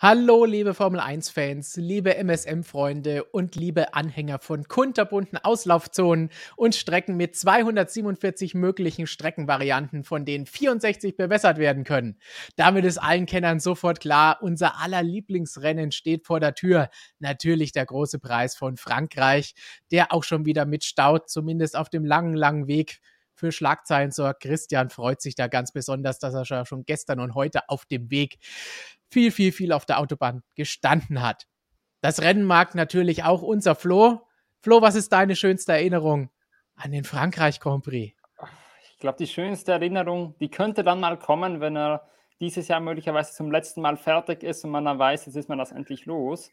Hallo, liebe Formel 1-Fans, liebe MSM-Freunde und liebe Anhänger von kunterbunten Auslaufzonen und Strecken mit 247 möglichen Streckenvarianten, von denen 64 bewässert werden können. Damit ist allen Kennern sofort klar, unser aller Lieblingsrennen steht vor der Tür. Natürlich der große Preis von Frankreich, der auch schon wieder mit Staut, zumindest auf dem langen, langen Weg für Schlagzeilen sorgt. Christian freut sich da ganz besonders, dass er schon gestern und heute auf dem Weg viel, viel, viel auf der Autobahn gestanden hat. Das Rennen mag natürlich auch unser Flo. Flo, was ist deine schönste Erinnerung an den Frankreich Grand Prix? Ich glaube, die schönste Erinnerung, die könnte dann mal kommen, wenn er dieses Jahr möglicherweise zum letzten Mal fertig ist und man dann weiß, jetzt ist man das endlich los.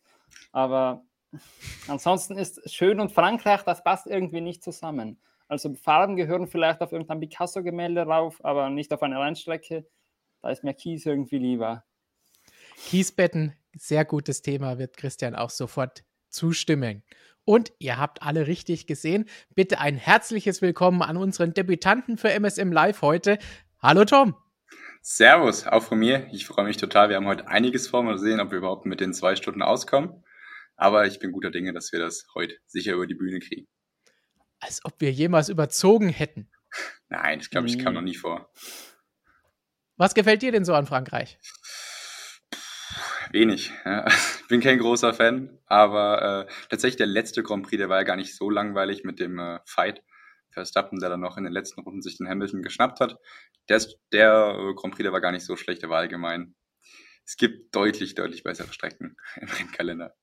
Aber ansonsten ist schön und Frankreich, das passt irgendwie nicht zusammen. Also Farben gehören vielleicht auf irgendein Picasso-Gemälde rauf, aber nicht auf eine Rennstrecke. Da ist mir Kies irgendwie lieber. Kiesbetten, sehr gutes Thema, wird Christian auch sofort zustimmen. Und ihr habt alle richtig gesehen. Bitte ein herzliches Willkommen an unseren Debütanten für MSM Live heute. Hallo Tom. Servus, auch von mir. Ich freue mich total. Wir haben heute einiges vor. Mal sehen, ob wir überhaupt mit den zwei Stunden auskommen. Aber ich bin guter Dinge, dass wir das heute sicher über die Bühne kriegen. Als ob wir jemals überzogen hätten. Nein, das glaube ich, kam noch nie vor. Was gefällt dir denn so an Frankreich? wenig. Ja. Ich bin kein großer Fan, aber äh, tatsächlich der letzte Grand Prix, der war ja gar nicht so langweilig mit dem äh, Fight. Verstappen, der dann noch in den letzten Runden sich den Hamilton geschnappt hat. Der, der äh, Grand Prix, der war gar nicht so schlecht, der war allgemein. Es gibt deutlich, deutlich bessere Strecken im Rennkalender.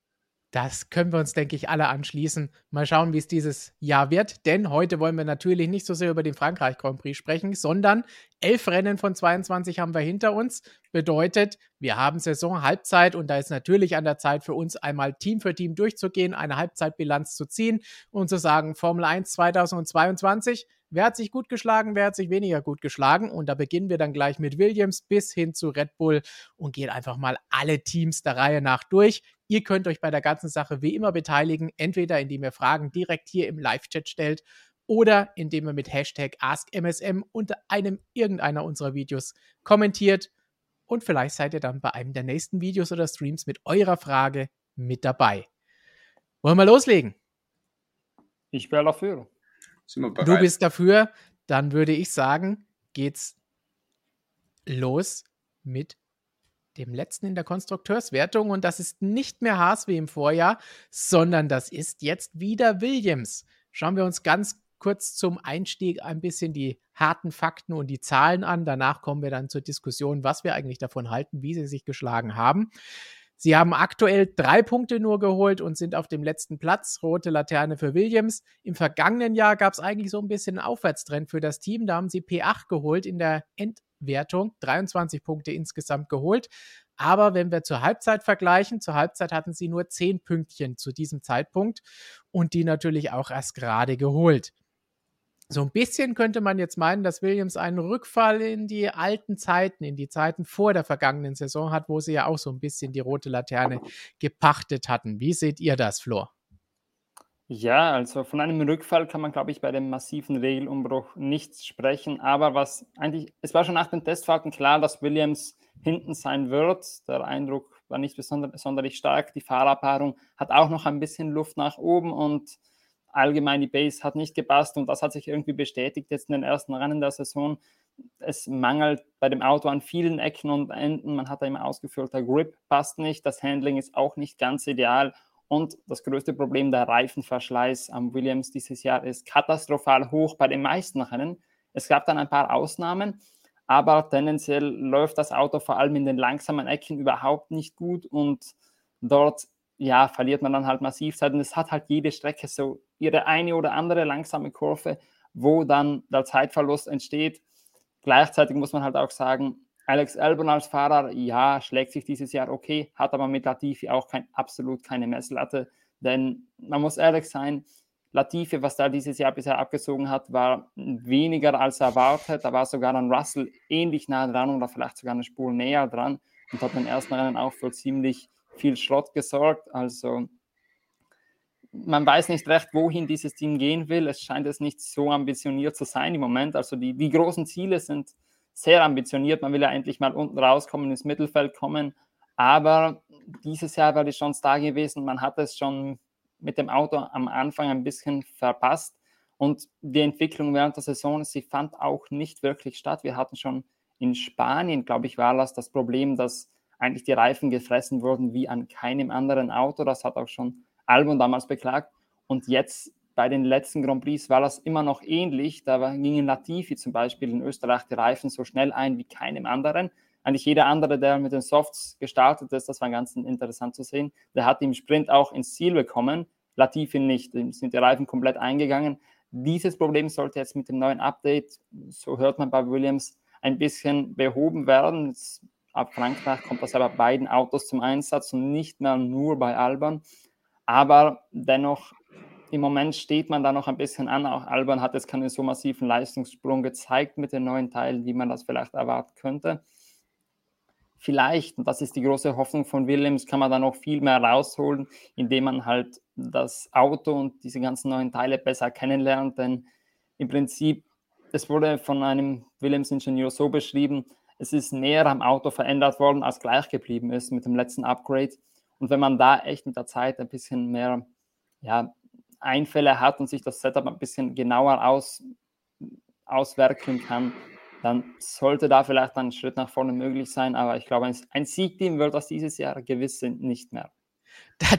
Das können wir uns, denke ich, alle anschließen. Mal schauen, wie es dieses Jahr wird. Denn heute wollen wir natürlich nicht so sehr über den Frankreich Grand Prix sprechen, sondern elf Rennen von 22 haben wir hinter uns. Bedeutet, wir haben Saison Halbzeit und da ist natürlich an der Zeit für uns einmal Team für Team durchzugehen, eine Halbzeitbilanz zu ziehen und zu sagen, Formel 1 2022 Wer hat sich gut geschlagen, wer hat sich weniger gut geschlagen? Und da beginnen wir dann gleich mit Williams bis hin zu Red Bull und gehen einfach mal alle Teams der Reihe nach durch. Ihr könnt euch bei der ganzen Sache wie immer beteiligen, entweder indem ihr Fragen direkt hier im Live-Chat stellt oder indem ihr mit Hashtag AskMSM unter einem irgendeiner unserer Videos kommentiert. Und vielleicht seid ihr dann bei einem der nächsten Videos oder Streams mit eurer Frage mit dabei. Wollen wir loslegen? Ich wäre dafür. Du bist dafür, dann würde ich sagen, geht's los mit dem letzten in der Konstrukteurswertung und das ist nicht mehr Haas wie im Vorjahr, sondern das ist jetzt wieder Williams. Schauen wir uns ganz kurz zum Einstieg ein bisschen die harten Fakten und die Zahlen an. Danach kommen wir dann zur Diskussion, was wir eigentlich davon halten, wie sie sich geschlagen haben. Sie haben aktuell drei Punkte nur geholt und sind auf dem letzten Platz. Rote Laterne für Williams. Im vergangenen Jahr gab es eigentlich so ein bisschen einen Aufwärtstrend für das Team. Da haben sie P8 geholt in der Endwertung. 23 Punkte insgesamt geholt. Aber wenn wir zur Halbzeit vergleichen, zur Halbzeit hatten sie nur 10 Pünktchen zu diesem Zeitpunkt und die natürlich auch erst gerade geholt. So ein bisschen könnte man jetzt meinen, dass Williams einen Rückfall in die alten Zeiten, in die Zeiten vor der vergangenen Saison hat, wo sie ja auch so ein bisschen die rote Laterne gepachtet hatten. Wie seht ihr das, Flor? Ja, also von einem Rückfall kann man, glaube ich, bei dem massiven Regelumbruch nichts sprechen. Aber was eigentlich, es war schon nach den Testfahrten klar, dass Williams hinten sein wird. Der Eindruck war nicht besonders, sonderlich stark. Die Fahrerpaarung hat auch noch ein bisschen Luft nach oben und allgemein die Base hat nicht gepasst und das hat sich irgendwie bestätigt jetzt in den ersten Rennen der Saison. Es mangelt bei dem Auto an vielen Ecken und Enden. Man hat da immer ausgefüllt, der Grip passt nicht, das Handling ist auch nicht ganz ideal und das größte Problem, der Reifenverschleiß am Williams dieses Jahr ist katastrophal hoch bei den meisten Rennen. Es gab dann ein paar Ausnahmen, aber tendenziell läuft das Auto vor allem in den langsamen Ecken überhaupt nicht gut und dort ja, verliert man dann halt massiv Zeit und es hat halt jede Strecke so ihre eine oder andere langsame Kurve, wo dann der Zeitverlust entsteht. Gleichzeitig muss man halt auch sagen, Alex Albon als Fahrer, ja, schlägt sich dieses Jahr okay, hat aber mit Latifi auch kein, absolut keine Messlatte, denn man muss ehrlich sein, Latifi, was da dieses Jahr bisher abgezogen hat, war weniger als erwartet. Da war sogar an Russell ähnlich nah dran oder vielleicht sogar eine Spur näher dran und hat den ersten Rennen auch für ziemlich viel Schrott gesorgt. Also man weiß nicht recht, wohin dieses Team gehen will. Es scheint es nicht so ambitioniert zu sein im Moment. Also die, die großen Ziele sind sehr ambitioniert. Man will ja endlich mal unten rauskommen, ins Mittelfeld kommen. Aber dieses Jahr war die Chance da gewesen. Man hat es schon mit dem Auto am Anfang ein bisschen verpasst. Und die Entwicklung während der Saison, sie fand auch nicht wirklich statt. Wir hatten schon in Spanien, glaube ich, war das das Problem, dass eigentlich die Reifen gefressen wurden wie an keinem anderen Auto. Das hat auch schon Albon damals beklagt. Und jetzt bei den letzten Grand Prix war das immer noch ähnlich. Da gingen Latifi zum Beispiel in Österreich die Reifen so schnell ein wie keinem anderen. Eigentlich jeder andere, der mit den Softs gestartet ist, das war ganz interessant zu sehen, der hat im Sprint auch ins Ziel bekommen. Latifi nicht, dem sind die Reifen komplett eingegangen. Dieses Problem sollte jetzt mit dem neuen Update, so hört man bei Williams, ein bisschen behoben werden. Jetzt, ab Frankreich kommt das aber bei beiden Autos zum Einsatz und nicht mehr nur bei Albern. Aber dennoch, im Moment steht man da noch ein bisschen an. Auch Albern hat jetzt keinen so massiven Leistungssprung gezeigt mit den neuen Teilen, wie man das vielleicht erwarten könnte. Vielleicht, und das ist die große Hoffnung von Williams, kann man da noch viel mehr rausholen, indem man halt das Auto und diese ganzen neuen Teile besser kennenlernt. Denn im Prinzip es wurde von einem Williams-Ingenieur so beschrieben, es ist näher am Auto verändert worden, als gleich geblieben ist mit dem letzten Upgrade. Und wenn man da echt mit der Zeit ein bisschen mehr ja, Einfälle hat und sich das Setup ein bisschen genauer aus, auswerken kann, dann sollte da vielleicht ein Schritt nach vorne möglich sein. Aber ich glaube, ein Siegteam wird das dieses Jahr gewiss nicht mehr.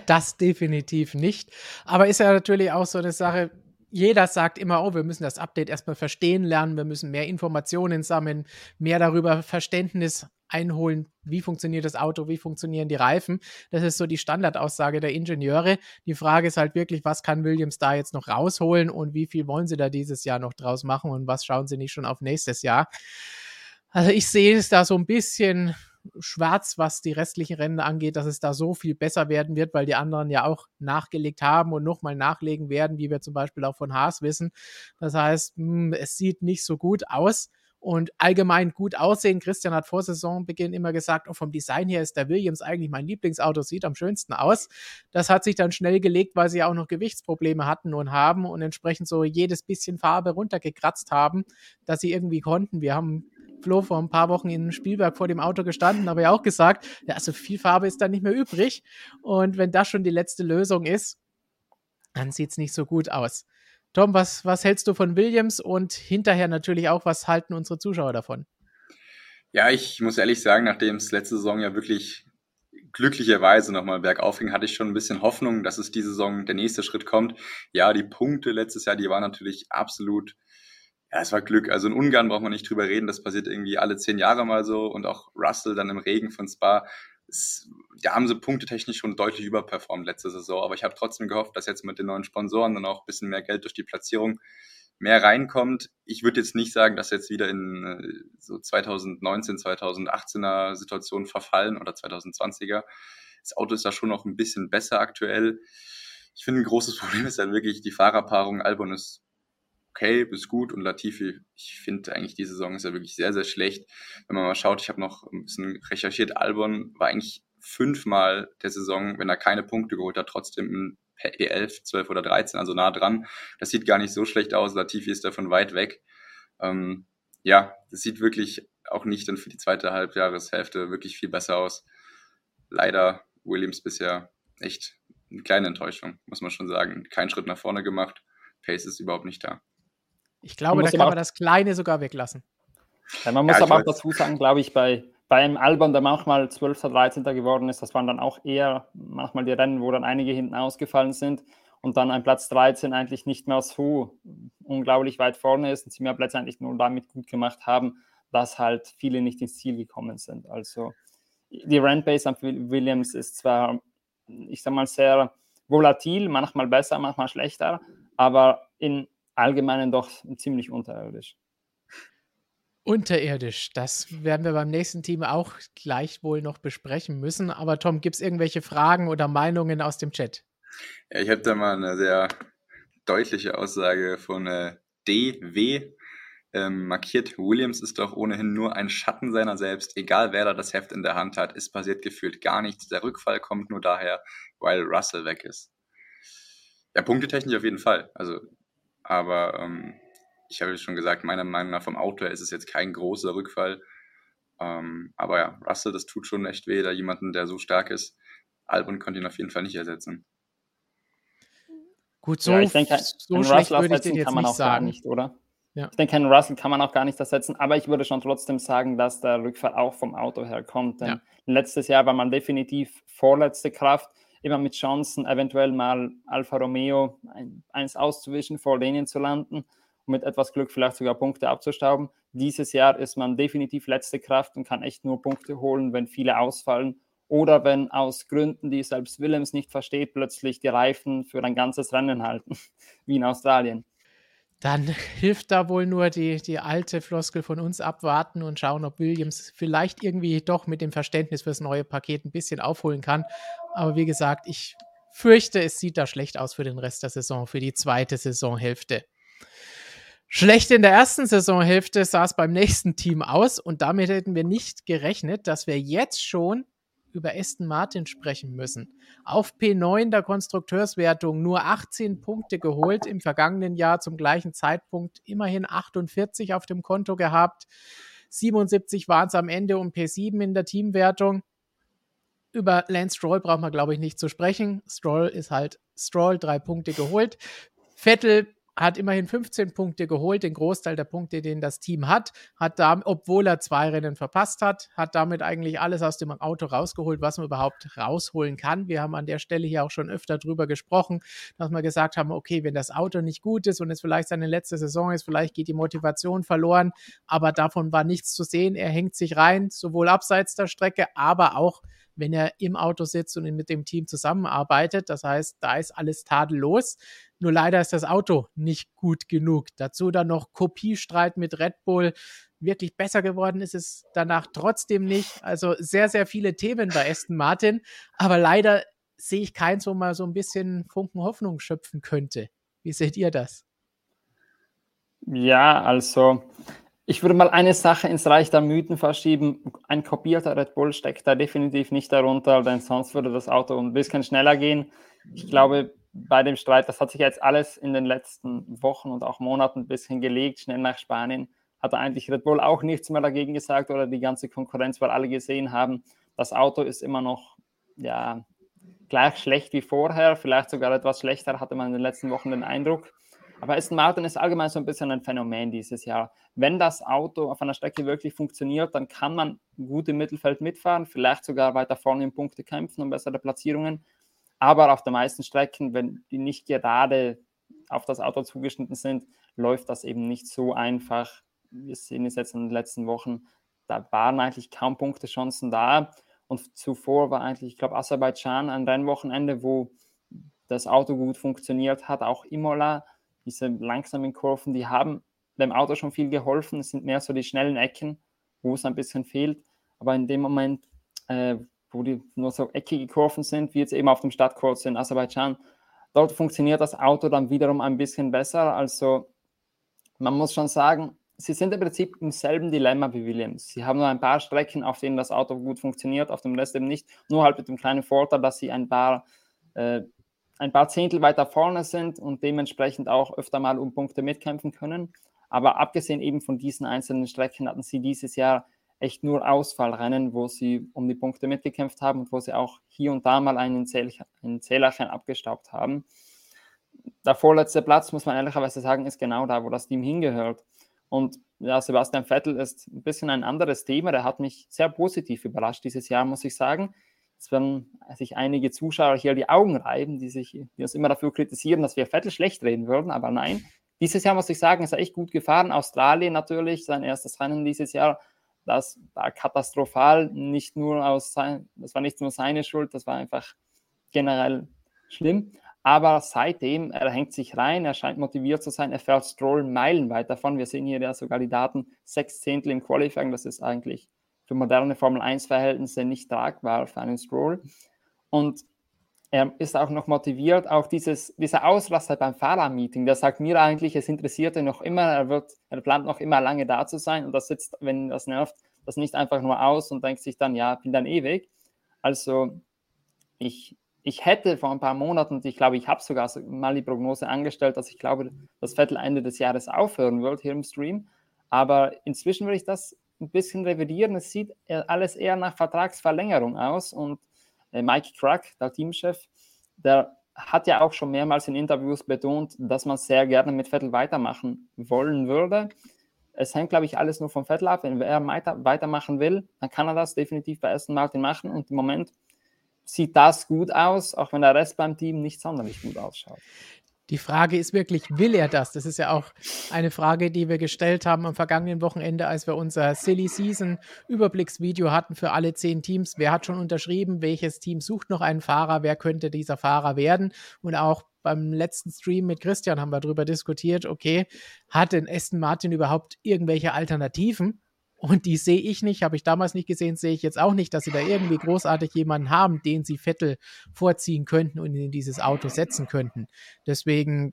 Das definitiv nicht. Aber ist ja natürlich auch so eine Sache, jeder sagt immer, oh, wir müssen das Update erstmal verstehen lernen, wir müssen mehr Informationen sammeln, mehr darüber Verständnis einholen, wie funktioniert das Auto, wie funktionieren die Reifen. Das ist so die Standardaussage der Ingenieure. Die Frage ist halt wirklich, was kann Williams da jetzt noch rausholen und wie viel wollen sie da dieses Jahr noch draus machen und was schauen sie nicht schon auf nächstes Jahr. Also ich sehe es da so ein bisschen schwarz, was die restlichen Rennen angeht, dass es da so viel besser werden wird, weil die anderen ja auch nachgelegt haben und nochmal nachlegen werden, wie wir zum Beispiel auch von Haas wissen. Das heißt, hm, es sieht nicht so gut aus und allgemein gut aussehen. Christian hat vor Saisonbeginn immer gesagt, oh, vom Design her ist der Williams eigentlich mein Lieblingsauto, sieht am schönsten aus. Das hat sich dann schnell gelegt, weil sie auch noch Gewichtsprobleme hatten und haben und entsprechend so jedes bisschen Farbe runtergekratzt haben, dass sie irgendwie konnten. Wir haben Flo vor ein paar Wochen in Spielberg vor dem Auto gestanden, aber ja auch gesagt, ja, also viel Farbe ist da nicht mehr übrig. Und wenn das schon die letzte Lösung ist, dann sieht es nicht so gut aus. Tom, was, was hältst du von Williams und hinterher natürlich auch, was halten unsere Zuschauer davon? Ja, ich muss ehrlich sagen, nachdem es letzte Saison ja wirklich glücklicherweise nochmal bergauf ging, hatte ich schon ein bisschen Hoffnung, dass es diese Saison der nächste Schritt kommt. Ja, die Punkte letztes Jahr, die waren natürlich absolut ja, es war Glück. Also in Ungarn braucht man nicht drüber reden, das passiert irgendwie alle zehn Jahre mal so und auch Russell dann im Regen von Spa. Da haben sie punktetechnisch schon deutlich überperformt letzte Saison, aber ich habe trotzdem gehofft, dass jetzt mit den neuen Sponsoren dann auch ein bisschen mehr Geld durch die Platzierung mehr reinkommt. Ich würde jetzt nicht sagen, dass jetzt wieder in äh, so 2019, 2018er Situationen verfallen oder 2020er. Das Auto ist da schon noch ein bisschen besser aktuell. Ich finde, ein großes Problem ist halt wirklich die Fahrerpaarung. Albon ist okay bis gut und Latifi, ich finde eigentlich die Saison ist ja wirklich sehr, sehr schlecht. Wenn man mal schaut, ich habe noch ein bisschen recherchiert, Albon war eigentlich fünfmal der Saison, wenn er keine Punkte geholt hat, trotzdem in P11, 12 oder 13, also nah dran. Das sieht gar nicht so schlecht aus. Latifi ist davon weit weg. Ähm, ja, das sieht wirklich auch nicht dann für die zweite Halbjahreshälfte wirklich viel besser aus. Leider Williams bisher echt eine kleine Enttäuschung, muss man schon sagen. Kein Schritt nach vorne gemacht. Pace ist überhaupt nicht da. Ich glaube, da kann man das Kleine sogar weglassen. Ja, man muss ja, aber auch dazu sagen, glaube ich, bei, bei einem Albon, der manchmal 12. 13. geworden ist, das waren dann auch eher manchmal die Rennen, wo dann einige hinten ausgefallen sind und dann ein Platz 13 eigentlich nicht mehr so unglaublich weit vorne ist und sie mehr Plätze eigentlich nur damit gut gemacht haben, dass halt viele nicht ins Ziel gekommen sind. Also die Rennbase an Williams ist zwar, ich sag mal, sehr volatil, manchmal besser, manchmal schlechter, aber in Allgemeinen doch ziemlich unterirdisch. Unterirdisch, das werden wir beim nächsten Team auch gleich wohl noch besprechen müssen. Aber Tom, gibt es irgendwelche Fragen oder Meinungen aus dem Chat? Ja, ich habe da mal eine sehr deutliche Aussage von äh, DW ähm, markiert. Williams ist doch ohnehin nur ein Schatten seiner selbst, egal wer da das Heft in der Hand hat. Es passiert gefühlt gar nichts. Der Rückfall kommt nur daher, weil Russell weg ist. Ja, punktetechnisch auf jeden Fall. Also aber ähm, ich habe schon gesagt, meiner Meinung nach vom Auto her ist es jetzt kein großer Rückfall. Ähm, aber ja, Russell, das tut schon echt weh, da jemanden, der so stark ist, Albon konnte ihn auf jeden Fall nicht ersetzen. Gut, so, ja, ich denke, so schlecht würde ich den jetzt nicht sagen. Nicht, oder? Ja. Ich denke, einen Russell kann man auch gar nicht ersetzen, aber ich würde schon trotzdem sagen, dass der Rückfall auch vom Auto her kommt. Denn ja. letztes Jahr war man definitiv vorletzte Kraft, immer mit Chancen, eventuell mal Alfa Romeo ein, eins auszuwischen, vor denen zu landen und mit etwas Glück vielleicht sogar Punkte abzustauben. Dieses Jahr ist man definitiv letzte Kraft und kann echt nur Punkte holen, wenn viele ausfallen oder wenn aus Gründen, die selbst Willems nicht versteht, plötzlich die Reifen für ein ganzes Rennen halten, wie in Australien dann hilft da wohl nur die, die alte Floskel von uns abwarten und schauen, ob Williams vielleicht irgendwie doch mit dem Verständnis fürs neue Paket ein bisschen aufholen kann. Aber wie gesagt, ich fürchte, es sieht da schlecht aus für den Rest der Saison, für die zweite Saisonhälfte. Schlecht in der ersten Saisonhälfte sah es beim nächsten Team aus und damit hätten wir nicht gerechnet, dass wir jetzt schon über Aston Martin sprechen müssen. Auf P9 der Konstrukteurswertung nur 18 Punkte geholt, im vergangenen Jahr zum gleichen Zeitpunkt immerhin 48 auf dem Konto gehabt. 77 waren es am Ende um P7 in der Teamwertung. Über Lance Stroll braucht man, glaube ich, nicht zu sprechen. Stroll ist halt Stroll, drei Punkte geholt. Vettel hat immerhin 15 Punkte geholt, den Großteil der Punkte, den das Team hat, hat da, obwohl er zwei Rennen verpasst hat, hat damit eigentlich alles aus dem Auto rausgeholt, was man überhaupt rausholen kann. Wir haben an der Stelle hier auch schon öfter drüber gesprochen, dass wir gesagt haben, okay, wenn das Auto nicht gut ist und es vielleicht seine letzte Saison ist, vielleicht geht die Motivation verloren, aber davon war nichts zu sehen. Er hängt sich rein, sowohl abseits der Strecke, aber auch wenn er im Auto sitzt und mit dem Team zusammenarbeitet. Das heißt, da ist alles tadellos. Nur leider ist das Auto nicht gut genug. Dazu dann noch Kopiestreit mit Red Bull. Wirklich besser geworden ist es danach trotzdem nicht. Also sehr, sehr viele Themen bei Aston Martin. Aber leider sehe ich keins, wo man so ein bisschen Funken Hoffnung schöpfen könnte. Wie seht ihr das? Ja, also ich würde mal eine Sache ins Reich der Mythen verschieben. Ein kopierter Red Bull steckt da definitiv nicht darunter, denn sonst würde das Auto ein bisschen schneller gehen. Ich glaube, bei dem Streit, das hat sich jetzt alles in den letzten Wochen und auch Monaten ein bisschen gelegt, schnell nach Spanien, hat eigentlich Red Bull auch nichts mehr dagegen gesagt oder die ganze Konkurrenz, weil alle gesehen haben, das Auto ist immer noch ja, gleich schlecht wie vorher, vielleicht sogar etwas schlechter, hatte man in den letzten Wochen den Eindruck. Aber Aston Martin ist allgemein so ein bisschen ein Phänomen dieses Jahr. Wenn das Auto auf einer Strecke wirklich funktioniert, dann kann man gut im Mittelfeld mitfahren, vielleicht sogar weiter vorne in Punkte kämpfen und bessere Platzierungen. Aber auf den meisten Strecken, wenn die nicht gerade auf das Auto zugeschnitten sind, läuft das eben nicht so einfach. Wir sehen es jetzt in den letzten Wochen, da waren eigentlich kaum Punktechancen da. Und zuvor war eigentlich, ich glaube, Aserbaidschan ein Rennwochenende, wo das Auto gut funktioniert hat. Auch Imola, diese langsamen Kurven, die haben dem Auto schon viel geholfen. Es sind mehr so die schnellen Ecken, wo es ein bisschen fehlt. Aber in dem Moment, äh, wo die nur so eckige Kurven sind, wie jetzt eben auf dem Stadtkurs in Aserbaidschan. Dort funktioniert das Auto dann wiederum ein bisschen besser. Also man muss schon sagen, sie sind im Prinzip im selben Dilemma wie Williams. Sie haben nur ein paar Strecken, auf denen das Auto gut funktioniert, auf dem Rest eben nicht. Nur halt mit dem kleinen Vorteil, dass sie ein paar, äh, ein paar Zehntel weiter vorne sind und dementsprechend auch öfter mal um Punkte mitkämpfen können. Aber abgesehen eben von diesen einzelnen Strecken hatten sie dieses Jahr echt nur Ausfallrennen, wo sie um die Punkte mitgekämpft haben und wo sie auch hier und da mal einen, Zähl einen Zählerchen abgestaubt haben. Der vorletzte Platz, muss man ehrlicherweise sagen, ist genau da, wo das Team hingehört. Und ja, Sebastian Vettel ist ein bisschen ein anderes Thema. Der hat mich sehr positiv überrascht dieses Jahr, muss ich sagen. Es werden sich einige Zuschauer hier die Augen reiben, die, sich, die uns immer dafür kritisieren, dass wir Vettel schlecht reden würden. Aber nein, dieses Jahr muss ich sagen, ist er echt gut gefahren. Australien natürlich, sein erstes Rennen dieses Jahr das war katastrophal, nicht nur aus sein, das war nicht nur seine Schuld, das war einfach generell schlimm. Aber seitdem, er hängt sich rein, er scheint motiviert zu sein, er fährt Stroll meilenweit davon. Wir sehen hier ja sogar die Daten, sechs Zehntel im Qualifying, das ist eigentlich für moderne Formel 1-Verhältnisse nicht tragbar für einen Stroll. Und er ist auch noch motiviert, auch dieses, dieser Ausraster beim Fahrermeeting, der sagt mir eigentlich, es interessiert ihn noch immer, er wird, er plant noch immer lange da zu sein und das sitzt, wenn das nervt, das nicht einfach nur aus und denkt sich dann, ja, bin dann ewig. Also ich, ich hätte vor ein paar Monaten, ich glaube, ich habe sogar mal die Prognose angestellt, dass ich glaube, dass Vettel Ende des Jahres aufhören wird hier im Stream. Aber inzwischen würde ich das ein bisschen revidieren. Es sieht alles eher nach Vertragsverlängerung aus und äh, Mike Crack, der Teamchef, der hat ja auch schon mehrmals in Interviews betont, dass man sehr gerne mit Vettel weitermachen wollen würde. Es hängt, glaube ich, alles nur vom Vettel ab. Wenn er weiter, weitermachen will, dann kann er das definitiv bei Aston Martin machen. Und im Moment sieht das gut aus, auch wenn der Rest beim Team nicht sonderlich gut ausschaut. Die Frage ist wirklich, will er das? Das ist ja auch eine Frage, die wir gestellt haben am vergangenen Wochenende, als wir unser Silly Season Überblicksvideo hatten für alle zehn Teams. Wer hat schon unterschrieben? Welches Team sucht noch einen Fahrer? Wer könnte dieser Fahrer werden? Und auch beim letzten Stream mit Christian haben wir darüber diskutiert, okay, hat denn Aston Martin überhaupt irgendwelche Alternativen? Und die sehe ich nicht, habe ich damals nicht gesehen, sehe ich jetzt auch nicht, dass sie da irgendwie großartig jemanden haben, den sie Vettel vorziehen könnten und in dieses Auto setzen könnten. Deswegen,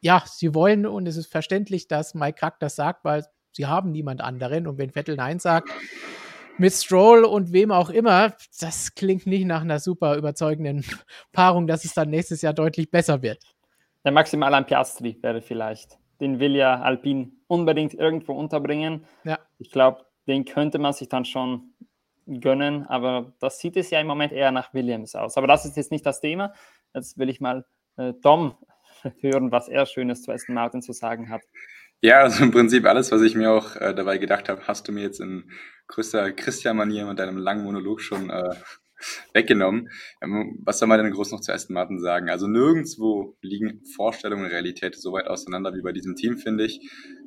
ja, sie wollen und es ist verständlich, dass Mike Krack das sagt, weil sie haben niemand anderen. Und wenn Vettel Nein sagt, mit Stroll und wem auch immer, das klingt nicht nach einer super überzeugenden Paarung, dass es dann nächstes Jahr deutlich besser wird. Der Maximilian Piastri wäre vielleicht den will ja Alpine unbedingt irgendwo unterbringen. Ja. Ich glaube, den könnte man sich dann schon gönnen, aber das sieht es ja im Moment eher nach Williams aus. Aber das ist jetzt nicht das Thema. Jetzt will ich mal äh, Dom hören, was er Schönes zu Aston Martin zu sagen hat. Ja, also im Prinzip alles, was ich mir auch äh, dabei gedacht habe, hast du mir jetzt in größter Christian-Manier mit deinem langen Monolog schon äh, weggenommen. Ähm, was soll man denn groß noch zu Aston Martin sagen? Also nirgendwo liegen Vorstellung und Realität so weit auseinander wie bei diesem Team, finde ich.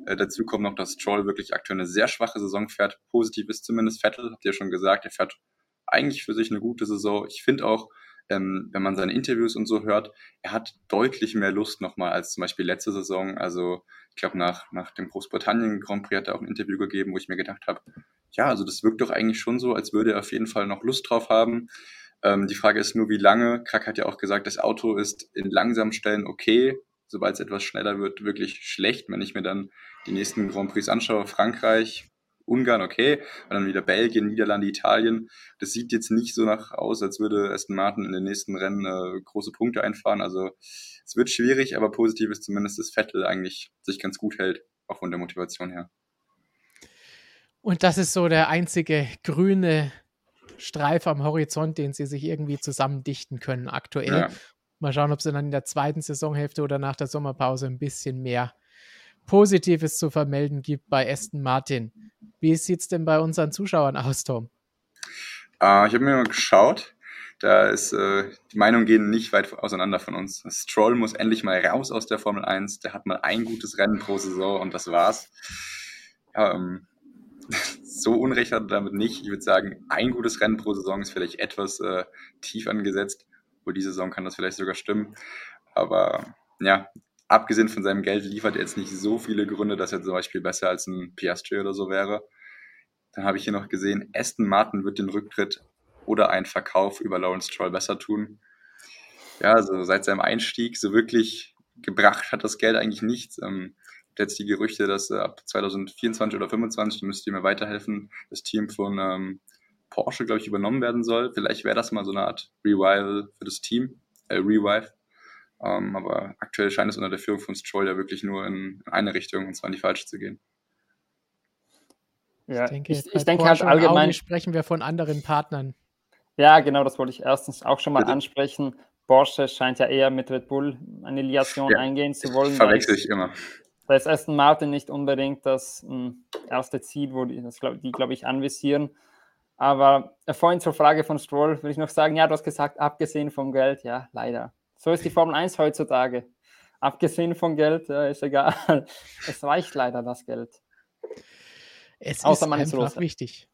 Äh, dazu kommt noch, dass Stroll wirklich aktuell eine sehr schwache Saison fährt. Positiv ist zumindest Vettel, habt ihr schon gesagt. Er fährt eigentlich für sich eine gute Saison. Ich finde auch, ähm, wenn man seine Interviews und so hört, er hat deutlich mehr Lust nochmal als zum Beispiel letzte Saison. Also ich glaube, nach, nach dem Großbritannien Grand Prix hat er auch ein Interview gegeben, wo ich mir gedacht habe, ja, also das wirkt doch eigentlich schon so, als würde er auf jeden Fall noch Lust drauf haben. Ähm, die Frage ist nur, wie lange. Krack hat ja auch gesagt, das Auto ist in langsamen Stellen okay, sobald es etwas schneller wird, wirklich schlecht. Wenn ich mir dann die nächsten Grand Prix anschaue, Frankreich, Ungarn, okay, und dann wieder Belgien, Niederlande, Italien. Das sieht jetzt nicht so nach aus, als würde Aston Martin in den nächsten Rennen äh, große Punkte einfahren. Also es wird schwierig, aber positiv ist zumindest, dass Vettel eigentlich sich ganz gut hält, auch von der Motivation her. Und das ist so der einzige grüne Streif am Horizont, den sie sich irgendwie zusammendichten können aktuell. Ja. Mal schauen, ob sie dann in der zweiten Saisonhälfte oder nach der Sommerpause ein bisschen mehr Positives zu vermelden gibt bei Aston Martin. Wie sieht es denn bei unseren Zuschauern aus, Tom? Uh, ich habe mir mal geschaut. Da ist, äh, die Meinungen gehen nicht weit auseinander von uns. Stroll muss endlich mal raus aus der Formel 1. Der hat mal ein gutes Rennen pro Saison und das war's. Ja, ähm, so unrecht hat er damit nicht. Ich würde sagen, ein gutes Rennen pro Saison ist vielleicht etwas äh, tief angesetzt. Wohl diese Saison kann das vielleicht sogar stimmen. Aber ja, abgesehen von seinem Geld liefert er jetzt nicht so viele Gründe, dass er zum Beispiel besser als ein Piastri oder so wäre. Dann habe ich hier noch gesehen, Aston Martin wird den Rücktritt oder einen Verkauf über Lawrence Stroll besser tun. Ja, also seit seinem Einstieg so wirklich gebracht hat das Geld eigentlich nichts. Ähm, jetzt die Gerüchte, dass äh, ab 2024 oder 2025, müsst ihr mir weiterhelfen, das Team von ähm, Porsche, glaube ich, übernommen werden soll. Vielleicht wäre das mal so eine Art Revival für das Team, äh, Revive. Ähm, aber aktuell scheint es unter der Führung von Stroll ja wirklich nur in eine Richtung, und zwar in die falsche zu gehen. Ja, ich denke, ich, ich denke halt allgemein Audi sprechen wir von anderen Partnern. Ja, genau, das wollte ich erstens auch schon mal Bitte? ansprechen. Porsche scheint ja eher mit Red Bull eine Liation ja, eingehen zu wollen. Verwechsel ich immer. Da ist Aston Martin nicht unbedingt das hm, erste Ziel, wo die, das, glaub, die glaube ich, anvisieren. Aber äh, vorhin zur Frage von Stroll würde ich noch sagen, ja, du hast gesagt, abgesehen vom Geld, ja, leider. So ist die Formel 1 heutzutage. Abgesehen vom Geld äh, ist egal. Es reicht leider das Geld. Es Außer ist man einfach ist wichtig.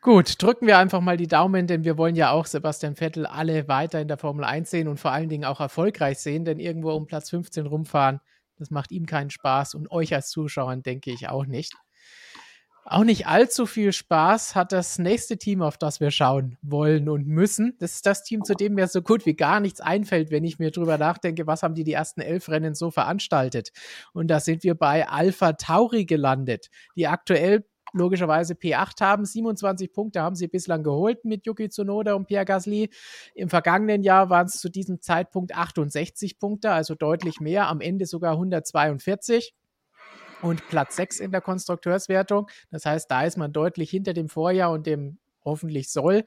Gut, drücken wir einfach mal die Daumen, denn wir wollen ja auch Sebastian Vettel alle weiter in der Formel 1 sehen und vor allen Dingen auch erfolgreich sehen, denn irgendwo um Platz 15 rumfahren, das macht ihm keinen Spaß und euch als Zuschauern denke ich auch nicht. Auch nicht allzu viel Spaß hat das nächste Team, auf das wir schauen wollen und müssen. Das ist das Team, zu dem mir so gut wie gar nichts einfällt, wenn ich mir drüber nachdenke, was haben die die ersten elf Rennen so veranstaltet. Und da sind wir bei Alpha Tauri gelandet, die aktuell logischerweise P8 haben. 27 Punkte haben sie bislang geholt mit Yuki Tsunoda und Pierre Gasly. Im vergangenen Jahr waren es zu diesem Zeitpunkt 68 Punkte, also deutlich mehr. Am Ende sogar 142 und Platz 6 in der Konstrukteurswertung. Das heißt, da ist man deutlich hinter dem Vorjahr und dem hoffentlich soll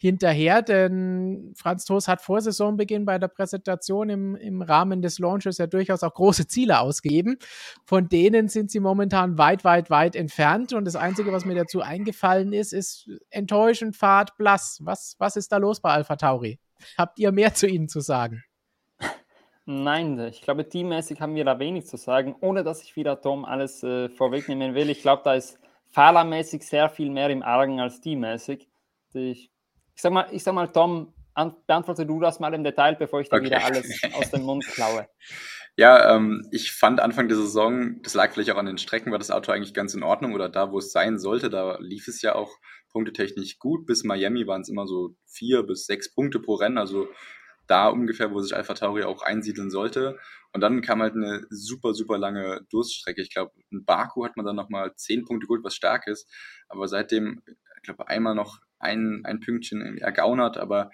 hinterher, denn Franz Toast hat vor Saisonbeginn bei der Präsentation im, im Rahmen des Launches ja durchaus auch große Ziele ausgegeben. Von denen sind sie momentan weit, weit, weit entfernt. Und das Einzige, was mir dazu eingefallen ist, ist enttäuschend, fad, blass. Was, was ist da los bei Alpha Tauri? Habt ihr mehr zu ihnen zu sagen? Nein, ich glaube, teammäßig haben wir da wenig zu sagen, ohne dass ich wieder Tom alles äh, vorwegnehmen will. Ich glaube, da ist fahrermäßig sehr viel mehr im Argen als teammäßig. Ich ich sag mal, ich sag mal Tom, beantworte du das mal im Detail, bevor ich dir okay. wieder alles aus dem Mund klaue. Ja, ähm, ich fand Anfang der Saison, das lag vielleicht auch an den Strecken, war das Auto eigentlich ganz in Ordnung oder da, wo es sein sollte. Da lief es ja auch punktetechnisch gut. Bis Miami waren es immer so vier bis sechs Punkte pro Rennen, also da ungefähr, wo sich Alpha Tauri auch einsiedeln sollte. Und dann kam halt eine super, super lange Durststrecke. Ich glaube, in Baku hat man dann nochmal zehn Punkte geholt, was stark ist. Aber seitdem, ich glaube, einmal noch ein, ein Pünktchen ergaunert, aber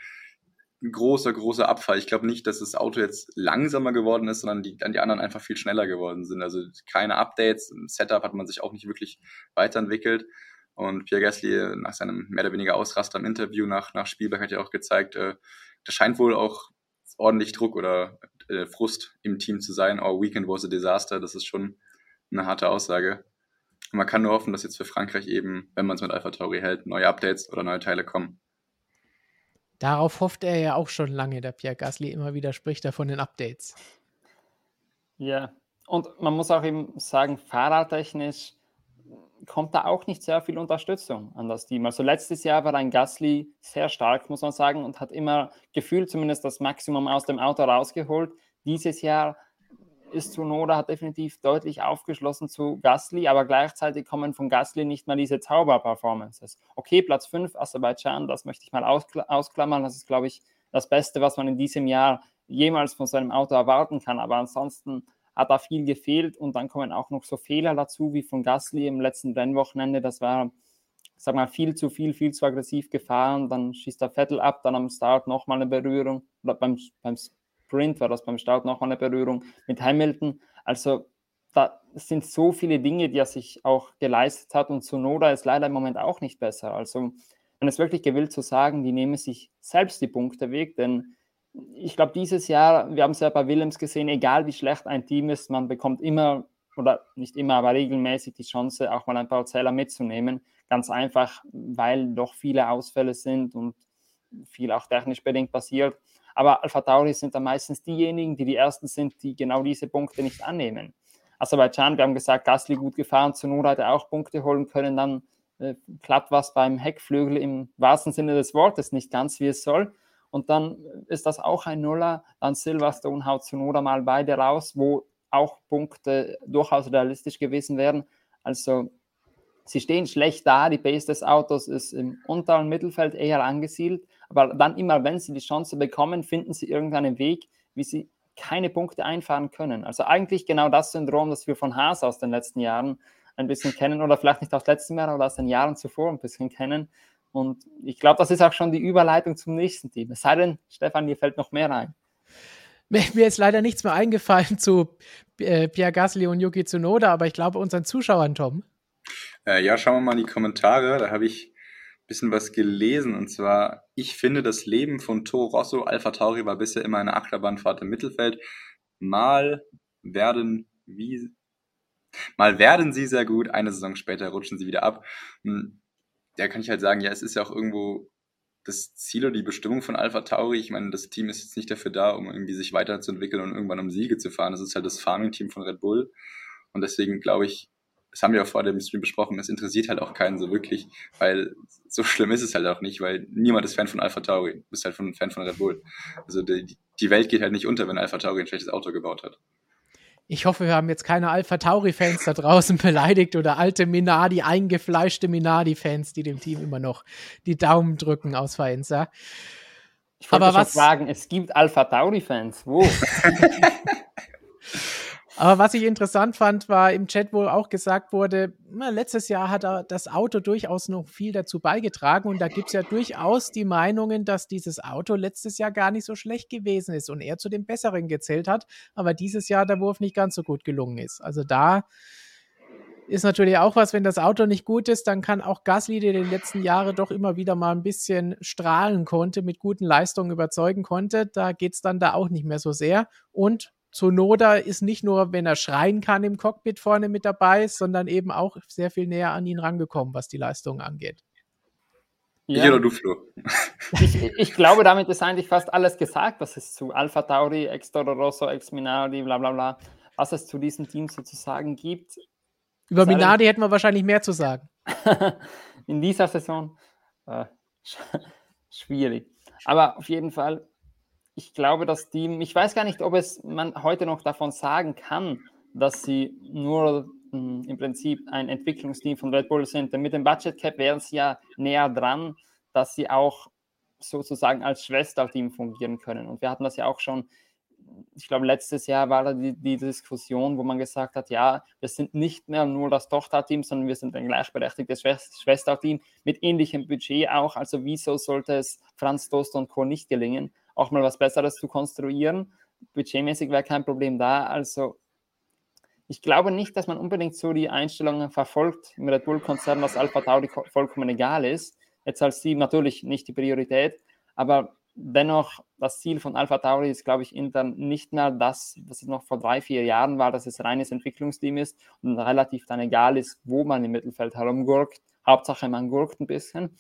ein großer, großer Abfall. Ich glaube nicht, dass das Auto jetzt langsamer geworden ist, sondern die, die anderen einfach viel schneller geworden sind. Also keine Updates, im Setup hat man sich auch nicht wirklich weiterentwickelt. Und Pierre Gasly nach seinem mehr oder weniger Ausraster im Interview nach, nach Spielberg hat ja auch gezeigt, äh, da scheint wohl auch ordentlich Druck oder äh, Frust im Team zu sein. Our weekend was a disaster. Das ist schon eine harte Aussage. Und man kann nur hoffen, dass jetzt für Frankreich eben, wenn man es mit Alpha Tauri hält, neue Updates oder neue Teile kommen. Darauf hofft er ja auch schon lange, der Pierre Gasly immer wieder spricht er von den Updates. Ja, und man muss auch eben sagen, fahrertechnisch kommt da auch nicht sehr viel Unterstützung an das Team. Also letztes Jahr war ein Gasly sehr stark, muss man sagen, und hat immer gefühlt zumindest das Maximum aus dem Auto rausgeholt. Dieses Jahr ist Tsunoda hat definitiv deutlich aufgeschlossen zu Gasly, aber gleichzeitig kommen von Gasly nicht mal diese Zauber-Performances. Okay, Platz 5, Aserbaidschan, das möchte ich mal ausklammern. Das ist, glaube ich, das Beste, was man in diesem Jahr jemals von seinem Auto erwarten kann. Aber ansonsten hat da viel gefehlt und dann kommen auch noch so Fehler dazu, wie von Gasly im letzten Rennwochenende. Das war, sag mal, viel zu viel, viel zu aggressiv gefahren. Dann schießt der Vettel ab, dann am Start nochmal eine Berührung oder beim, beim Sprint war das beim Start nochmal eine Berührung mit Hamilton. Also da sind so viele Dinge, die er sich auch geleistet hat und Sonoda ist leider im Moment auch nicht besser. Also wenn es wirklich gewillt zu sagen, die nehmen sich selbst die Punkte weg, denn ich glaube, dieses Jahr, wir haben es ja bei Willems gesehen, egal wie schlecht ein Team ist, man bekommt immer oder nicht immer, aber regelmäßig die Chance, auch mal ein paar Zähler mitzunehmen. Ganz einfach, weil doch viele Ausfälle sind und viel auch technisch bedingt passiert. Aber Alpha Tauri sind dann meistens diejenigen, die die Ersten sind, die genau diese Punkte nicht annehmen. Aserbaidschan, wir haben gesagt, Gasly gut gefahren, Zunoda hätte auch Punkte holen können, dann äh, klappt was beim Heckflügel im wahrsten Sinne des Wortes nicht ganz, wie es soll. Und dann ist das auch ein Nuller. Dann Silverstone haut Zunoda mal beide raus, wo auch Punkte durchaus realistisch gewesen wären. Also sie stehen schlecht da, die Base des Autos ist im unteren Mittelfeld eher angesiedelt, aber dann immer, wenn sie die Chance bekommen, finden sie irgendeinen Weg, wie sie keine Punkte einfahren können. Also eigentlich genau das Syndrom, das wir von Haas aus den letzten Jahren ein bisschen kennen oder vielleicht nicht aus letzten Jahr, aber aus den Jahren zuvor ein bisschen kennen. Und ich glaube, das ist auch schon die Überleitung zum nächsten Team. Es sei denn, Stefan, dir fällt noch mehr ein. Mir ist leider nichts mehr eingefallen zu äh, Pierre Gasly und Yuki Tsunoda, aber ich glaube unseren Zuschauern, Tom. Äh, ja, schauen wir mal in die Kommentare. Da habe ich bisschen was gelesen. Und zwar, ich finde, das Leben von Toro Rosso, Alpha Tauri, war bisher immer eine Achterbahnfahrt im Mittelfeld. Mal werden wie mal werden sie sehr gut, eine Saison später rutschen sie wieder ab. Hm, da kann ich halt sagen, ja, es ist ja auch irgendwo das Ziel oder die Bestimmung von Alpha Tauri. Ich meine, das Team ist jetzt nicht dafür da, um irgendwie sich weiterzuentwickeln und irgendwann um Siege zu fahren. Das ist halt das Farming-Team von Red Bull. Und deswegen glaube ich, das haben wir auch vor dem Stream besprochen, es interessiert halt auch keinen so wirklich, weil so schlimm ist es halt auch nicht, weil niemand ist Fan von Alpha Tauri, du bist halt von, Fan von Red Bull. Also die, die Welt geht halt nicht unter, wenn Alpha Tauri ein schlechtes Auto gebaut hat. Ich hoffe, wir haben jetzt keine Alpha Tauri-Fans da draußen beleidigt oder alte Minardi, eingefleischte Minardi-Fans, die dem Team immer noch die Daumen drücken aus Faenza. Ich wollte Aber was sagen, es gibt Alpha Tauri-Fans. Wo? Aber was ich interessant fand, war im Chat, wo auch gesagt wurde, na, letztes Jahr hat das Auto durchaus noch viel dazu beigetragen und da gibt es ja durchaus die Meinungen, dass dieses Auto letztes Jahr gar nicht so schlecht gewesen ist und er zu den Besseren gezählt hat, aber dieses Jahr der Wurf nicht ganz so gut gelungen ist. Also da ist natürlich auch was, wenn das Auto nicht gut ist, dann kann auch Gasly, der den letzten Jahre doch immer wieder mal ein bisschen strahlen konnte, mit guten Leistungen überzeugen konnte, da geht es dann da auch nicht mehr so sehr. Und Sonoda ist nicht nur, wenn er schreien kann im Cockpit vorne mit dabei, sondern eben auch sehr viel näher an ihn rangekommen, was die Leistungen angeht. Ja. Ich oder du, Flo? Ich, ich, glaube, damit ist eigentlich fast alles gesagt, was es zu Alpha Tauri, ex Toro Rosso, ex Minardi, bla bla bla, was es zu diesem Team sozusagen gibt. Über Minardi hätten wir wahrscheinlich mehr zu sagen. In dieser Saison äh, schwierig. Aber auf jeden Fall, ich glaube, das Team, ich weiß gar nicht, ob es man heute noch davon sagen kann, dass sie nur mh, hm, im Prinzip ein Entwicklungsteam von Red Bull sind. Denn mit dem Budget Cap wären sie ja näher dran, dass sie auch sozusagen als Schwesterteam fungieren können. Und wir hatten das ja auch schon ich glaube, letztes Jahr war da die, die, Diskussion, wo man gesagt hat, ja, wir sind nicht mehr nur das Tochterteam, sondern wir sind ein gleichberechtigtes Schwesterteam mit ähnlichem Budget auch. Also wieso sollte es Franz Dost und Co. nicht gelingen, auch mal was Besseres zu konstruieren? Budgetmäßig wäre kein Problem da. Also ich glaube nicht, dass man unbedingt so die Einstellungen verfolgt im Red Bull-Konzern, dass Alpha Tauri vollkommen egal ist. Jetzt als Team natürlich nicht die Priorität, aber dennoch, das Ziel von Alpha Tauri ist, glaube ich, intern nicht mehr das, was es noch vor drei, vier Jahren war, dass es reines Entwicklungsteam ist und relativ dann egal ist, wo man im Mittelfeld herumgurkt. Hauptsache, man gurkt ein bisschen.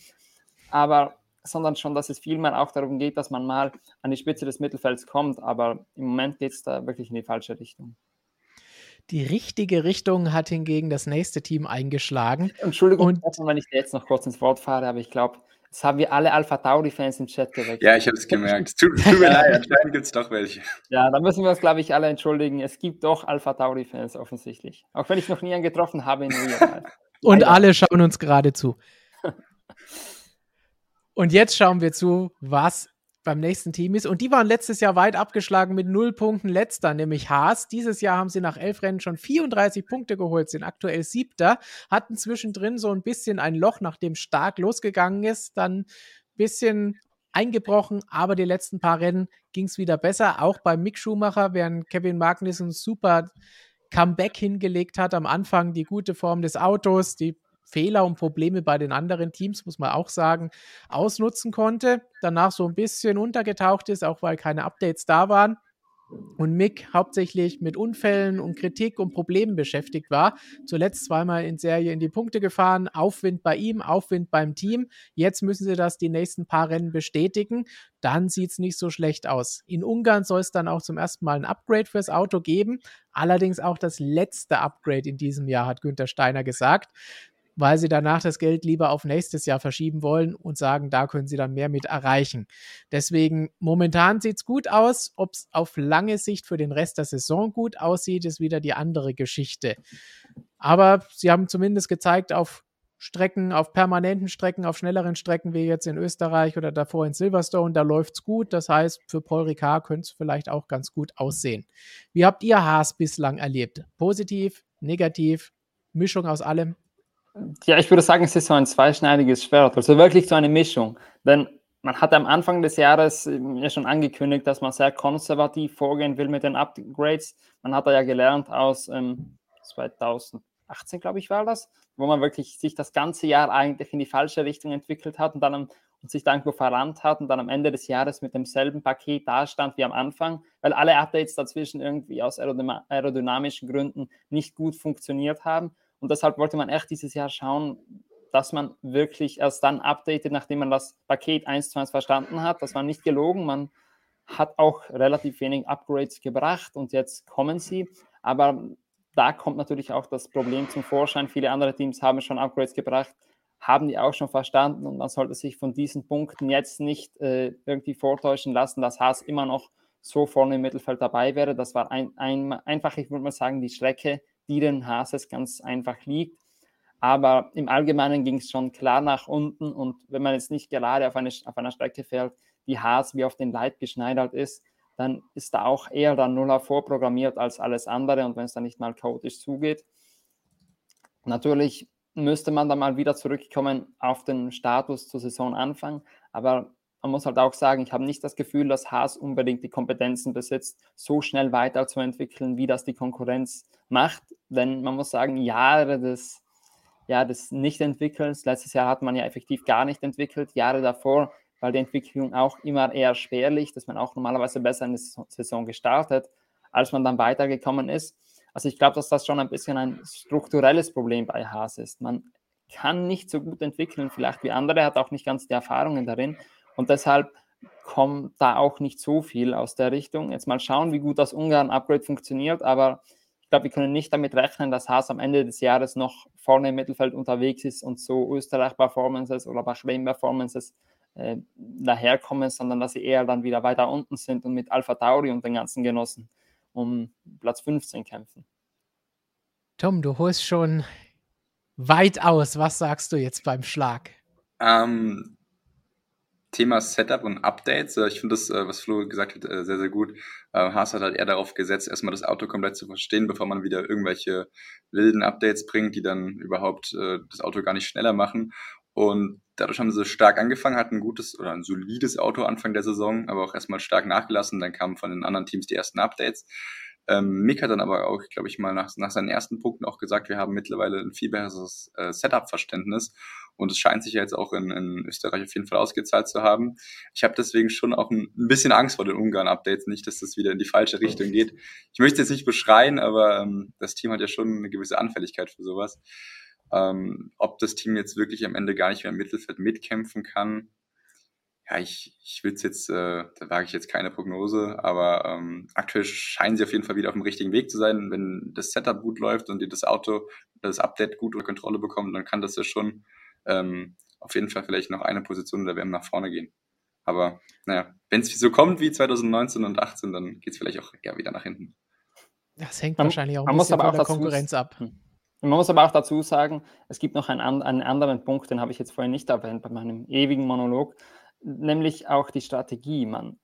Aber sondern schon, dass es vielmehr auch darum geht, dass man mal an die Spitze des Mittelfelds kommt. Aber im Moment geht es da wirklich in die falsche Richtung. Die richtige Richtung hat hingegen das nächste Team eingeschlagen. Entschuldigung, und, wenn ich jetzt noch kurz ins Wort fahre, aber ich glaube, das haben wir alle Alpha Tauri-Fans im Chat geweckt. Ja, ich habe es gemerkt. Tut, tut mir leid, anscheinend gibt es doch welche. Ja, da müssen wir uns, glaube ich, alle entschuldigen. Es gibt doch Alpha Tauri-Fans offensichtlich. Auch wenn ich noch nie einen getroffen habe in Real Und alle schauen uns gerade zu. Und jetzt schauen wir zu, was beim nächsten Team ist. Und die waren letztes Jahr weit abgeschlagen mit null Punkten letzter, nämlich Haas. Dieses Jahr haben sie nach elf Rennen schon 34 Punkte geholt, sind aktuell siebter, hatten zwischendrin so ein bisschen ein Loch, nachdem stark losgegangen ist, dann ein bisschen eingebrochen, aber die letzten paar Rennen ging es wieder besser. Auch bei Mick Schumacher, während Kevin Magnussen super Comeback hingelegt hat am Anfang, die gute Form des Autos, die Fehler und Probleme bei den anderen Teams, muss man auch sagen, ausnutzen konnte. Danach so ein bisschen untergetaucht ist, auch weil keine Updates da waren und Mick hauptsächlich mit Unfällen und Kritik und Problemen beschäftigt war. Zuletzt zweimal in Serie in die Punkte gefahren, Aufwind bei ihm, Aufwind beim Team. Jetzt müssen sie das die nächsten paar Rennen bestätigen. Dann sieht es nicht so schlecht aus. In Ungarn soll es dann auch zum ersten Mal ein Upgrade fürs Auto geben. Allerdings auch das letzte Upgrade in diesem Jahr, hat Günther Steiner gesagt weil sie danach das Geld lieber auf nächstes Jahr verschieben wollen und sagen, da können sie dann mehr mit erreichen. Deswegen momentan sieht es gut aus. Ob es auf lange Sicht für den Rest der Saison gut aussieht, ist wieder die andere Geschichte. Aber sie haben zumindest gezeigt, auf Strecken, auf permanenten Strecken, auf schnelleren Strecken wie jetzt in Österreich oder davor in Silverstone, da läuft es gut. Das heißt, für Paul Ricard könnte es vielleicht auch ganz gut aussehen. Wie habt ihr Haas bislang erlebt? Positiv, negativ, Mischung aus allem? Ja, ich würde sagen, es ist so ein zweischneidiges Schwert, also wirklich so eine Mischung. Denn man hat am Anfang des Jahres ähm, ja schon angekündigt, dass man sehr konservativ vorgehen will mit den Upgrades. Man hat da ja gelernt aus ähm, 2018, glaube ich, war das, wo man wirklich sich das ganze Jahr eigentlich in die falsche Richtung entwickelt hat und dann und sich dann verrannt hat und dann am Ende des Jahres mit demselben Paket dastand wie am Anfang, weil alle Updates dazwischen irgendwie aus aerodynamischen Gründen nicht gut funktioniert haben. Und deshalb wollte man echt dieses Jahr schauen, dass man wirklich erst dann updatet, nachdem man das Paket 1 zu 1 verstanden hat. Das war nicht gelogen. Man hat auch relativ wenig Upgrades gebracht und jetzt kommen sie. Aber da kommt natürlich auch das Problem zum Vorschein. Viele andere Teams haben schon Upgrades gebracht, haben die auch schon verstanden und man sollte sich von diesen Punkten jetzt nicht äh, irgendwie vortäuschen lassen, dass Haas immer noch so vorne im Mittelfeld dabei wäre. Das war ein, ein, einfach, ich würde mal sagen, die Strecke, die den Hases ganz einfach liegt. Aber im Allgemeinen ging es schon klar nach unten und wenn man jetzt nicht gerade auf, eine, auf einer Strecke fährt, die Haas wie auf den Leib geschneidert ist, dann ist da auch eher dann Nuller vorprogrammiert als alles andere und wenn es dann nicht mal chaotisch zugeht. Natürlich müsste man dann mal wieder zurückkommen auf den Status zu Saisonanfang, aber man muss halt auch sagen, ich habe nicht das Gefühl, dass Haas unbedingt die Kompetenzen besitzt, so schnell weiterzuentwickeln, wie das die Konkurrenz macht. Denn man muss sagen, Jahre des, ja, des Nicht-Entwickelns, letztes Jahr hat man ja effektiv gar nicht entwickelt, Jahre davor weil die Entwicklung auch immer eher spärlich, dass man auch normalerweise besser in die Saison gestartet, als man dann weitergekommen ist. Also ich glaube, dass das schon ein bisschen ein strukturelles Problem bei Haas ist. Man kann nicht so gut entwickeln, vielleicht wie andere, hat auch nicht ganz die Erfahrungen darin. Und deshalb kommt da auch nicht so viel aus der Richtung. Jetzt mal schauen, wie gut das Ungarn-Upgrade funktioniert, aber ich glaube, wir können nicht damit rechnen, dass Haas am Ende des Jahres noch vorne im Mittelfeld unterwegs ist und so Österreich-Performances oder Bahrain-Performances äh, daherkommen, sondern dass sie eher dann wieder weiter unten sind und mit Alpha Tauri und den ganzen Genossen um Platz 15 kämpfen. Tom, du holst schon weit aus. Was sagst du jetzt beim Schlag? Ähm, Thema Setup und Updates. Äh, ich finde das, äh, was Flo gesagt hat, äh, sehr, sehr gut. Haas hat halt eher darauf gesetzt, erstmal das Auto komplett zu verstehen, bevor man wieder irgendwelche wilden Updates bringt, die dann überhaupt das Auto gar nicht schneller machen. Und dadurch haben sie stark angefangen, hatten ein gutes oder ein solides Auto Anfang der Saison, aber auch erstmal stark nachgelassen. Dann kamen von den anderen Teams die ersten Updates. Ähm, Mick hat dann aber auch, glaube ich mal, nach, nach seinen ersten Punkten auch gesagt, wir haben mittlerweile ein viel besseres äh, Setup-Verständnis und es scheint sich ja jetzt auch in, in Österreich auf jeden Fall ausgezahlt zu haben. Ich habe deswegen schon auch ein, ein, bisschen Angst vor den Ungarn-Updates, nicht, dass das wieder in die falsche Richtung geht. Ich möchte jetzt nicht beschreien, aber ähm, das Team hat ja schon eine gewisse Anfälligkeit für sowas. Ähm, ob das Team jetzt wirklich am Ende gar nicht mehr im Mittelfeld mitkämpfen kann, ja, ich, ich will es jetzt, äh, da wage ich jetzt keine Prognose, aber ähm, aktuell scheinen sie auf jeden Fall wieder auf dem richtigen Weg zu sein. Wenn das Setup gut läuft und die das Auto, das Update gut unter Kontrolle bekommen, dann kann das ja schon ähm, auf jeden Fall vielleicht noch eine Position der WM nach vorne gehen. Aber naja, wenn es so kommt wie 2019 und 18, dann geht es vielleicht auch eher wieder nach hinten. Das hängt man, wahrscheinlich auch ein bisschen von der Konkurrenz ab. Hm. Man muss aber auch dazu sagen, es gibt noch einen, einen anderen Punkt, den habe ich jetzt vorhin nicht erwähnt bei meinem ewigen Monolog, nämlich auch die Strategie. Man,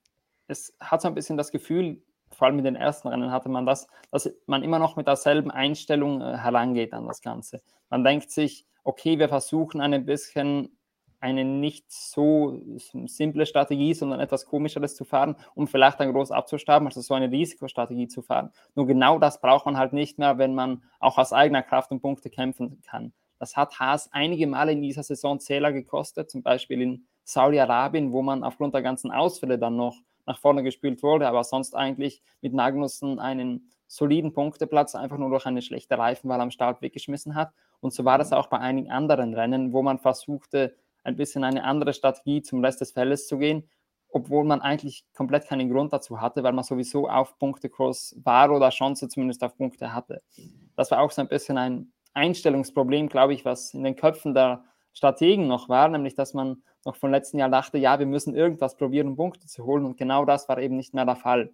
es hat so ein bisschen das Gefühl, vor allem in den ersten Rennen hatte man das, dass man immer noch mit derselben Einstellung äh, herangeht an das Ganze. Man denkt sich, okay, wir versuchen ein bisschen eine nicht so simple Strategie, sondern etwas komischeres zu fahren, um vielleicht dann groß abzustaben, also so eine Risikostrategie zu fahren. Nur genau das braucht man halt nicht mehr, wenn man auch aus eigener Kraft um Punkte kämpfen kann. Das hat Haas einige Male in dieser Saison Zähler gekostet, zum Beispiel in Saudi-Arabien, wo man aufgrund der ganzen Ausfälle dann noch nach vorne gespielt wurde, aber sonst eigentlich mit Magnussen einen soliden Punkteplatz einfach nur durch eine schlechte Reifenwahl am Start weggeschmissen hat. Und so war das auch bei einigen anderen Rennen, wo man versuchte, ein bisschen eine andere Strategie zum Rest des Feldes zu gehen, obwohl man eigentlich komplett keinen Grund dazu hatte, weil man sowieso auf Punkte Cross war oder Chance zumindest auf Punkte hatte. Das war auch so ein bisschen ein Einstellungsproblem, glaube ich, was in den Köpfen der Strategen noch war, nämlich dass man noch vom letzten Jahr dachte, ja, wir müssen irgendwas probieren, Punkte zu holen und genau das war eben nicht mehr der Fall.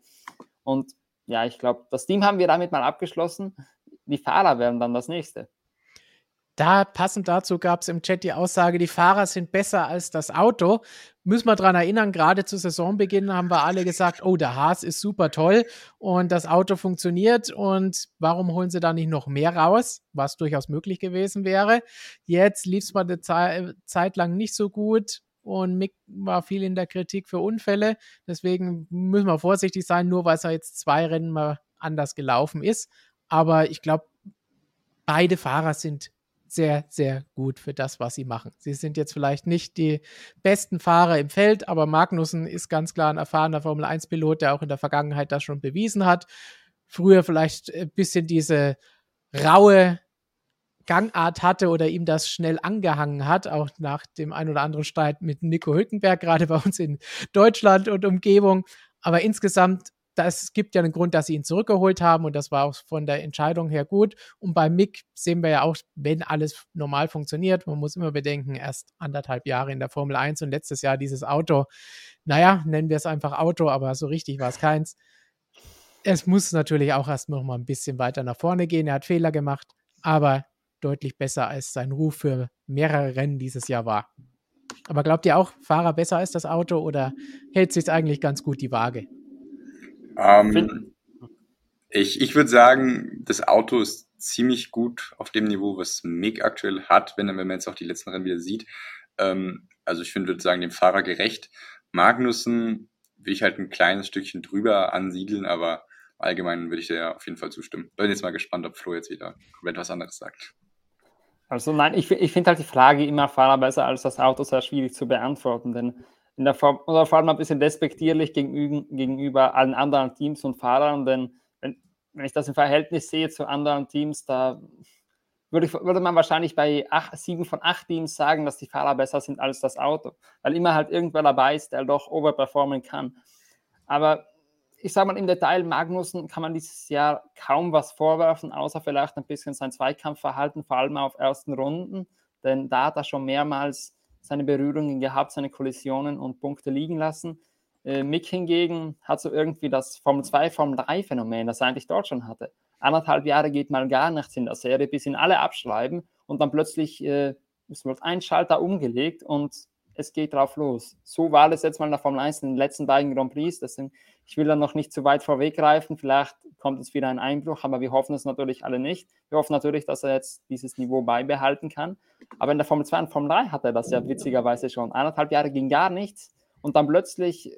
Und ja, ich glaube, das Team haben wir damit mal abgeschlossen. Die Fahrer werden dann das nächste. Da passend dazu gab es im Chat die Aussage, die Fahrer sind besser als das Auto. Müssen wir daran erinnern, gerade zu Saisonbeginn haben wir alle gesagt, oh, der Haas ist super toll und das Auto funktioniert und warum holen sie da nicht noch mehr raus, was durchaus möglich gewesen wäre. Jetzt lief es mal eine Ze Zeit lang nicht so gut und Mick war viel in der Kritik für Unfälle. Deswegen müssen wir vorsichtig sein, nur weil es jetzt zwei Rennen mal anders gelaufen ist. Aber ich glaube, beide Fahrer sind sehr, sehr gut für das, was sie machen. Sie sind jetzt vielleicht nicht die besten Fahrer im Feld, aber Magnussen ist ganz klar ein erfahrener Formel-1-Pilot, der auch in der Vergangenheit das schon bewiesen hat. Früher vielleicht ein bisschen diese raue Gangart hatte oder ihm das schnell angehangen hat, auch nach dem ein oder anderen Streit mit Nico Hülkenberg, gerade bei uns in Deutschland und Umgebung. Aber insgesamt das gibt ja einen Grund, dass sie ihn zurückgeholt haben und das war auch von der Entscheidung her gut. Und bei Mick sehen wir ja auch, wenn alles normal funktioniert, man muss immer bedenken, erst anderthalb Jahre in der Formel 1 und letztes Jahr dieses Auto, naja, nennen wir es einfach Auto, aber so richtig war es keins. Es muss natürlich auch erst noch mal ein bisschen weiter nach vorne gehen. Er hat Fehler gemacht, aber deutlich besser als sein Ruf für mehrere Rennen dieses Jahr war. Aber glaubt ihr auch, Fahrer besser als das Auto oder hält sich eigentlich ganz gut die Waage? Ähm, ich ich würde sagen, das Auto ist ziemlich gut auf dem Niveau, was Mick aktuell hat, wenn, wenn man jetzt auch die letzten Rennen wieder sieht. Ähm, also ich finde, würde sagen, dem Fahrer gerecht. Magnussen will ich halt ein kleines Stückchen drüber ansiedeln, aber allgemein würde ich dir auf jeden Fall zustimmen. Bin jetzt mal gespannt, ob Flo jetzt wieder etwas anderes sagt. Also nein, ich, ich finde halt die Frage immer Fahrer besser als das Auto sehr schwierig zu beantworten, denn in der Form, oder vor allem ein bisschen despektierlich gegenüber, gegenüber allen anderen Teams und Fahrern, denn wenn, wenn ich das im Verhältnis sehe zu anderen Teams, da würde, ich, würde man wahrscheinlich bei acht, sieben von acht Teams sagen, dass die Fahrer besser sind als das Auto, weil immer halt irgendwer dabei ist, der doch overperformen kann. Aber ich sage mal, im Detail, Magnussen kann man dieses Jahr kaum was vorwerfen, außer vielleicht ein bisschen sein Zweikampfverhalten, vor allem auf ersten Runden, denn da hat er schon mehrmals seine Berührungen gehabt, seine Kollisionen und Punkte liegen lassen. Äh, Mick hingegen hat so irgendwie das Formel 2, Formel 3 Phänomen, das er eigentlich dort schon hatte anderthalb Jahre geht mal gar nichts in der Serie, bis ihn alle abschreiben und dann plötzlich äh, es wird ein Schalter umgelegt und es geht drauf los. So war es jetzt mal in der Formel 1 in den letzten beiden Grand Prix. Deswegen, ich will da noch nicht zu weit vorweggreifen. Vielleicht kommt es wieder ein Einbruch, aber wir hoffen es natürlich alle nicht. Wir hoffen natürlich, dass er jetzt dieses Niveau beibehalten kann. Aber in der Formel 2 und Formel 3 hat er das ja witzigerweise schon. Eineinhalb Jahre ging gar nichts und dann plötzlich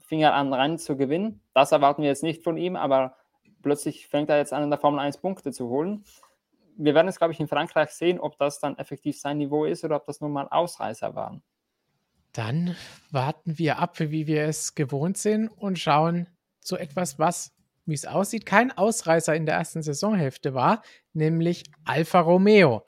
fing er an, rein zu gewinnen. Das erwarten wir jetzt nicht von ihm, aber plötzlich fängt er jetzt an, in der Formel 1 Punkte zu holen. Wir werden es, glaube ich, in Frankreich sehen, ob das dann effektiv sein Niveau ist oder ob das nur mal Ausreißer waren. Dann warten wir ab, wie wir es gewohnt sind und schauen zu etwas, was, wie es aussieht, kein Ausreißer in der ersten Saisonhälfte war, nämlich Alfa Romeo.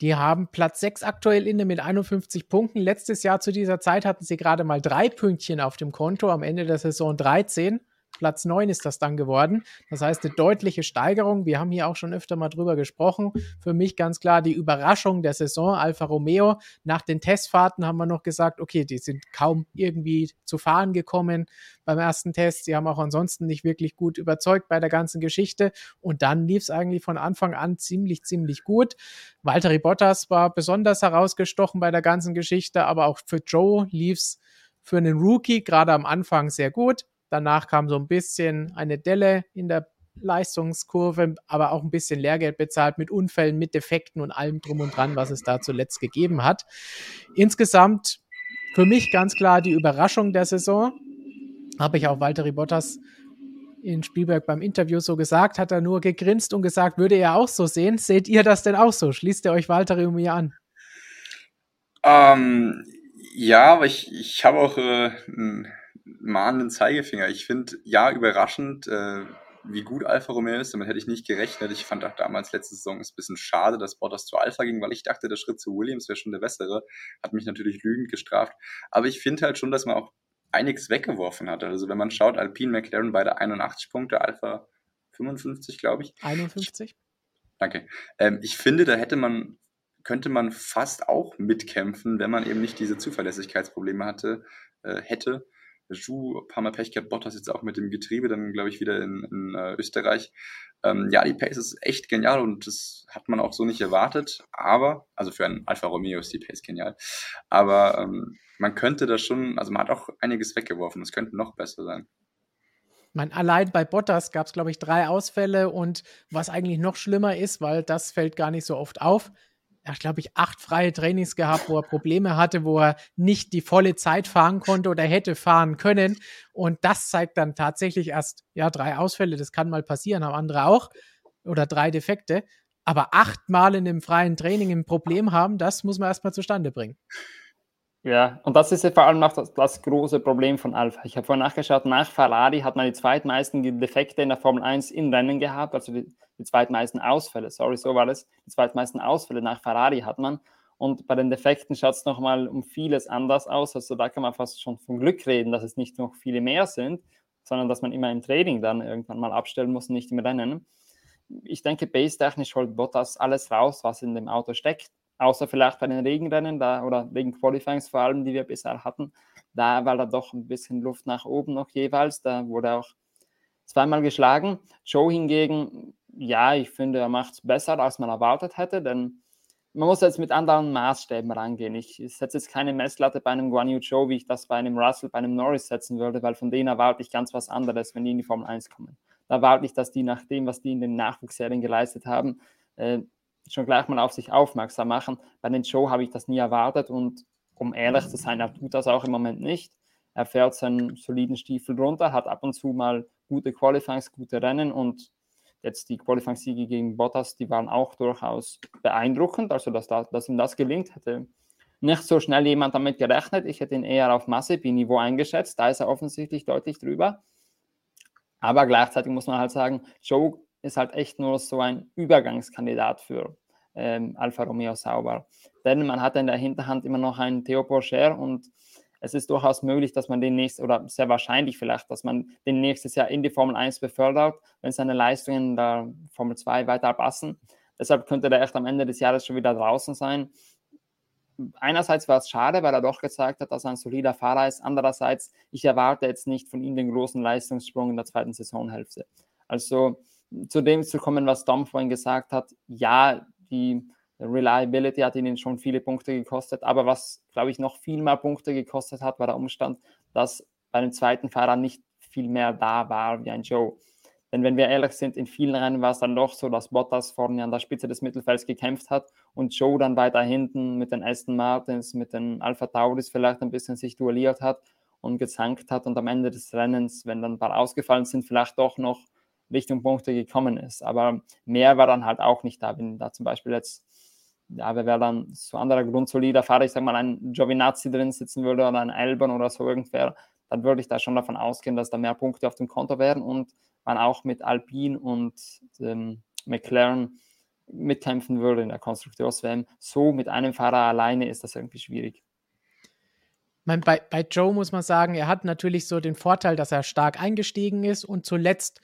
Die haben Platz 6 aktuell inne mit 51 Punkten. Letztes Jahr zu dieser Zeit hatten sie gerade mal drei Pünktchen auf dem Konto, am Ende der Saison 13. Platz 9 ist das dann geworden. Das heißt, eine deutliche Steigerung. Wir haben hier auch schon öfter mal drüber gesprochen. Für mich ganz klar die Überraschung der Saison Alfa Romeo. Nach den Testfahrten haben wir noch gesagt, okay, die sind kaum irgendwie zu fahren gekommen beim ersten Test. Sie haben auch ansonsten nicht wirklich gut überzeugt bei der ganzen Geschichte. Und dann lief es eigentlich von Anfang an ziemlich, ziemlich gut. Valtteri Bottas war besonders herausgestochen bei der ganzen Geschichte, aber auch für Joe lief es für einen Rookie gerade am Anfang sehr gut. Danach kam so ein bisschen eine Delle in der Leistungskurve, aber auch ein bisschen Lehrgeld bezahlt mit Unfällen, mit Defekten und allem drum und dran, was es da zuletzt gegeben hat. Insgesamt für mich ganz klar die Überraschung der Saison. Habe ich auch Walter Bottas in Spielberg beim Interview so gesagt, hat er nur gegrinst und gesagt, würde er auch so sehen. Seht ihr das denn auch so? Schließt ihr euch Walter um mir an? Ähm, ja, aber ich, ich habe auch äh, mahnenden Zeigefinger. Ich finde, ja, überraschend, äh, wie gut Alfa Romeo ist. Damit hätte ich nicht gerechnet. Ich fand auch damals letzte Saison ist ein bisschen schade, dass Bottas zu Alpha ging, weil ich dachte, der Schritt zu Williams wäre schon der bessere. Hat mich natürlich lügend gestraft. Aber ich finde halt schon, dass man auch einiges weggeworfen hat. Also wenn man schaut, Alpine, McLaren beide 81 Punkte, Alpha 55, glaube ich. 51. Danke. Ähm, ich finde, da hätte man, könnte man fast auch mitkämpfen, wenn man eben nicht diese Zuverlässigkeitsprobleme hatte, äh, hätte. Ju, ein paar Mal Pech gehabt, Bottas jetzt auch mit dem Getriebe, dann glaube ich wieder in, in uh, Österreich. Ähm, ja, die Pace ist echt genial und das hat man auch so nicht erwartet, aber, also für einen Alfa Romeo ist die Pace genial, aber ähm, man könnte da schon, also man hat auch einiges weggeworfen, es könnte noch besser sein. Man, allein bei Bottas gab es, glaube ich, drei Ausfälle und was eigentlich noch schlimmer ist, weil das fällt gar nicht so oft auf, glaube ich, acht freie Trainings gehabt, wo er Probleme hatte, wo er nicht die volle Zeit fahren konnte oder hätte fahren können. Und das zeigt dann tatsächlich erst, ja, drei Ausfälle, das kann mal passieren, haben andere auch, oder drei Defekte. Aber achtmal in einem freien Training ein Problem haben, das muss man erstmal zustande bringen. Ja, und das ist ja vor allem auch das, das große Problem von Alpha. Ich habe vorhin nachgeschaut, nach Ferrari hat man die zweitmeisten Defekte in der Formel 1 in Rennen gehabt, also die, die zweitmeisten Ausfälle, sorry, so war das, die zweitmeisten Ausfälle nach Ferrari hat man. Und bei den Defekten schaut es nochmal um vieles anders aus. Also da kann man fast schon von Glück reden, dass es nicht noch viele mehr sind, sondern dass man immer im Training dann irgendwann mal abstellen muss, nicht im Rennen. Ich denke, base-technisch holt Bottas alles raus, was in dem Auto steckt außer vielleicht bei den Regenrennen da, oder Regen-Qualifyings vor allem, die wir bisher hatten. Da war da doch ein bisschen Luft nach oben noch jeweils. Da wurde auch zweimal geschlagen. Joe hingegen, ja, ich finde, er macht es besser, als man erwartet hätte, denn man muss jetzt mit anderen Maßstäben rangehen. Ich setze jetzt keine Messlatte bei einem Guan Yu Zhou, wie ich das bei einem Russell, bei einem Norris setzen würde, weil von denen erwarte ich ganz was anderes, wenn die in die Formel 1 kommen. Da erwarte ich, dass die nach dem, was die in den Nachwuchsserien geleistet haben, äh, schon gleich mal auf sich aufmerksam machen. Bei den Show habe ich das nie erwartet und um ehrlich zu sein, er tut das auch im Moment nicht. Er fährt seinen soliden Stiefel runter, hat ab und zu mal gute Qualifyings, gute Rennen und jetzt die Qualifying-Siege gegen Bottas, die waren auch durchaus beeindruckend. Also, dass, da, dass ihm das gelingt, hätte nicht so schnell jemand damit gerechnet. Ich hätte ihn eher auf Mazepin-Niveau eingeschätzt. Da ist er offensichtlich deutlich drüber. Aber gleichzeitig muss man halt sagen, Joe ist halt echt nur so ein Übergangskandidat für ähm, Alfa Romeo Sauber. Denn man hat in der Hinterhand immer noch einen Theo Porcher und es ist durchaus möglich, dass man den nächsten, oder sehr wahrscheinlich vielleicht, dass man den nächstes Jahr in die Formel 1 befördert, wenn seine Leistungen in der Formel 2 weiter passen. Deshalb könnte der echt am Ende des Jahres schon wieder draußen sein. Einerseits war es schade, weil er doch gezeigt hat, dass er ein solider Fahrer ist. Andererseits, ich erwarte jetzt nicht von ihm den großen Leistungssprung in der zweiten Saisonhälfte. Also zu dem zu kommen, was Dom vorhin gesagt hat, ja, die Reliability hat ihnen schon viele Punkte gekostet, aber was, glaube ich, noch viel mehr Punkte gekostet hat, war der Umstand, dass bei dem zweiten Fahrer nicht viel mehr da war wie ein Joe. Denn wenn wir ehrlich sind, in vielen Rennen war es dann doch so, dass Bottas vorne an der Spitze des Mittelfelds gekämpft hat und Joe dann weiter hinten mit den Aston Martins, mit den Alpha Tauris vielleicht ein bisschen sich duelliert hat und gezankt hat und am Ende des Rennens, wenn dann ein paar ausgefallen sind, vielleicht doch noch Richtung Punkte gekommen ist. Aber mehr war dann halt auch nicht da. Wenn da zum Beispiel jetzt, ja, wer wäre dann so anderer grundsolider Fahrer, ich sag mal, ein Giovinazzi drin sitzen würde oder ein Albon oder so irgendwer, dann würde ich da schon davon ausgehen, dass da mehr Punkte auf dem Konto wären und man auch mit Alpine und ähm, McLaren mitkämpfen würde in der Konstrukteurs-WM. So mit einem Fahrer alleine ist das irgendwie schwierig. Bei, bei Joe muss man sagen, er hat natürlich so den Vorteil, dass er stark eingestiegen ist und zuletzt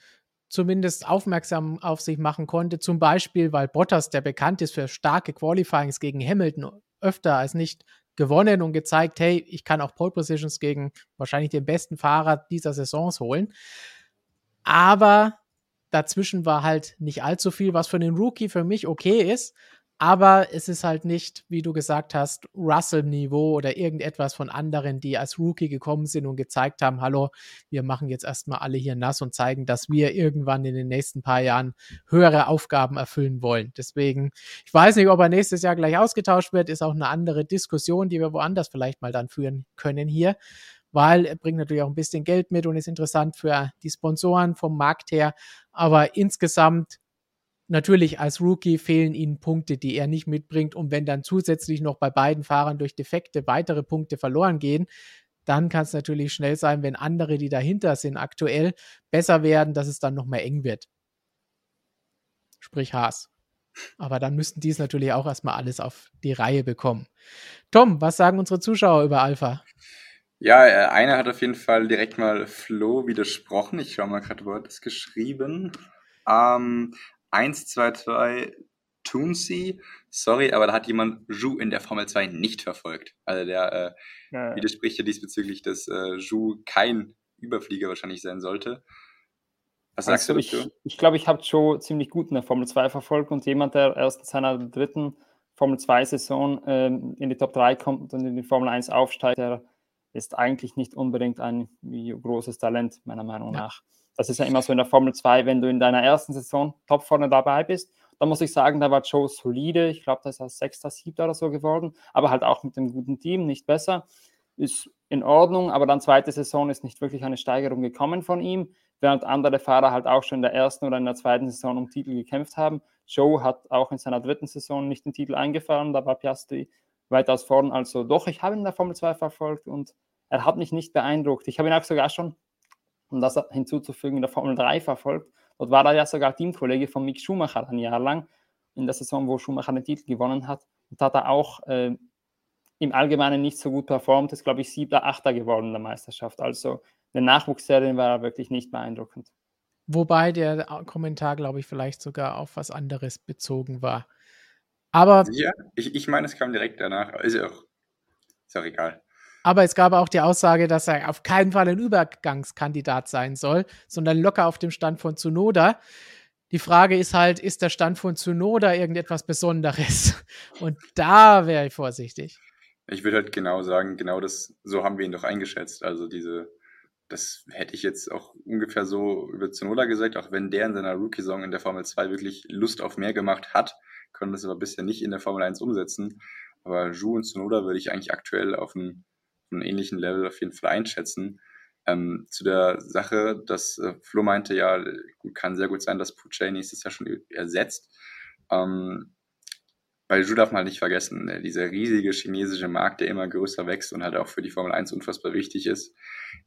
zumindest aufmerksam auf sich machen konnte. Zum Beispiel, weil Bottas, der bekannt ist für starke Qualifyings gegen Hamilton, öfter als nicht gewonnen und gezeigt, hey, ich kann auch Pole Positions gegen wahrscheinlich den besten Fahrer dieser Saisons holen. Aber dazwischen war halt nicht allzu viel, was für den Rookie für mich okay ist. Aber es ist halt nicht, wie du gesagt hast, Russell-Niveau oder irgendetwas von anderen, die als Rookie gekommen sind und gezeigt haben, hallo, wir machen jetzt erstmal alle hier nass und zeigen, dass wir irgendwann in den nächsten paar Jahren höhere Aufgaben erfüllen wollen. Deswegen, ich weiß nicht, ob er nächstes Jahr gleich ausgetauscht wird, ist auch eine andere Diskussion, die wir woanders vielleicht mal dann führen können hier weil er bringt natürlich auch ein bisschen Geld mit und ist interessant für die Sponsoren vom Markt her. Aber insgesamt Natürlich als Rookie fehlen ihnen Punkte, die er nicht mitbringt. Und wenn dann zusätzlich noch bei beiden Fahrern durch Defekte weitere Punkte verloren gehen, dann kann es natürlich schnell sein, wenn andere, die dahinter sind, aktuell besser werden, dass es dann noch mehr eng wird. Sprich Haas. Aber dann müssten die es natürlich auch erstmal alles auf die Reihe bekommen. Tom, was sagen unsere Zuschauer über Alpha? Ja, äh, einer hat auf jeden Fall direkt mal Flo widersprochen. Ich schaue mal gerade, wo er das geschrieben. Ähm, 1, 2, 2 Toonsy. Sorry, aber da hat jemand Ju in der Formel 2 nicht verfolgt. Also der äh, ja, ja. widerspricht ja diesbezüglich, dass äh, Ju kein Überflieger wahrscheinlich sein sollte. Was sagst also du dazu? Ich, ich glaube, ich habe Joe ziemlich gut in der Formel 2 verfolgt und jemand, der erst in seiner dritten Formel 2-Saison ähm, in die Top 3 kommt und in die Formel 1 aufsteigt, der ist eigentlich nicht unbedingt ein großes Talent, meiner Meinung ja. Das ist ja immer so in der Formel 2, wenn du in deiner ersten Saison top vorne dabei bist. Da muss ich sagen, da war Joe solide. Ich glaube, da ist er Sechster, Siebter oder so geworden. Aber halt auch mit dem guten Team, nicht besser. Ist in Ordnung, aber dann zweite Saison ist nicht wirklich eine Steigerung gekommen von ihm, während andere Fahrer halt auch schon in der ersten oder in der zweiten Saison um Titel gekämpft haben. Joe hat auch in seiner dritten Saison nicht den Titel eingefahren, da war Piastri weitaus vorn. Also doch, ich habe ihn in der Formel 2 verfolgt und er hat mich nicht beeindruckt. Ich habe ihn auch sogar schon um das hinzuzufügen, in der Formel 3 verfolgt. Dort war er ja sogar Teamkollege von Mick Schumacher ein Jahr lang, in der Saison, wo Schumacher den Titel gewonnen hat. Und hat er auch äh, im Allgemeinen nicht so gut performt, ist, glaube ich, siebter, achter geworden in der Meisterschaft. Also in den Nachwuchsserien war er wirklich nicht beeindruckend. Wobei der Kommentar, glaube ich, vielleicht sogar auf was anderes bezogen war. Aber. Ja, ich, ich meine, es kam direkt danach. Ist ja auch, ist auch egal. Aber es gab auch die Aussage, dass er auf keinen Fall ein Übergangskandidat sein soll, sondern locker auf dem Stand von Zunoda. Die Frage ist halt, ist der Stand von Zunoda irgendetwas Besonderes? Und da wäre ich vorsichtig. Ich würde halt genau sagen, genau das, so haben wir ihn doch eingeschätzt. Also diese, das hätte ich jetzt auch ungefähr so über Zunoda gesagt, auch wenn der in seiner Rookie-Song in der Formel 2 wirklich Lust auf mehr gemacht hat, konnte das aber bisher nicht in der Formel 1 umsetzen. Aber Ju und Zunoda würde ich eigentlich aktuell auf ein einem ähnlichen Level auf jeden Fall einschätzen. Ähm, zu der Sache, dass äh, Flo meinte, ja, kann sehr gut sein, dass Puchet nächstes Jahr schon ersetzt. Ähm, bei Ju darf man halt nicht vergessen, ne, dieser riesige chinesische Markt, der immer größer wächst und halt auch für die Formel 1 unfassbar wichtig ist.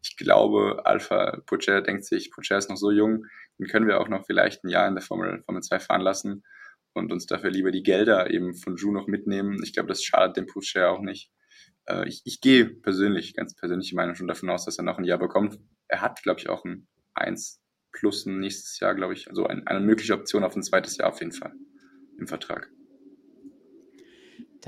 Ich glaube, Alpha Pucher denkt sich, Pucher ist noch so jung, den können wir auch noch vielleicht ein Jahr in der Formel, Formel 2 fahren lassen und uns dafür lieber die Gelder eben von Ju noch mitnehmen. Ich glaube, das schadet dem Pucher auch nicht. Äh, ich, ich gehe persönlich, ganz persönliche Meinung schon davon aus, dass er noch ein Jahr bekommt. Er hat, glaube ich, auch ein 1 plus ein nächstes Jahr, glaube ich. Also ein, eine mögliche Option auf ein zweites Jahr auf jeden Fall im Vertrag.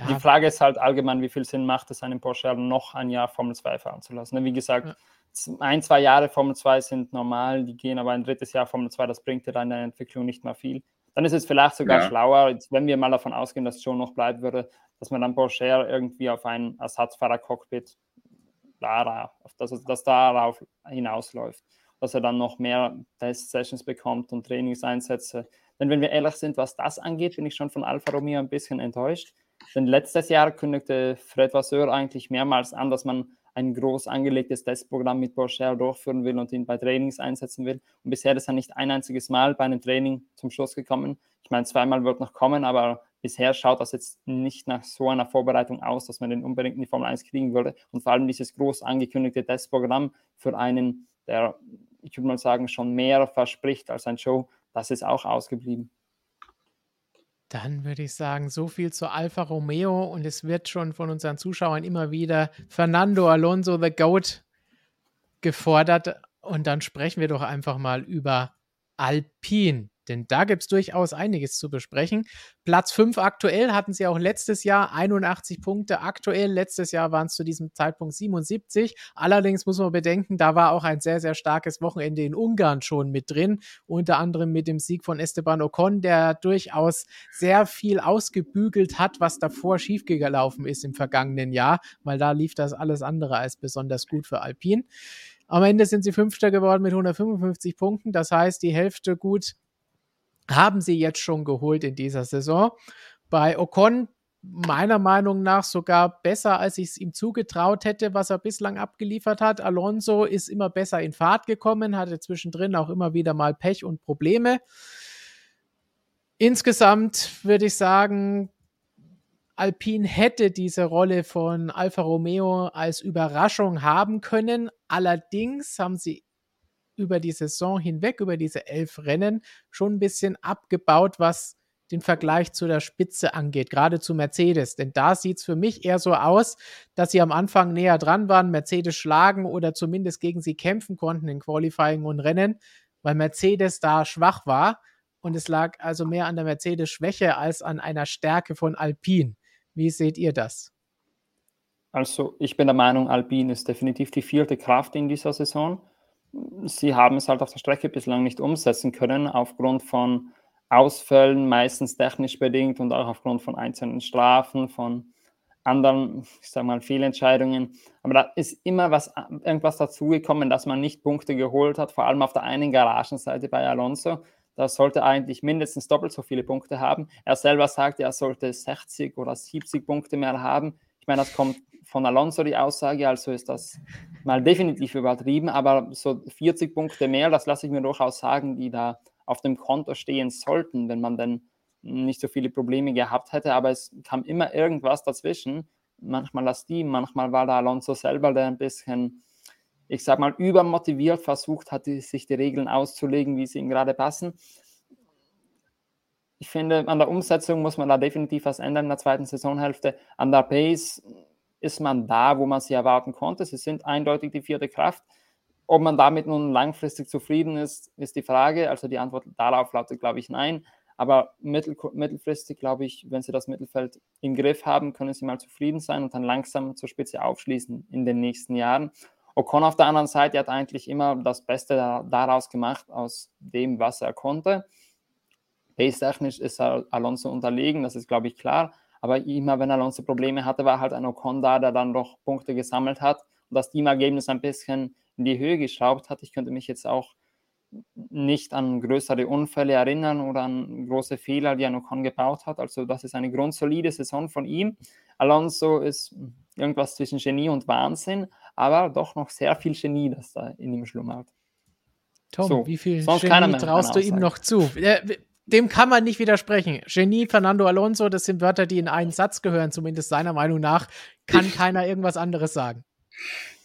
Die Frage ist halt allgemein, wie viel Sinn macht es, einen Porsche noch ein Jahr Formel 2 fahren zu lassen. Wie gesagt, ja. ein, zwei Jahre Formel 2 sind normal, die gehen aber ein drittes Jahr Formel 2, das bringt dir dann in der Entwicklung nicht mehr viel. Dann ist es vielleicht sogar ja. schlauer, jetzt, wenn wir mal davon ausgehen, dass Joe noch bleiben würde, dass man dann Porsche irgendwie auf ein Ersatzfahrer-Cockpit, dass, dass darauf hinausläuft, dass er dann noch mehr Test-Sessions bekommt und Trainingseinsätze. Denn wenn wir ehrlich sind, was das angeht, bin ich schon von Alfa Romeo ein bisschen enttäuscht denn letztes Jahr kündigte Fred Vasseur eigentlich mehrmals an, dass man ein groß angelegtes Testprogramm mit Porsche durchführen will und ihn bei Trainings einsetzen will. Und bisher ist er nicht ein einziges Mal bei einem Training zum Schluss gekommen. Ich meine, zweimal wird noch kommen, aber bisher schaut das jetzt nicht nach so einer Vorbereitung aus, dass man den unbedingt in die Formel 1 kriegen würde. Und vor allem dieses groß angekündigte Testprogramm für einen, der, ich würde mal sagen, schon mehr verspricht als ein Show, das ist auch ausgeblieben. Dann würde ich sagen, so viel zu Alfa Romeo und es wird schon von unseren Zuschauern immer wieder Fernando Alonso, the GOAT, gefordert. Und dann sprechen wir doch einfach mal über Alpine. Denn da gibt es durchaus einiges zu besprechen. Platz 5 aktuell hatten sie auch letztes Jahr 81 Punkte aktuell. Letztes Jahr waren es zu diesem Zeitpunkt 77. Allerdings muss man bedenken, da war auch ein sehr, sehr starkes Wochenende in Ungarn schon mit drin. Unter anderem mit dem Sieg von Esteban Ocon, der durchaus sehr viel ausgebügelt hat, was davor schiefgelaufen ist im vergangenen Jahr, weil da lief das alles andere als besonders gut für Alpine. Am Ende sind sie Fünfter geworden mit 155 Punkten. Das heißt, die Hälfte gut haben sie jetzt schon geholt in dieser Saison. Bei Ocon meiner Meinung nach sogar besser, als ich es ihm zugetraut hätte, was er bislang abgeliefert hat. Alonso ist immer besser in Fahrt gekommen, hatte zwischendrin auch immer wieder mal Pech und Probleme. Insgesamt würde ich sagen, Alpine hätte diese Rolle von Alfa Romeo als Überraschung haben können. Allerdings haben sie über die Saison hinweg, über diese elf Rennen, schon ein bisschen abgebaut, was den Vergleich zu der Spitze angeht, gerade zu Mercedes. Denn da sieht es für mich eher so aus, dass sie am Anfang näher dran waren, Mercedes schlagen oder zumindest gegen sie kämpfen konnten in Qualifying und Rennen, weil Mercedes da schwach war. Und es lag also mehr an der Mercedes-Schwäche als an einer Stärke von Alpine. Wie seht ihr das? Also, ich bin der Meinung, Alpine ist definitiv die vierte Kraft in dieser Saison sie haben es halt auf der Strecke bislang nicht umsetzen können, aufgrund von Ausfällen, meistens technisch bedingt und auch aufgrund von einzelnen Strafen, von anderen, ich sage mal, Fehlentscheidungen. Aber da ist immer was, irgendwas dazugekommen, dass man nicht Punkte geholt hat, vor allem auf der einen Garagenseite bei Alonso. Da sollte eigentlich mindestens doppelt so viele Punkte haben. Er selber sagt, er sollte 60 oder 70 Punkte mehr haben. Ich meine, das kommt von Alonso die Aussage, also ist das mal definitiv übertrieben, aber so 40 Punkte mehr, das lasse ich mir durchaus sagen, die da auf dem Konto stehen sollten, wenn man dann nicht so viele Probleme gehabt hätte, aber es kam immer irgendwas dazwischen. Manchmal das Team, manchmal war da Alonso selber, der ein bisschen, ich sag mal, übermotiviert versucht hat, sich die Regeln auszulegen, wie sie ihm gerade passen. Ich finde, an der Umsetzung muss man da definitiv was ändern in der zweiten Saisonhälfte. An der Pace ist man da, wo man sie erwarten konnte. Sie sind eindeutig die vierte Kraft. Ob man damit nun langfristig zufrieden ist, ist die Frage. Also die Antwort darauf lautet, glaube ich, nein. Aber mittel, mittelfristig, glaube ich, wenn sie das Mittelfeld im Griff haben, können sie mal zufrieden sein und dann langsam zur Spitze aufschließen in den nächsten Jahren. Ocon auf der anderen Seite hat eigentlich immer das Beste daraus gemacht, aus dem, was er konnte. Pace-technisch ist Alonso unterlegen, das ist, glaube ich, klar. Aber immer wenn Alonso Probleme hatte, war halt ein Ocon da, der dann doch Punkte gesammelt hat und das Teamergebnis ein bisschen in die Höhe geschraubt hat. Ich könnte mich jetzt auch nicht an größere Unfälle erinnern oder an große Fehler, die ein Ocon gebaut hat. Also das ist eine grundsolide Saison von ihm. Alonso ist irgendwas zwischen Genie und Wahnsinn, aber doch noch sehr viel Genie, das da in ihm schlummert. Tom, so, wie viel Genie traust du ihm noch zu? Dem kann man nicht widersprechen. Genie, Fernando Alonso, das sind Wörter, die in einen Satz gehören, zumindest seiner Meinung nach. Kann keiner irgendwas anderes sagen.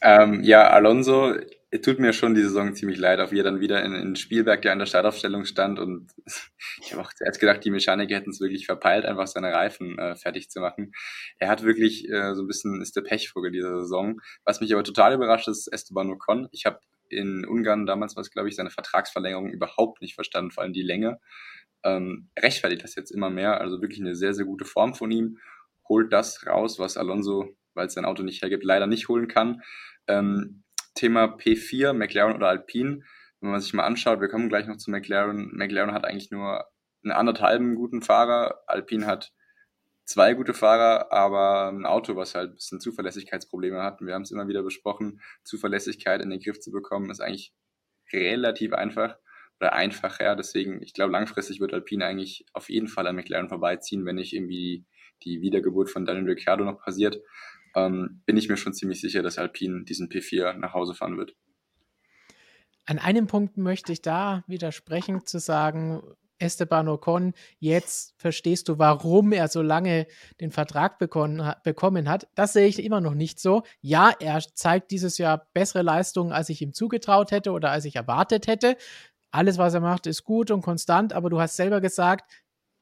Ähm, ja, Alonso tut mir schon die Saison ziemlich leid, auch wie er dann wieder in, in Spielberg, der an der Startaufstellung stand. Und ich habe auch zuerst gedacht, die Mechaniker hätten es wirklich verpeilt, einfach seine Reifen äh, fertig zu machen. Er hat wirklich äh, so ein bisschen, ist der Pechvogel dieser Saison. Was mich aber total überrascht, ist Esteban Ocon. Ich habe in Ungarn damals, was glaube ich, seine Vertragsverlängerung überhaupt nicht verstanden, vor allem die Länge. Ähm, rechtfertigt das jetzt immer mehr, also wirklich eine sehr, sehr gute Form von ihm. Holt das raus, was Alonso, weil es sein Auto nicht hergibt, leider nicht holen kann. Ähm, Thema P4, McLaren oder Alpine, wenn man sich mal anschaut, wir kommen gleich noch zu McLaren. McLaren hat eigentlich nur einen anderthalben guten Fahrer, Alpine hat zwei gute Fahrer, aber ein Auto, was halt ein bisschen Zuverlässigkeitsprobleme hat. wir haben es immer wieder besprochen, Zuverlässigkeit in den Griff zu bekommen, ist eigentlich relativ einfach oder einfacher. Deswegen, ich glaube, langfristig wird Alpine eigentlich auf jeden Fall an McLaren vorbeiziehen, wenn nicht irgendwie die Wiedergeburt von Daniel Ricciardo noch passiert ähm, bin ich mir schon ziemlich sicher, dass Alpine diesen P4 nach Hause fahren wird. An einem Punkt möchte ich da widersprechen, zu sagen, Esteban Ocon, jetzt verstehst du, warum er so lange den Vertrag bekommen, bekommen hat. Das sehe ich immer noch nicht so. Ja, er zeigt dieses Jahr bessere Leistungen, als ich ihm zugetraut hätte oder als ich erwartet hätte. Alles, was er macht, ist gut und konstant, aber du hast selber gesagt,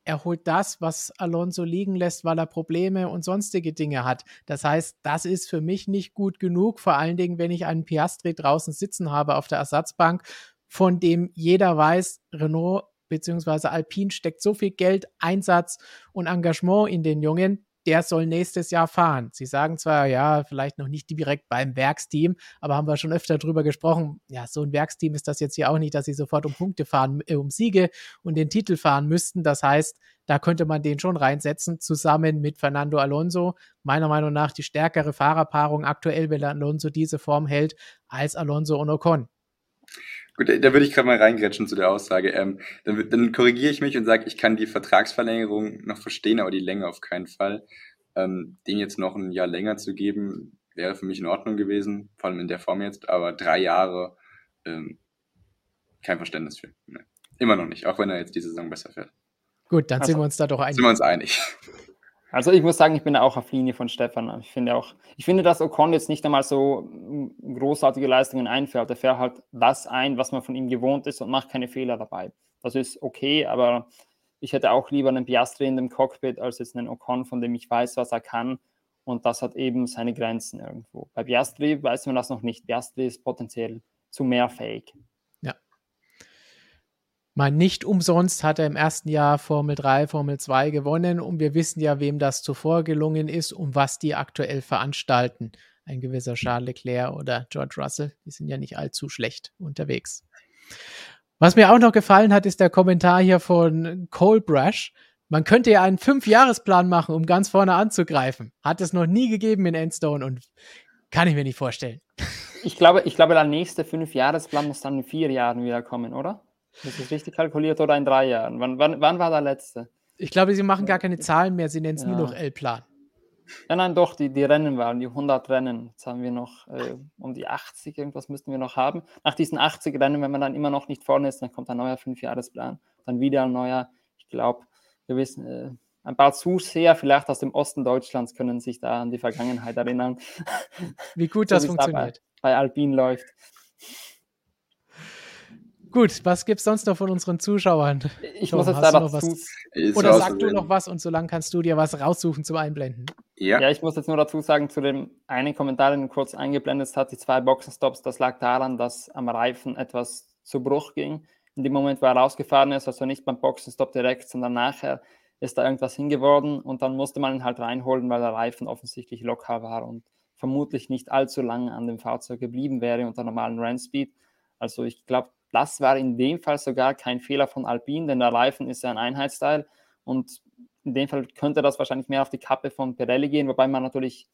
er holt das, was Alonso liegen lässt, weil er Probleme und sonstige Dinge hat. Das heißt, das ist für mich nicht gut genug, vor allen Dingen, wenn ich einen Piastri draußen sitzen habe auf der Ersatzbank, von dem jeder weiß, Renault bzw. Alpine steckt so viel Geld, Einsatz und Engagement in den Jungen, der soll nächstes Jahr fahren. Sie sagen zwar, ja, vielleicht noch nicht direkt beim Werksteam, aber haben wir schon öfter drüber gesprochen. Ja, so ein Werksteam ist das jetzt hier auch nicht, dass sie sofort um Punkte fahren, äh, um Siege und den Titel fahren müssten. Das heißt, da könnte man den schon reinsetzen, zusammen mit Fernando Alonso. Meiner Meinung nach die stärkere Fahrerpaarung aktuell, wenn Alonso diese Form hält, als Alonso und Ocon. Gut, da würde ich gerade mal reingrätschen zu der Aussage. Ähm, dann, dann korrigiere ich mich und sage, ich kann die Vertragsverlängerung noch verstehen, aber die Länge auf keinen Fall. Ähm, den jetzt noch ein Jahr länger zu geben, wäre für mich in Ordnung gewesen, vor allem in der Form jetzt, aber drei Jahre, ähm, kein Verständnis für. Nee. Immer noch nicht, auch wenn er jetzt die Saison besser fährt. Gut, dann also, sind wir uns da doch einig. Sind wir uns einig. Also ich muss sagen, ich bin auch auf Linie von Stefan. Ich finde auch, ich finde, dass Ocon jetzt nicht einmal so großartige Leistungen einfährt. Er fährt halt das ein, was man von ihm gewohnt ist und macht keine Fehler dabei. Das ist okay, aber ich hätte auch lieber einen Piastri in dem Cockpit als jetzt einen Ocon, von dem ich weiß, was er kann. Und das hat eben seine Grenzen irgendwo. Bei Piastri weiß man das noch nicht. Piastri ist potenziell zu mehr fähig. Mal nicht umsonst hat er im ersten Jahr Formel 3, Formel 2 gewonnen und wir wissen ja, wem das zuvor gelungen ist und was die aktuell veranstalten. Ein gewisser Charles Leclerc oder George Russell, die sind ja nicht allzu schlecht unterwegs. Was mir auch noch gefallen hat, ist der Kommentar hier von Cole Brush. Man könnte ja einen Fünfjahresplan machen, um ganz vorne anzugreifen. Hat es noch nie gegeben in Endstone und kann ich mir nicht vorstellen. Ich glaube, ich glaube, der nächste Fünfjahresplan muss dann in vier Jahren wieder kommen, oder? Ist das richtig kalkuliert oder in drei Jahren? Wann, wann, wann war der letzte? Ich glaube, sie machen gar keine Zahlen mehr, sie nennen es ja. nur noch L-Plan. Ja, nein, doch, die, die Rennen waren, die 100 Rennen. Jetzt haben wir noch äh, um die 80, irgendwas müssten wir noch haben. Nach diesen 80 Rennen, wenn man dann immer noch nicht vorne ist, dann kommt ein neuer Fünfjahresplan. Dann wieder ein neuer, ich glaube, wir wissen, äh, ein paar Zuseher, vielleicht aus dem Osten Deutschlands, können sich da an die Vergangenheit erinnern. Wie gut so, das funktioniert. Da bei, bei Alpine läuft. Gut, was gibt es sonst noch von unseren Zuschauern? Ich Tom, muss jetzt da noch was. Oder sag du noch was und so lange kannst du dir was raussuchen zum Einblenden. Ja. ja, ich muss jetzt nur dazu sagen, zu dem einen Kommentar, den du kurz eingeblendet hast, die zwei Boxenstops, das lag daran, dass am Reifen etwas zu Bruch ging. In dem Moment, wo er rausgefahren ist, also nicht beim Boxenstopp direkt, sondern nachher, ist da irgendwas hingeworden und dann musste man ihn halt reinholen, weil der Reifen offensichtlich locker war und vermutlich nicht allzu lange an dem Fahrzeug geblieben wäre unter normalen Rennspeed. Also ich glaube, das war in dem Fall sogar kein Fehler von Alpine, denn der Reifen ist ja ein Einheitsteil und in dem Fall könnte das wahrscheinlich mehr auf die Kappe von Pirelli gehen, wobei man natürlich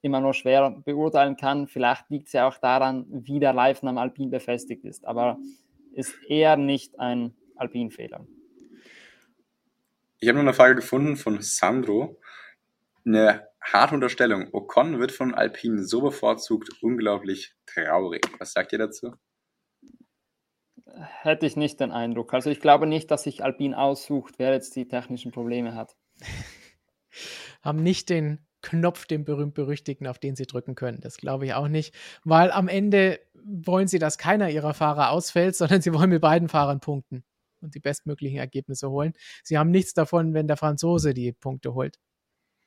immer nur schwer beurteilen kann. Vielleicht liegt es ja auch daran, wie der Reifen am Alpine befestigt ist, aber ist eher nicht ein Alpine-Fehler. Ich habe noch eine Frage gefunden von Sandro. Eine harte Unterstellung. Ocon wird von Alpine so bevorzugt, unglaublich traurig. Was sagt ihr dazu? Hätte ich nicht den Eindruck. Also ich glaube nicht, dass sich Alpine aussucht, wer jetzt die technischen Probleme hat. Haben nicht den Knopf, den berühmt-berüchtigten, auf den sie drücken können. Das glaube ich auch nicht, weil am Ende wollen sie, dass keiner ihrer Fahrer ausfällt, sondern sie wollen mit beiden Fahrern punkten und die bestmöglichen Ergebnisse holen. Sie haben nichts davon, wenn der Franzose die Punkte holt.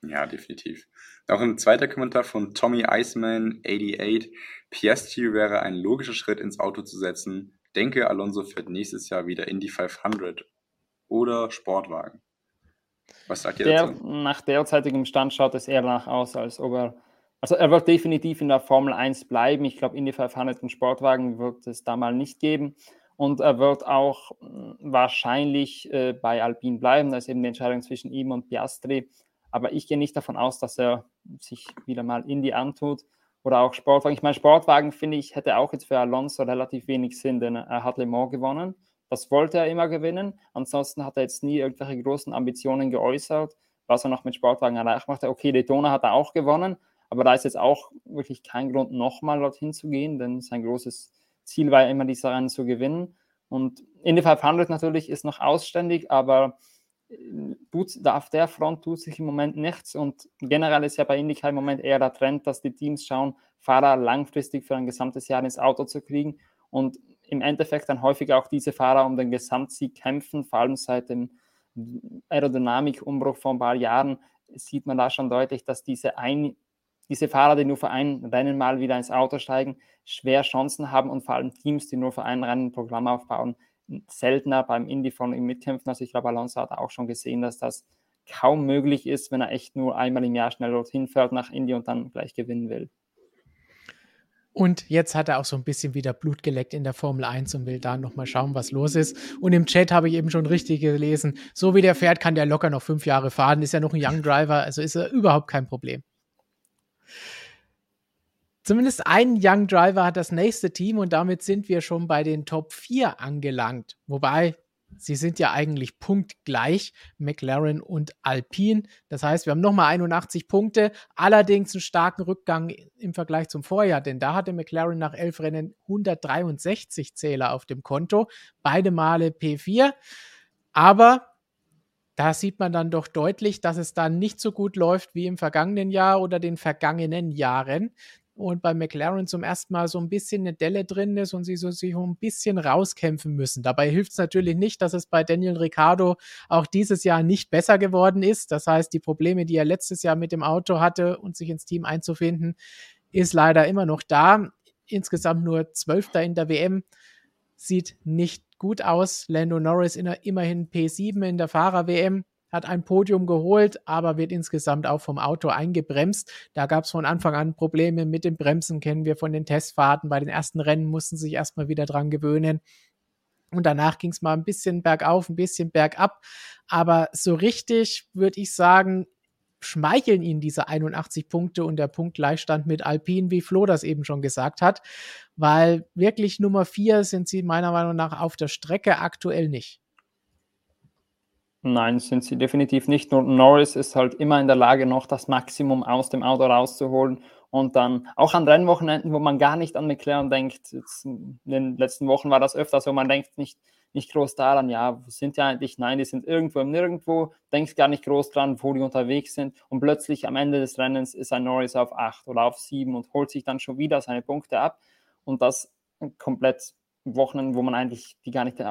Ja, definitiv. Auch ein zweiter Kommentar von Tommy Iceman 88. Piastri wäre ein logischer Schritt ins Auto zu setzen. Denke, Alonso fährt nächstes Jahr wieder Indy 500 oder Sportwagen. Was sagt ihr der, dazu? Nach derzeitigem Stand schaut es eher danach aus, als ob er. Also er wird definitiv in der Formel 1 bleiben. Ich glaube, Indy 500 und Sportwagen wird es da mal nicht geben. Und er wird auch hm, wahrscheinlich äh, bei Alpine bleiben. Da ist eben die Entscheidung zwischen ihm und Piastri. Aber ich gehe nicht davon aus, dass er sich wieder mal Indy antut oder auch Sportwagen. Ich meine, Sportwagen finde ich, hätte auch jetzt für Alonso relativ wenig Sinn, denn er hat Le Mans gewonnen. Das wollte er immer gewinnen. Ansonsten hat er jetzt nie irgendwelche großen Ambitionen geäußert, was er noch mit Sportwagen erreicht machte. Okay, Daytona hat er auch gewonnen, aber da ist jetzt auch wirklich kein Grund, nochmal dorthin zu gehen, denn sein großes Ziel war ja immer, diese Rennen zu gewinnen. Und Indy 500 natürlich ist noch ausständig, aber tut, auf der Front tut sich im Moment nichts. Und generell ist ja bei Indycar im Moment eher der Trend, dass die Teams schauen, Fahrer langfristig für ein gesamtes Jahr ins Auto zu kriegen. Und im Endeffekt dann häufig auch diese Fahrer um den Gesamtsieg kämpfen, vor allem seit dem Aerodynamikumbruch vor ein paar Jahren sieht man da schon deutlich, dass diese, ein, diese Fahrer, die nur für ein Rennen mal wieder ins Auto steigen, schwer Chancen haben und vor allem Teams, die nur für ein Rennen ein Programm aufbauen, seltener beim Indy von ihm mitkämpfen. Also ich glaube, Alonso hat auch schon gesehen, dass das kaum möglich ist, wenn er echt nur einmal im Jahr schnell dorthin fährt nach Indy und dann gleich gewinnen will. Und jetzt hat er auch so ein bisschen wieder Blut geleckt in der Formel 1 und will da nochmal schauen, was los ist. Und im Chat habe ich eben schon richtig gelesen, so wie der fährt, kann der locker noch fünf Jahre fahren, ist ja noch ein Young Driver, also ist er überhaupt kein Problem. Zumindest ein Young Driver hat das nächste Team und damit sind wir schon bei den Top 4 angelangt. Wobei Sie sind ja eigentlich punktgleich, McLaren und Alpine. Das heißt, wir haben nochmal 81 Punkte, allerdings einen starken Rückgang im Vergleich zum Vorjahr, denn da hatte McLaren nach elf Rennen 163 Zähler auf dem Konto, beide Male P4. Aber da sieht man dann doch deutlich, dass es da nicht so gut läuft wie im vergangenen Jahr oder den vergangenen Jahren und bei McLaren zum ersten Mal so ein bisschen eine Delle drin ist und sie so sich ein bisschen rauskämpfen müssen. Dabei hilft es natürlich nicht, dass es bei Daniel Ricciardo auch dieses Jahr nicht besser geworden ist. Das heißt, die Probleme, die er letztes Jahr mit dem Auto hatte und sich ins Team einzufinden, ist leider immer noch da. Insgesamt nur Zwölfter in der WM. Sieht nicht gut aus. Lando Norris immerhin P7 in der Fahrer-WM hat ein Podium geholt, aber wird insgesamt auch vom Auto eingebremst. Da gab es von Anfang an Probleme mit den Bremsen, kennen wir von den Testfahrten. Bei den ersten Rennen mussten sie sich erstmal wieder dran gewöhnen. Und danach ging es mal ein bisschen bergauf, ein bisschen bergab. Aber so richtig würde ich sagen, schmeicheln ihnen diese 81 Punkte und der Punktgleichstand mit Alpine, wie Flo das eben schon gesagt hat. Weil wirklich Nummer vier sind sie meiner Meinung nach auf der Strecke aktuell nicht. Nein, sind sie definitiv nicht. Nur Norris ist halt immer in der Lage, noch das Maximum aus dem Auto rauszuholen. Und dann auch an Rennwochenenden, wo man gar nicht an McLaren denkt. Jetzt in den letzten Wochen war das öfter so, man denkt nicht, nicht groß daran, ja, wo sind die eigentlich? Nein, die sind irgendwo im Nirgendwo, denkt gar nicht groß dran, wo die unterwegs sind. Und plötzlich am Ende des Rennens ist ein Norris auf 8 oder auf 7 und holt sich dann schon wieder seine Punkte ab. Und das komplett Wochen, wo man eigentlich die gar nicht äh,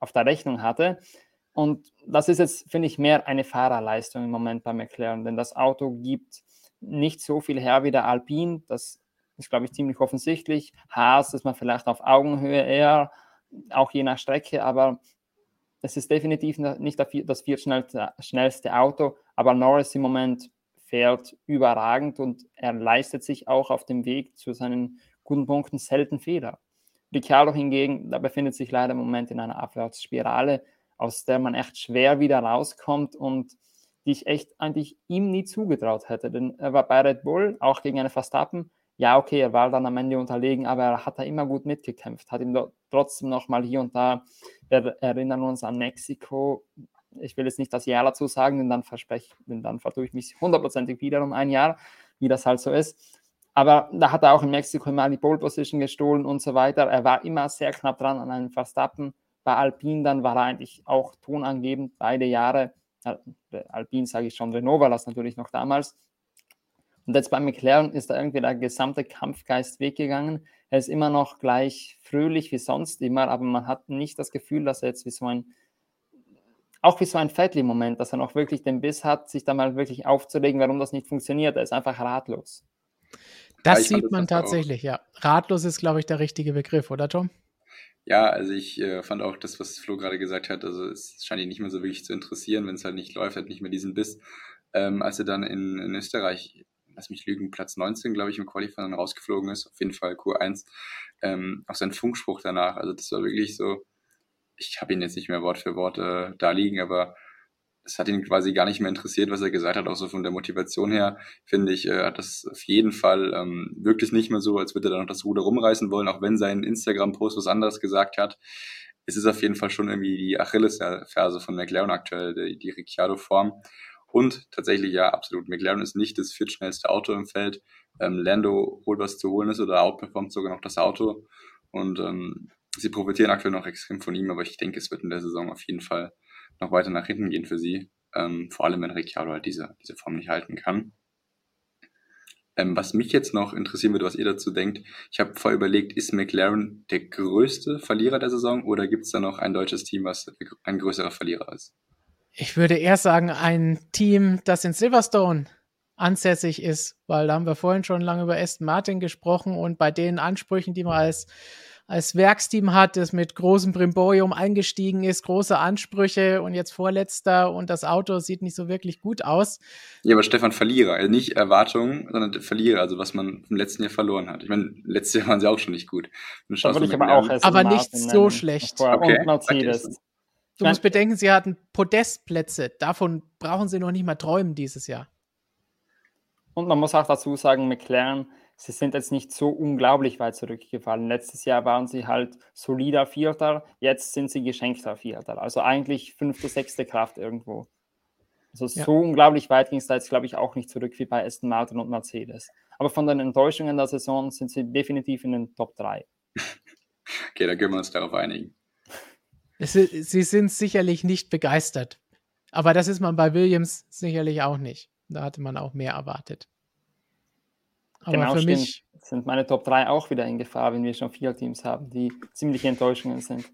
auf der Rechnung hatte. Und das ist jetzt, finde ich, mehr eine Fahrerleistung im Moment bei McLaren, denn das Auto gibt nicht so viel her wie der Alpine. Das ist, glaube ich, ziemlich offensichtlich. Haas ist man vielleicht auf Augenhöhe eher, auch je nach Strecke, aber es ist definitiv nicht das viertschnellste Auto, aber Norris im Moment fährt überragend und er leistet sich auch auf dem Weg zu seinen guten Punkten selten Fehler. Ricciardo hingegen, da befindet sich leider im Moment in einer Abwärtsspirale aus der man echt schwer wieder rauskommt und die ich echt eigentlich ihm nie zugetraut hätte. Denn er war bei Red Bull, auch gegen eine Verstappen. Ja, okay, er war dann am Ende unterlegen, aber er hat da immer gut mitgekämpft, hat ihm trotzdem noch mal hier und da, wir erinnern uns an Mexiko, ich will jetzt nicht das Jahr dazu sagen, denn dann verspreche, denn dann vertue ich mich hundertprozentig wieder um ein Jahr, wie das halt so ist. Aber da hat er auch in Mexiko immer die Pole Position gestohlen und so weiter. Er war immer sehr knapp dran an einem Verstappen. Bei Alpine dann war er eigentlich auch tonangebend beide Jahre. Alpine sage ich schon, Renault war das natürlich noch damals. Und jetzt bei McLaren ist da irgendwie der gesamte Kampfgeist weggegangen. Er ist immer noch gleich fröhlich wie sonst immer, aber man hat nicht das Gefühl, dass er jetzt wie so ein, auch wie so ein Fettli-Moment, dass er noch wirklich den Biss hat, sich da mal wirklich aufzulegen, warum das nicht funktioniert. Er ist einfach ratlos. Das ja, sieht man das tatsächlich, auch. ja. Ratlos ist, glaube ich, der richtige Begriff, oder Tom? Ja, also ich äh, fand auch das, was Flo gerade gesagt hat, also es scheint ihn nicht mehr so wirklich zu interessieren, wenn es halt nicht läuft, hat nicht mehr diesen Biss. Ähm, als er dann in, in Österreich lass mich lügen, Platz 19, glaube ich, im Qualifying rausgeflogen ist, auf jeden Fall Q1, ähm, auch sein Funkspruch danach, also das war wirklich so, ich habe ihn jetzt nicht mehr Wort für Wort äh, da liegen, aber es hat ihn quasi gar nicht mehr interessiert, was er gesagt hat, auch so von der Motivation her, finde ich, äh, hat das auf jeden Fall ähm, wirklich nicht mehr so, als würde er dann noch das Ruder rumreißen wollen, auch wenn sein Instagram-Post was anderes gesagt hat. Es ist auf jeden Fall schon irgendwie die Achillesferse von McLaren aktuell, die, die Ricciardo-Form. Und tatsächlich, ja, absolut. McLaren ist nicht das viertschnellste Auto im Feld. Ähm, Lando holt was zu holen ist oder outperformt sogar noch das Auto. Und ähm, sie profitieren aktuell noch extrem von ihm, aber ich denke, es wird in der Saison auf jeden Fall noch weiter nach hinten gehen für sie. Ähm, vor allem, wenn Ricciardo halt diese, diese Form nicht halten kann. Ähm, was mich jetzt noch interessieren würde, was ihr dazu denkt, ich habe vorher überlegt, ist McLaren der größte Verlierer der Saison oder gibt es da noch ein deutsches Team, was ein größerer Verlierer ist? Ich würde eher sagen, ein Team, das in Silverstone ansässig ist, weil da haben wir vorhin schon lange über Aston Martin gesprochen und bei den Ansprüchen, die man als, als Werksteam hat, das mit großem Brimborium eingestiegen ist, große Ansprüche und jetzt Vorletzter und das Auto sieht nicht so wirklich gut aus. Ja, aber Stefan Verlierer, also nicht Erwartungen, sondern Verlierer, also was man im letzten Jahr verloren hat. Ich meine, letztes Jahr waren sie auch schon nicht gut. Aber, auch aber nicht so schlecht. Okay. Und Mercedes. Du musst bedenken, sie hatten Podestplätze. Davon brauchen sie noch nicht mal träumen dieses Jahr. Und man muss auch dazu sagen, McLaren, sie sind jetzt nicht so unglaublich weit zurückgefallen. Letztes Jahr waren sie halt solider Vierter, jetzt sind sie geschenkter Vierter. Also eigentlich fünfte, sechste Kraft irgendwo. Also ja. so unglaublich weit ging es da jetzt, glaube ich, auch nicht zurück wie bei Aston Martin und Mercedes. Aber von den Enttäuschungen der Saison sind sie definitiv in den Top 3. Okay, da können wir uns darauf einigen. Sie sind sicherlich nicht begeistert. Aber das ist man bei Williams sicherlich auch nicht. Da hatte man auch mehr erwartet. Aber genau, für stimmt. mich sind meine Top 3 auch wieder in Gefahr, wenn wir schon vier Teams haben, die ziemliche Enttäuschungen sind.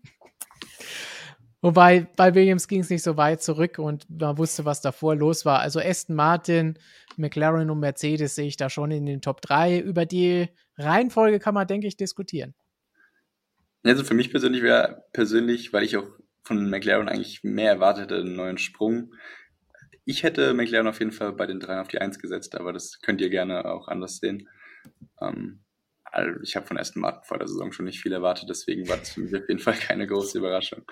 Wobei bei Williams ging es nicht so weit zurück und man wusste, was davor los war. Also Aston Martin, McLaren und Mercedes sehe ich da schon in den Top 3. Über die Reihenfolge kann man, denke ich, diskutieren. Also für mich persönlich wäre persönlich, weil ich auch von McLaren eigentlich mehr erwartete, einen neuen Sprung. Ich hätte McLaren auf jeden Fall bei den dreien auf die Eins gesetzt, aber das könnt ihr gerne auch anders sehen. Ähm, also ich habe von Aston Martin vor der Saison schon nicht viel erwartet, deswegen war das für mich auf jeden Fall keine große Überraschung.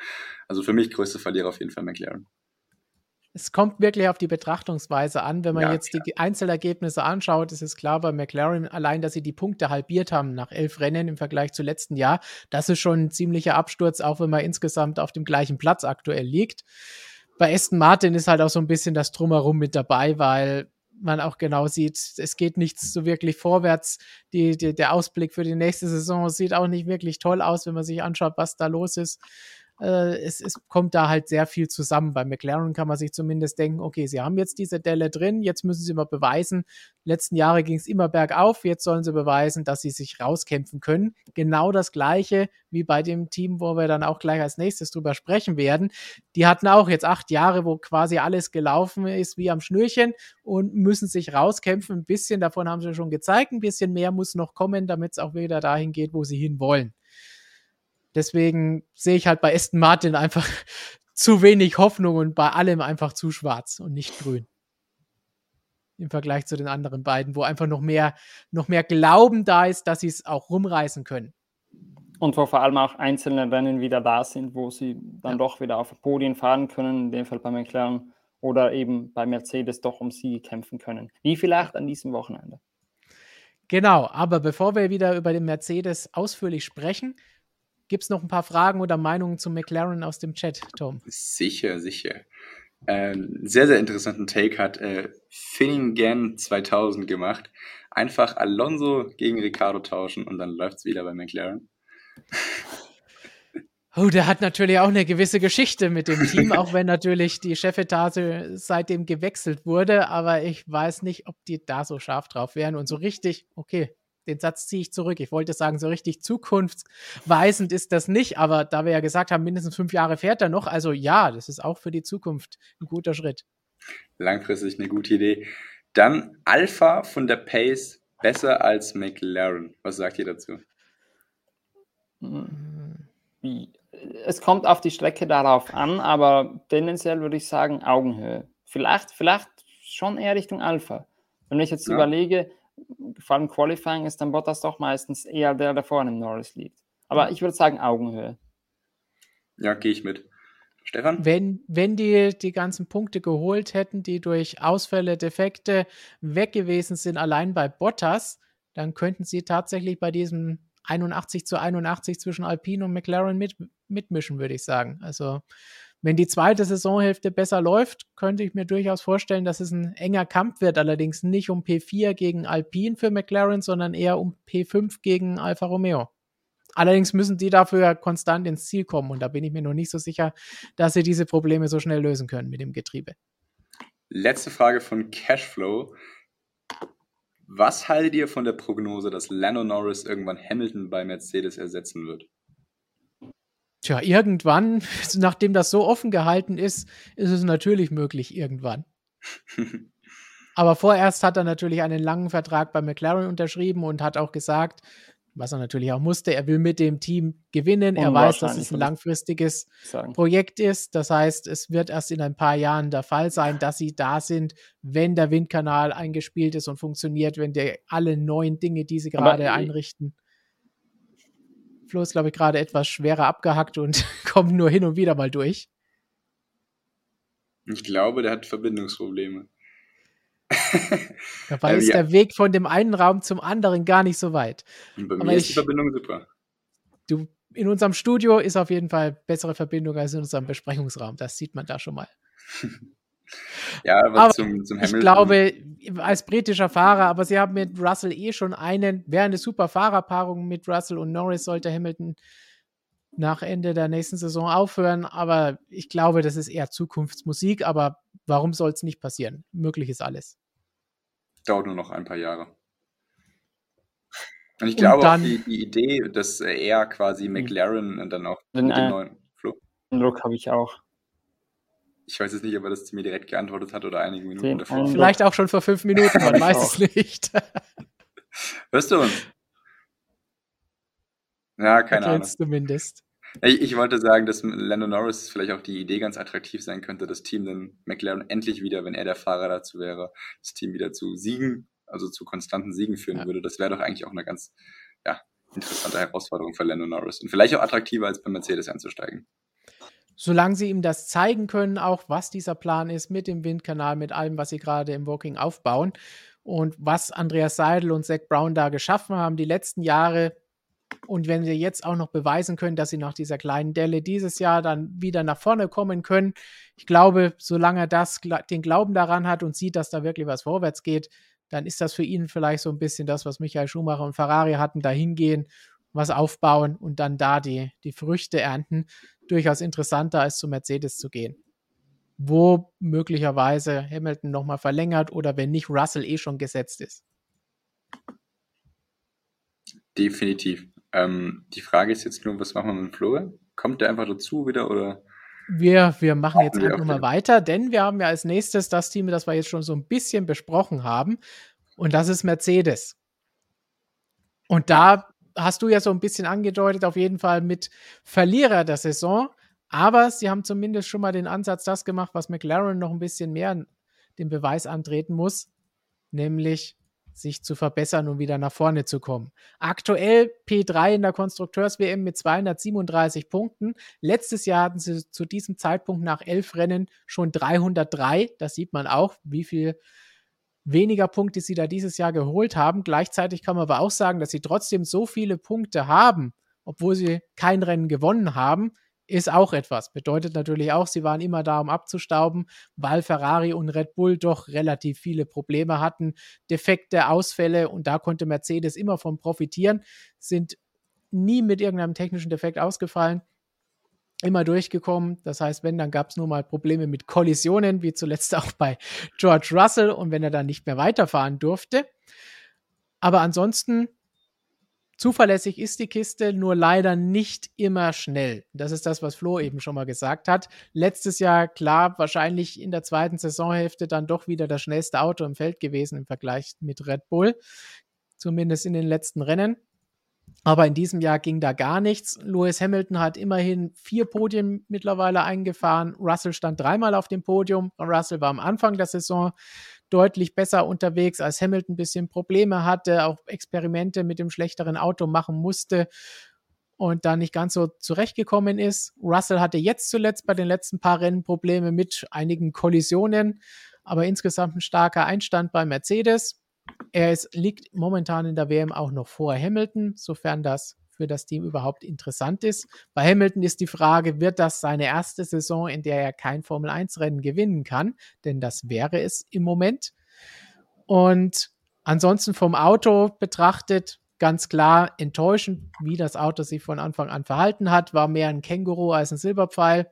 Also für mich größte Verlierer auf jeden Fall McLaren es kommt wirklich auf die Betrachtungsweise an. Wenn man ja, jetzt die Einzelergebnisse anschaut, ist es klar bei McLaren allein, dass sie die Punkte halbiert haben nach elf Rennen im Vergleich zu letzten Jahr. Das ist schon ein ziemlicher Absturz, auch wenn man insgesamt auf dem gleichen Platz aktuell liegt. Bei Aston Martin ist halt auch so ein bisschen das Drumherum mit dabei, weil man auch genau sieht, es geht nichts so wirklich vorwärts. Die, die, der Ausblick für die nächste Saison sieht auch nicht wirklich toll aus, wenn man sich anschaut, was da los ist äh, es, es kommt da halt sehr viel zusammen. Bei McLaren kann man sich zumindest denken, okay, sie haben jetzt diese Delle drin, jetzt müssen sie mal beweisen. Letzten Jahre ging es immer bergauf, jetzt sollen sie beweisen, dass sie sich rauskämpfen können. Genau das gleiche wie bei dem Team, wo wir dann auch gleich als nächstes drüber sprechen werden. Die hatten auch jetzt acht Jahre, wo quasi alles gelaufen ist wie am Schnürchen und müssen sich rauskämpfen. Ein bisschen davon haben sie schon gezeigt, ein bisschen mehr muss noch kommen, damit es auch wieder dahin geht, wo sie hin wollen. Deswegen sehe ich halt bei Aston Martin einfach zu wenig Hoffnung und bei allem einfach zu schwarz und nicht grün. Im Vergleich zu den anderen beiden, wo einfach noch mehr, noch mehr Glauben da ist, dass sie es auch rumreißen können. Und wo vor allem auch einzelne Rennen wieder da sind, wo sie dann ja. doch wieder auf Podien fahren können, in dem Fall bei McLaren oder eben bei Mercedes doch um sie kämpfen können. Wie vielleicht an diesem Wochenende. Genau, aber bevor wir wieder über den Mercedes ausführlich sprechen, Gibt es noch ein paar Fragen oder Meinungen zu McLaren aus dem Chat, Tom? Sicher, sicher. Äh, sehr, sehr interessanten Take hat äh, Finningen 2000 gemacht. Einfach Alonso gegen Ricardo tauschen und dann läuft es wieder bei McLaren. Oh, der hat natürlich auch eine gewisse Geschichte mit dem Team, auch wenn natürlich die Chefetage seitdem gewechselt wurde. Aber ich weiß nicht, ob die da so scharf drauf wären und so richtig, okay, den Satz ziehe ich zurück. Ich wollte sagen, so richtig zukunftsweisend ist das nicht, aber da wir ja gesagt haben, mindestens fünf Jahre fährt er noch, also ja, das ist auch für die Zukunft ein guter Schritt. Langfristig eine gute Idee. Dann Alpha von der Pace besser als McLaren. Was sagt ihr dazu? Es kommt auf die Strecke darauf an, aber tendenziell würde ich sagen Augenhöhe. Vielleicht, vielleicht schon eher Richtung Alpha. Wenn ich jetzt ja. überlege, vor allem Qualifying ist dann Bottas doch meistens eher der, der vorne im Norris liegt. Aber ich würde sagen Augenhöhe. Ja, gehe ich mit. Stefan? Wenn, wenn die die ganzen Punkte geholt hätten, die durch Ausfälle, Defekte weg gewesen sind, allein bei Bottas, dann könnten sie tatsächlich bei diesem 81 zu 81 zwischen Alpine und McLaren mit, mitmischen, würde ich sagen. Also, wenn die zweite Saisonhälfte besser läuft, könnte ich mir durchaus vorstellen, dass es ein enger Kampf wird. Allerdings nicht um P4 gegen Alpine für McLaren, sondern eher um P5 gegen Alfa Romeo. Allerdings müssen die dafür konstant ins Ziel kommen und da bin ich mir noch nicht so sicher, dass sie diese Probleme so schnell lösen können mit dem Getriebe. Letzte Frage von Cashflow. Was haltet ihr von der Prognose, dass Lando Norris irgendwann Hamilton bei Mercedes ersetzen wird? Tja, irgendwann, nachdem das so offen gehalten ist, ist es natürlich möglich, irgendwann. Aber vorerst hat er natürlich einen langen Vertrag bei McLaren unterschrieben und hat auch gesagt, was er natürlich auch musste. Er will mit dem Team gewinnen. Er weiß, dass es ein langfristiges Projekt ist. Das heißt, es wird erst in ein paar Jahren der Fall sein, dass sie da sind, wenn der Windkanal eingespielt ist und funktioniert, wenn der alle neuen Dinge, die sie gerade einrichten. Flo ist, glaube ich, gerade etwas schwerer abgehackt und kommt nur hin und wieder mal durch. Ich glaube, der hat Verbindungsprobleme. Dabei ähm, ist ja. der Weg von dem einen Raum zum anderen gar nicht so weit. Und bei mir Aber ist die Verbindung super. Du, in unserem Studio ist auf jeden Fall bessere Verbindung als in unserem Besprechungsraum. Das sieht man da schon mal. ja, aber, aber zum, zum Hamilton. Ich glaube, als britischer Fahrer, aber sie haben mit Russell eh schon einen, wäre eine super Fahrerpaarung mit Russell und Norris, sollte Hamilton nach Ende der nächsten Saison aufhören. Aber ich glaube, das ist eher Zukunftsmusik. Aber warum soll es nicht passieren? Möglich ist alles. Dauert nur noch ein paar Jahre. Und ich glaube dann, auch die, die, Idee, dass er quasi hm. McLaren dann auch mit dem neuen Flug. Druck habe ich auch. Ich weiß jetzt nicht, ob er das zu mir direkt geantwortet hat oder einige Minuten Den davor. Vielleicht auch schon vor fünf Minuten, man weiß es nicht. Hörst du uns? Ja, keine Ahnung. zumindest. Ich, ich, wollte sagen, dass Lando Norris vielleicht auch die Idee ganz attraktiv sein könnte, das Team dann McLaren endlich wieder, wenn er der Fahrer dazu wäre, das Team wieder zu Siegen, also zu konstanten Siegen führen ja. würde. Das wäre doch eigentlich auch eine ganz ja, interessante Herausforderung für Lando Norris und vielleicht auch attraktiver als bei Mercedes einzusteigen. Solange sie ihm das zeigen können, auch was dieser Plan ist mit dem Windkanal, mit allem, was sie gerade im Walking aufbauen. Und was Andreas Seidel und Zach Brown da geschaffen haben, die letzten Jahre, und wenn wir jetzt auch noch beweisen können, dass sie nach dieser kleinen Delle dieses Jahr dann wieder nach vorne kommen können, ich glaube, solange er das, den Glauben daran hat und sieht, dass da wirklich was vorwärts geht, dann ist das für ihn vielleicht so ein bisschen das, was Michael Schumacher und Ferrari hatten, da hingehen, was aufbauen und dann da die, die Früchte ernten. Durchaus interessanter als zu Mercedes zu gehen. Wo möglicherweise Hamilton nochmal verlängert oder wenn nicht Russell eh schon gesetzt ist. Definitiv. Ähm, die Frage ist jetzt nur, was machen wir mit Flo? Kommt der einfach dazu wieder oder? Wir, wir machen jetzt einfach mal weiter, denn wir haben ja als nächstes das Team, das wir jetzt schon so ein bisschen besprochen haben. Und das ist Mercedes. Und da hast du ja so ein bisschen angedeutet, auf jeden Fall mit Verlierer der Saison. Aber sie haben zumindest schon mal den Ansatz, das gemacht, was McLaren noch ein bisschen mehr den Beweis antreten muss, nämlich sich zu verbessern und wieder nach vorne zu kommen. Aktuell P3 in der Konstrukteurs-WM mit 237 Punkten. Letztes Jahr hatten sie zu diesem Zeitpunkt nach elf Rennen schon 303. Das sieht man auch, wie viel weniger Punkte sie da dieses Jahr geholt haben. Gleichzeitig kann man aber auch sagen, dass sie trotzdem so viele Punkte haben obwohl sie kein Rennen gewonnen haben, ist auch etwas. Bedeutet natürlich auch, sie waren immer da, um abzustauben, weil Ferrari und Red Bull doch relativ viele Probleme hatten, defekte Ausfälle und da konnte Mercedes immer von profitieren, sind nie mit irgendeinem technischen Defekt ausgefallen, immer durchgekommen. Das heißt, wenn, dann gab es nur mal Probleme mit Kollisionen, wie zuletzt auch bei George Russell und wenn er dann nicht mehr weiterfahren durfte. Aber ansonsten Zuverlässig ist die Kiste, nur leider nicht immer schnell. Das ist das, was Flo eben schon mal gesagt hat. Letztes Jahr, klar, wahrscheinlich in der zweiten Saisonhälfte dann doch wieder das schnellste Auto im Feld gewesen im Vergleich mit Red Bull. Zumindest in den letzten Rennen. Aber in diesem Jahr ging da gar nichts. Lewis Hamilton hat immerhin vier Podien mittlerweile eingefahren. Russell stand dreimal auf dem Podium. Russell war am Anfang der Saison deutlich besser unterwegs, als Hamilton ein bisschen Probleme hatte, auch Experimente mit dem schlechteren Auto machen musste und da nicht ganz so zurechtgekommen ist. Russell hatte jetzt zuletzt bei den letzten paar Rennen Probleme mit einigen Kollisionen, aber insgesamt ein starker Einstand bei Mercedes. Er ist, liegt momentan in der WM auch noch vor Hamilton, sofern das für das Team überhaupt interessant ist. Bei Hamilton ist die Frage, wird das seine erste Saison, in der er kein Formel-1-Rennen gewinnen kann? Denn das wäre es im Moment. Und ansonsten vom Auto betrachtet, ganz klar enttäuschend, wie das Auto sich von Anfang an verhalten hat. War mehr ein Känguru als ein Silberpfeil.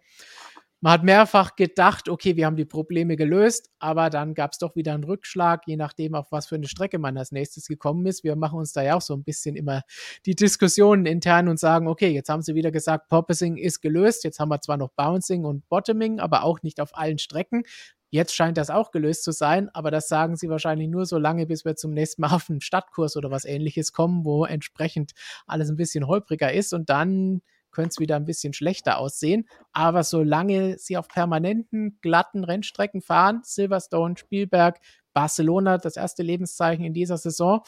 Man hat mehrfach gedacht, okay, wir haben die Probleme gelöst, aber dann gab es doch wieder einen Rückschlag, je nachdem, auf was für eine Strecke man als nächstes gekommen ist. Wir machen uns da ja auch so ein bisschen immer die Diskussionen intern und sagen, okay, jetzt haben sie wieder gesagt, Porpoising ist gelöst, jetzt haben wir zwar noch Bouncing und Bottoming, aber auch nicht auf allen Strecken. Jetzt scheint das auch gelöst zu sein, aber das sagen sie wahrscheinlich nur so lange, bis wir zum nächsten Mal auf einen Stadtkurs oder was ähnliches kommen, wo entsprechend alles ein bisschen holpriger ist und dann könnte es wieder ein bisschen schlechter aussehen. Aber solange sie auf permanenten, glatten Rennstrecken fahren, Silverstone, Spielberg, Barcelona, das erste Lebenszeichen in dieser Saison,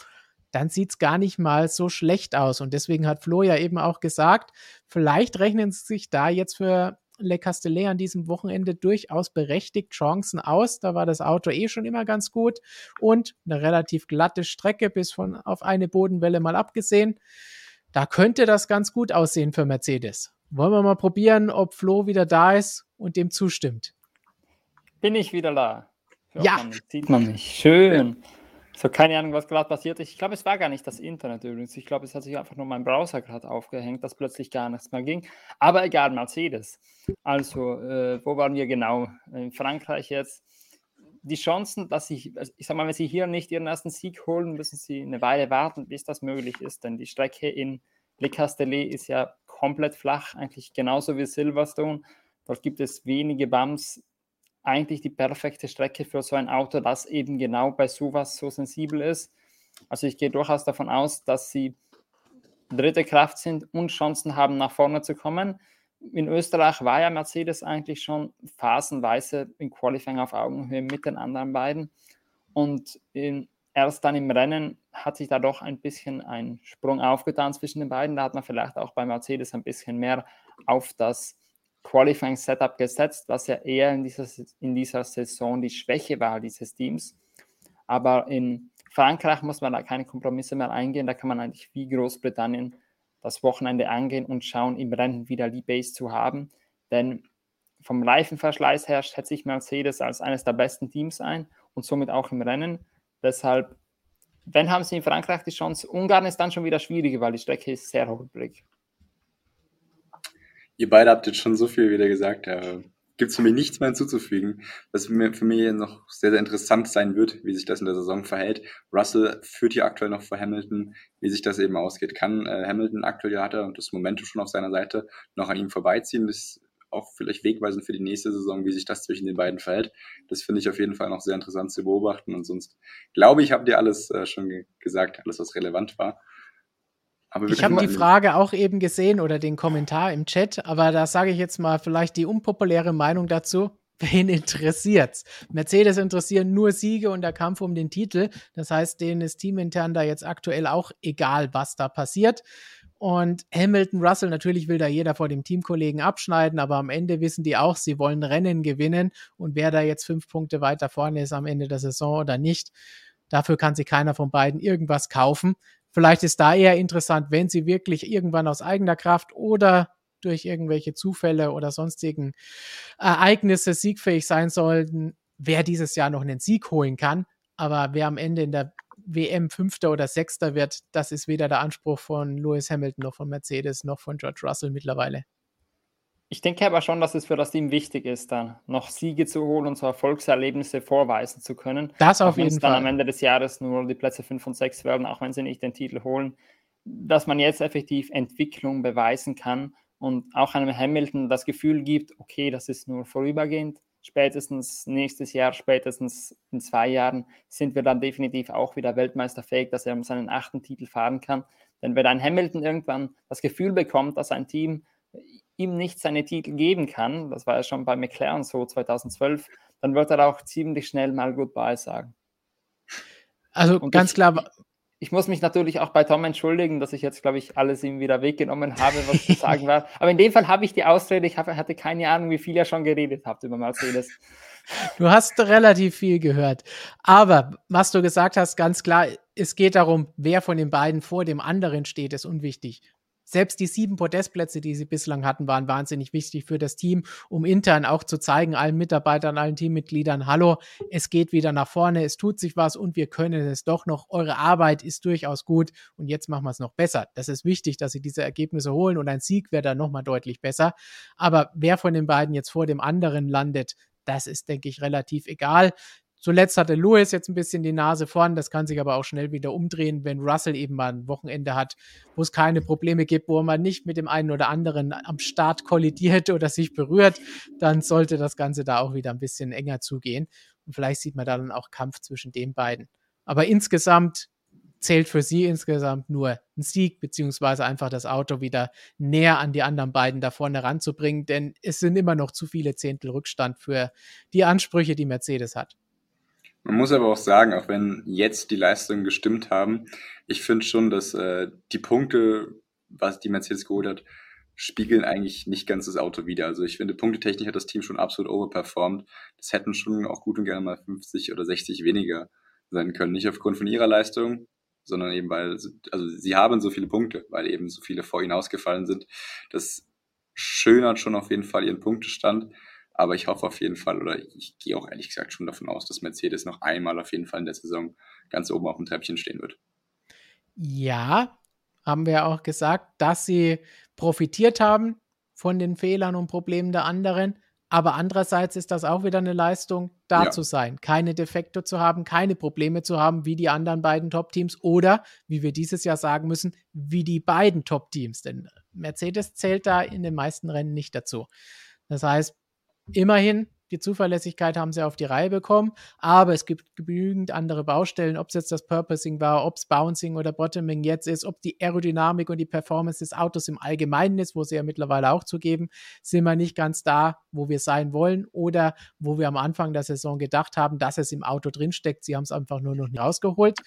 dann sieht es gar nicht mal so schlecht aus. Und deswegen hat Flo ja eben auch gesagt, vielleicht rechnen sie sich da jetzt für Le Castellet an diesem Wochenende durchaus berechtigt Chancen aus. Da war das Auto eh schon immer ganz gut und eine relativ glatte Strecke bis von auf eine Bodenwelle mal abgesehen. Da könnte das ganz gut aussehen für Mercedes. Wollen wir mal probieren, ob Flo wieder da ist und dem zustimmt. Bin ich wieder da? Hört ja. Man sieht man mich. Schön. So, keine Ahnung, was gerade passiert ist. Ich glaube, es war gar nicht das Internet übrigens. Ich glaube, es hat sich einfach nur mein Browser gerade aufgehängt, dass plötzlich gar nichts mehr ging. Aber egal, Mercedes. Also, äh, wo waren wir genau? In Frankreich jetzt die Chancen, dass sie, also ich sag mal, wenn sie hier nicht ihren ersten Sieg holen, müssen sie eine Weile warten, bis das möglich ist. Denn die Strecke in Le Castellet ist ja komplett flach, eigentlich genauso wie Silverstone. Dort gibt es wenige Bumps. Eigentlich die perfekte Strecke für so ein Auto, das eben genau bei sowas so sensibel ist. Also ich gehe durchaus davon aus, dass sie dritte Kraft sind und Chancen haben, nach vorne zu kommen in Österreich war ja Mercedes eigentlich schon phasenweise im Qualifying auf Augenhöhe mit den anderen beiden. Und in, erst dann im Rennen hat sich da doch ein bisschen ein Sprung aufgetan zwischen den beiden. Da hat man vielleicht auch bei Mercedes ein bisschen mehr auf das Qualifying-Setup gesetzt, was ja eher in dieser, in dieser Saison die Schwäche war dieses Teams. Aber in Frankreich muss man da keine Kompromisse mehr eingehen. Da kann man eigentlich wie Großbritannien das Wochenende angehen und schauen, im Rennen wieder die Base zu haben. Denn vom Reifenverschleiß her schätze ich Mercedes als eines der besten Teams ein und somit auch im Rennen. Deshalb, wenn haben sie in Frankreich die Chance, Ungarn ist dann schon wieder schwieriger, weil die Strecke ist sehr holprig. Ihr beide habt jetzt schon so viel wieder gesagt. Ja gibt es für mich nichts mehr hinzuzufügen. Was für mich noch sehr, sehr interessant sein wird, wie sich das in der Saison verhält. Russell führt hier aktuell noch vor Hamilton, wie sich das eben ausgeht. Kann äh, Hamilton aktuell, ja hat er und das Momentum schon auf seiner Seite, noch an ihm vorbeiziehen. Das ist auch vielleicht wegweisend für die nächste Saison, wie sich das zwischen den beiden verhält. Das finde ich auf jeden Fall noch sehr interessant zu beobachten. Und sonst glaube ich, habt ihr alles äh, schon gesagt, alles, was relevant war ich habe die Frage auch eben gesehen oder den Kommentar im Chat, aber da sage ich jetzt mal vielleicht die unpopuläre Meinung dazu. Wen interessiert's? Mercedes interessieren nur Siege und der Kampf um den Titel. Das heißt, denen ist teamintern da jetzt aktuell auch egal, was da passiert. Und Hamilton, Russell, natürlich will da jeder vor dem Teamkollegen abschneiden, aber am Ende wissen die auch, sie wollen Rennen gewinnen und wer da jetzt fünf Punkte weiter vorne ist am Ende der Saison oder nicht, dafür kann sich keiner von beiden irgendwas kaufen. Vielleicht ist da eher interessant, wenn sie wirklich irgendwann aus eigener Kraft oder durch irgendwelche Zufälle oder sonstigen Ereignisse siegfähig sein sollten, wer dieses Jahr noch einen Sieg holen kann. Aber wer am Ende in der WM Fünfter oder Sechster wird, das ist weder der Anspruch von Lewis Hamilton noch von Mercedes noch von George Russell mittlerweile. Ich denke aber schon, dass es für das Team wichtig ist, dann noch Siege zu holen und so Erfolgserlebnisse vorweisen zu können. Das auf jeden Fall. dann am Ende des Jahres nur die Plätze 5 und 6 werden, auch wenn sie nicht den Titel holen. Dass man jetzt effektiv Entwicklung beweisen kann und auch einem Hamilton das Gefühl gibt, okay, das ist nur vorübergehend. Spätestens nächstes Jahr, spätestens in zwei Jahren sind wir dann definitiv auch wieder weltmeisterfähig, dass er um seinen achten Titel fahren kann. Denn wenn ein Hamilton irgendwann das Gefühl bekommt, dass ein Team ihm nicht seine Titel geben kann, das war ja schon bei McLaren so 2012, dann wird er auch ziemlich schnell mal Goodbye sagen. Also Und ganz ich, klar. Ich muss mich natürlich auch bei Tom entschuldigen, dass ich jetzt, glaube ich, alles ihm wieder weggenommen habe, was zu sagen war. Aber in dem Fall habe ich die Ausrede, ich habe, hatte keine Ahnung, wie viel ihr schon geredet habt über Mercedes. Du hast relativ viel gehört. Aber was du gesagt hast, ganz klar, es geht darum, wer von den beiden vor dem anderen steht, ist unwichtig. Selbst die sieben Podestplätze, die sie bislang hatten, waren wahnsinnig wichtig für das Team, um intern auch zu zeigen, allen Mitarbeitern, allen Teammitgliedern, hallo, es geht wieder nach vorne, es tut sich was und wir können es doch noch. Eure Arbeit ist durchaus gut und jetzt machen wir es noch besser. Das ist wichtig, dass sie diese Ergebnisse holen und ein Sieg wäre dann nochmal deutlich besser. Aber wer von den beiden jetzt vor dem anderen landet, das ist, denke ich, relativ egal. Zuletzt hatte Lewis jetzt ein bisschen die Nase vorn, das kann sich aber auch schnell wieder umdrehen, wenn Russell eben mal ein Wochenende hat, wo es keine Probleme gibt, wo man nicht mit dem einen oder anderen am Start kollidiert oder sich berührt, dann sollte das Ganze da auch wieder ein bisschen enger zugehen. Und vielleicht sieht man da dann auch Kampf zwischen den beiden. Aber insgesamt zählt für sie insgesamt nur ein Sieg, beziehungsweise einfach das Auto wieder näher an die anderen beiden da vorne ranzubringen, denn es sind immer noch zu viele Zehntel Rückstand für die Ansprüche, die Mercedes hat. Man muss aber auch sagen, auch wenn jetzt die Leistungen gestimmt haben, ich finde schon, dass äh, die Punkte, was die Mercedes geholt hat, spiegeln eigentlich nicht ganz das Auto wieder. Also ich finde, punktetechnisch hat das Team schon absolut overperformed. Das hätten schon auch gut und gerne mal 50 oder 60 weniger sein können. Nicht aufgrund von ihrer Leistung, sondern eben weil, also sie haben so viele Punkte, weil eben so viele vor ihnen ausgefallen sind. Das schönert schon auf jeden Fall ihren Punktestand. Aber ich hoffe auf jeden Fall, oder ich gehe auch ehrlich gesagt schon davon aus, dass Mercedes noch einmal auf jeden Fall in der Saison ganz oben auf dem Treppchen stehen wird. Ja, haben wir auch gesagt, dass sie profitiert haben von den Fehlern und Problemen der anderen. Aber andererseits ist das auch wieder eine Leistung, da ja. zu sein, keine Defekte zu haben, keine Probleme zu haben wie die anderen beiden Top-Teams oder, wie wir dieses Jahr sagen müssen, wie die beiden Top-Teams. Denn Mercedes zählt da in den meisten Rennen nicht dazu. Das heißt, Immerhin, die Zuverlässigkeit haben sie auf die Reihe bekommen, aber es gibt genügend andere Baustellen, ob es jetzt das Purposing war, ob es Bouncing oder Bottoming jetzt ist, ob die Aerodynamik und die Performance des Autos im Allgemeinen ist, wo sie ja mittlerweile auch zugeben, sind wir nicht ganz da, wo wir sein wollen oder wo wir am Anfang der Saison gedacht haben, dass es im Auto drinsteckt. Sie haben es einfach nur noch nicht rausgeholt.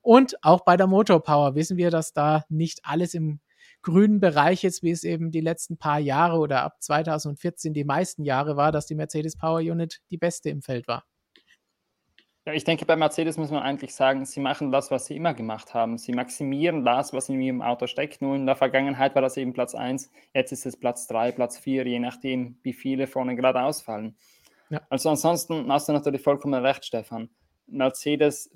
Und auch bei der Motorpower wissen wir, dass da nicht alles im grünen Bereich jetzt, wie es eben die letzten paar Jahre oder ab 2014 die meisten Jahre war, dass die Mercedes Power Unit die beste im Feld war. Ja, ich denke, bei Mercedes muss man eigentlich sagen, sie machen das, was sie immer gemacht haben. Sie maximieren das, was in ihrem Auto steckt. Nur in der Vergangenheit war das eben Platz 1, jetzt ist es Platz 3, Platz 4, je nachdem, wie viele vorne gerade ausfallen. Ja. Also ansonsten hast du natürlich vollkommen recht, Stefan. Mercedes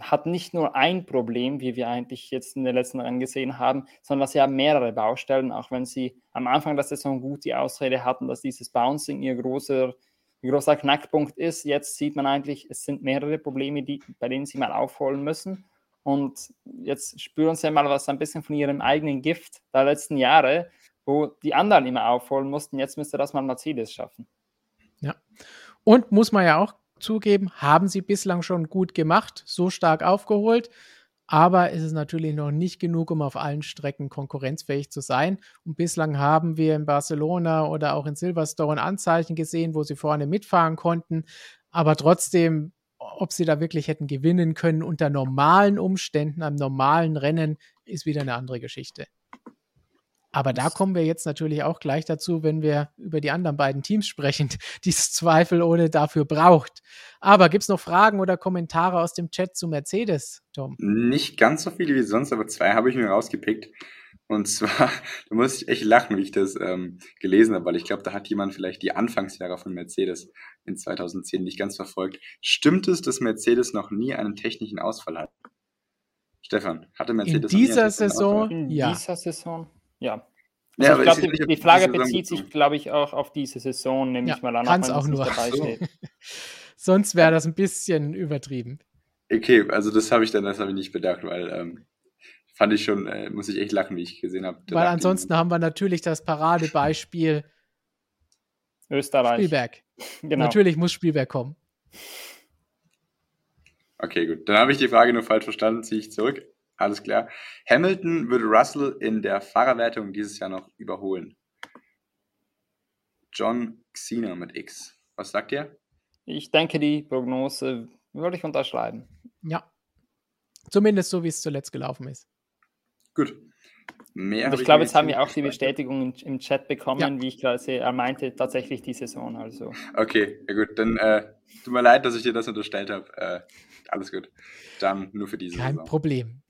hat nicht nur ein Problem, wie wir eigentlich jetzt in den letzten Rennen gesehen haben, sondern sie haben mehrere Baustellen, auch wenn sie am Anfang der Saison gut die Ausrede hatten, dass dieses Bouncing ihr großer, großer Knackpunkt ist. Jetzt sieht man eigentlich, es sind mehrere Probleme, die, bei denen sie mal aufholen müssen. Und jetzt spüren sie mal was ein bisschen von ihrem eigenen Gift der letzten Jahre, wo die anderen immer aufholen mussten. Jetzt müsste das mal Mercedes schaffen. Ja. Und muss man ja auch zugeben, haben sie bislang schon gut gemacht, so stark aufgeholt. Aber es ist natürlich noch nicht genug, um auf allen Strecken konkurrenzfähig zu sein. Und bislang haben wir in Barcelona oder auch in Silverstone Anzeichen gesehen, wo sie vorne mitfahren konnten. Aber trotzdem, ob sie da wirklich hätten gewinnen können unter normalen Umständen, einem normalen Rennen, ist wieder eine andere Geschichte. Aber da kommen wir jetzt natürlich auch gleich dazu, wenn wir über die anderen beiden Teams sprechen, die es zweifelohne dafür braucht. Aber gibt es noch Fragen oder Kommentare aus dem Chat zu Mercedes, Tom? Nicht ganz so viele wie sonst, aber zwei habe ich mir rausgepickt. Und zwar, da muss ich echt lachen, wie ich das ähm, gelesen habe, weil ich glaube, da hat jemand vielleicht die Anfangsjahre von Mercedes in 2010 nicht ganz verfolgt. Stimmt es, dass Mercedes noch nie einen technischen Ausfall hat? Stefan, hatte Mercedes in dieser Saison? In ja. dieser Saison? Ja. Ja, Also ich aber glaube, die, die Frage bezieht sich, glaube ich, auch auf diese Saison, nehme Ja, ich mal an. auch es nicht nur. So. Sonst wäre das ein bisschen übertrieben. Okay, also das habe ich dann, das habe ich nicht bedacht, weil ähm, fand ich schon, äh, muss ich echt lachen, wie ich gesehen habe. Weil ich, ansonsten haben wir natürlich das Paradebeispiel Österreich. Spielberg. Genau. Natürlich muss Spielberg kommen. Okay, gut. Dann habe ich die Frage nur falsch verstanden, ziehe ich zurück. Alles klar. Hamilton würde Russell in der Fahrerwertung dieses Jahr noch überholen. John Xena mit X. Was sagt ihr? Ich denke, die Prognose würde ich unterschreiben. Ja. Zumindest so, wie es zuletzt gelaufen ist. Gut. Mehr Und ich glaube, jetzt haben wir auch die. Bestätigung im, im Chat bekommen, Ja. wie ich gerade sehe. Er meinte tatsächlich die Saison. Also Okay, ja gut. Dann äh, tut mir leid, dass ich dir das unterstellt habe. Äh, alles gut. Dann nur für diese Kein Saison. Problem.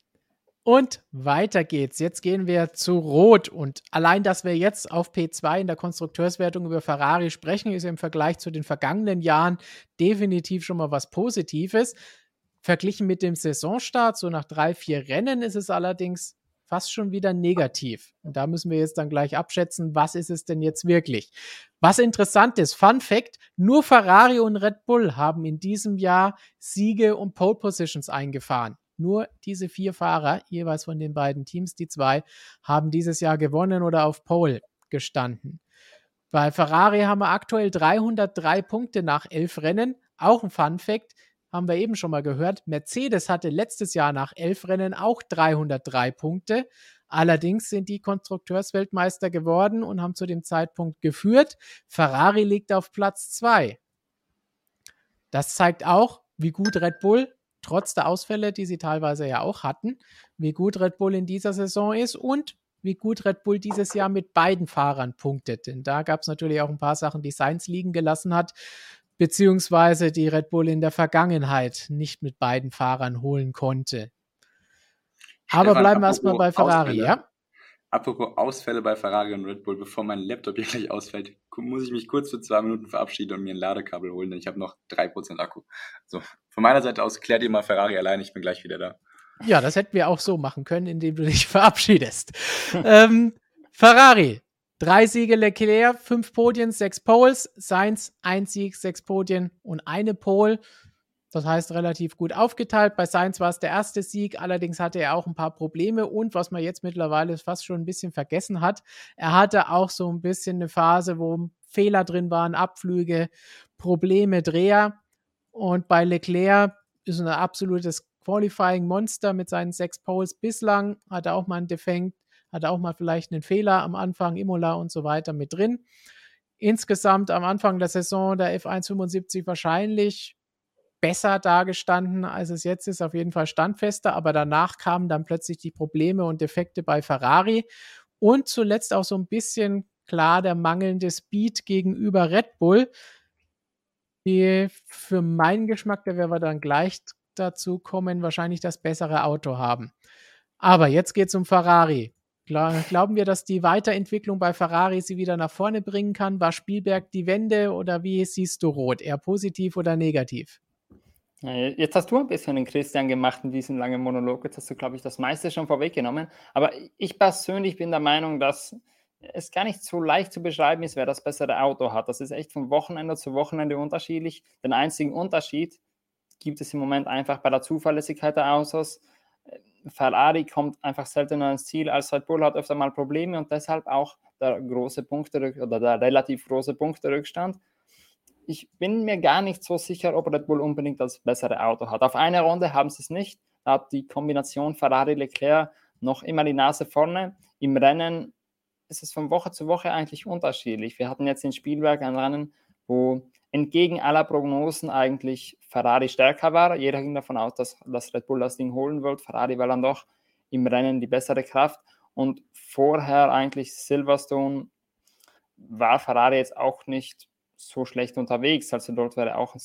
Und weiter geht's. Jetzt gehen wir zu Rot. Und allein, dass wir jetzt auf P2 in der Konstrukteurswertung über Ferrari sprechen, ist im Vergleich zu den vergangenen Jahren definitiv schon mal was Positives. Verglichen mit dem Saisonstart, so nach drei, vier Rennen, ist es allerdings fast schon wieder negativ. Und da müssen wir jetzt dann gleich abschätzen, was ist es denn jetzt wirklich? Was interessant ist, Fun Fact, nur Ferrari und Red Bull haben in diesem Jahr Siege und Pole Positions eingefahren. Nur diese vier Fahrer, jeweils von den beiden Teams, die zwei, haben dieses Jahr gewonnen oder auf Pole gestanden. Bei Ferrari haben wir aktuell 303 Punkte nach elf Rennen. Auch ein Fun Fact, haben wir eben schon mal gehört. Mercedes hatte letztes Jahr nach elf Rennen auch 303 Punkte. Allerdings sind die Konstrukteursweltmeister geworden und haben zu dem Zeitpunkt geführt. Ferrari liegt auf Platz zwei. Das zeigt auch, wie gut Red Bull, trotz der Ausfälle, die sie teilweise ja auch hatten, wie gut Red Bull in dieser Saison ist und wie gut Red Bull dieses Jahr mit beiden Fahrern punktet. Denn da gab es natürlich auch ein paar Sachen, die Sainz liegen gelassen hat, beziehungsweise die Red Bull in der Vergangenheit nicht mit beiden Fahrern holen konnte. Aber Stefan, bleiben wir erstmal bei Ferrari, Ausfälle. ja? Apropos Ausfälle bei Ferrari und Red Bull, bevor mein Laptop hier gleich ausfällt, muss ich mich kurz für zwei Minuten verabschieden und mir ein Ladekabel holen, denn ich habe noch 3% Akku. So, von meiner Seite aus klärt ihr mal Ferrari allein, ich bin gleich wieder da. Ja, das hätten wir auch so machen können, indem du dich verabschiedest. ähm, Ferrari, drei Siege Leclerc, fünf Podien, sechs Poles, Sainz, ein Sieg, sechs Podien und eine Pole. Das heißt, relativ gut aufgeteilt. Bei Sainz war es der erste Sieg, allerdings hatte er auch ein paar Probleme und was man jetzt mittlerweile fast schon ein bisschen vergessen hat, er hatte auch so ein bisschen eine Phase, wo Fehler drin waren, Abflüge, Probleme, Dreher. Und bei Leclerc ist ein absolutes Qualifying-Monster mit seinen sechs Poles bislang. Hat er auch mal einen Defekt, hat er auch mal vielleicht einen Fehler am Anfang, Imola und so weiter mit drin. Insgesamt am Anfang der Saison der F175 wahrscheinlich besser dargestanden, als es jetzt ist, auf jeden Fall standfester, aber danach kamen dann plötzlich die Probleme und Defekte bei Ferrari und zuletzt auch so ein bisschen klar der mangelnde Speed gegenüber Red Bull, die für meinen Geschmack, da werden wir dann gleich dazu kommen, wahrscheinlich das bessere Auto haben. Aber jetzt geht es um Ferrari. Gla- Glauben wir, dass die Weiterentwicklung bei Ferrari sie wieder nach vorne bringen kann? War Spielberg die Wende oder wie siehst du Rot? Eher positiv oder negativ? Ja, Jetzt hast du ein bisschen den Christian gemacht in diesem langen Monolog. Jetzt hast du, glaube ich, das meiste schon vorweggenommen. Aber ich persönlich bin der Meinung, dass es gar nicht so leicht zu beschreiben ist, wer das bessere Auto hat. Das ist echt von Wochenende zu Wochenende unterschiedlich. Den einzigen Unterschied gibt es im Moment einfach bei der Zuverlässigkeit der Autos. Ferrari kommt einfach seltener ins Ziel als Red Bull, hat öfter mal Probleme und deshalb auch der große Punkte oder der relativ große Punkterückstand ich bin mir gar nicht so sicher, ob Red Bull unbedingt das bessere Auto hat. Auf einer Runde haben sie es nicht. Da hat die Kombination Ferrari-Leclerc noch immer die Nase vorne. Im Rennen ist es von Woche zu Woche eigentlich unterschiedlich. Wir hatten jetzt in Spielberg ein Rennen, wo entgegen aller Prognosen eigentlich Ferrari stärker war. Jeder ging davon aus, dass, dass Red Bull das Ding holen wird. Ferrari war dann doch im Rennen die bessere Kraft. Und vorher eigentlich Silverstone war Ferrari jetzt auch nicht so schlecht unterwegs. Also dort wäre auch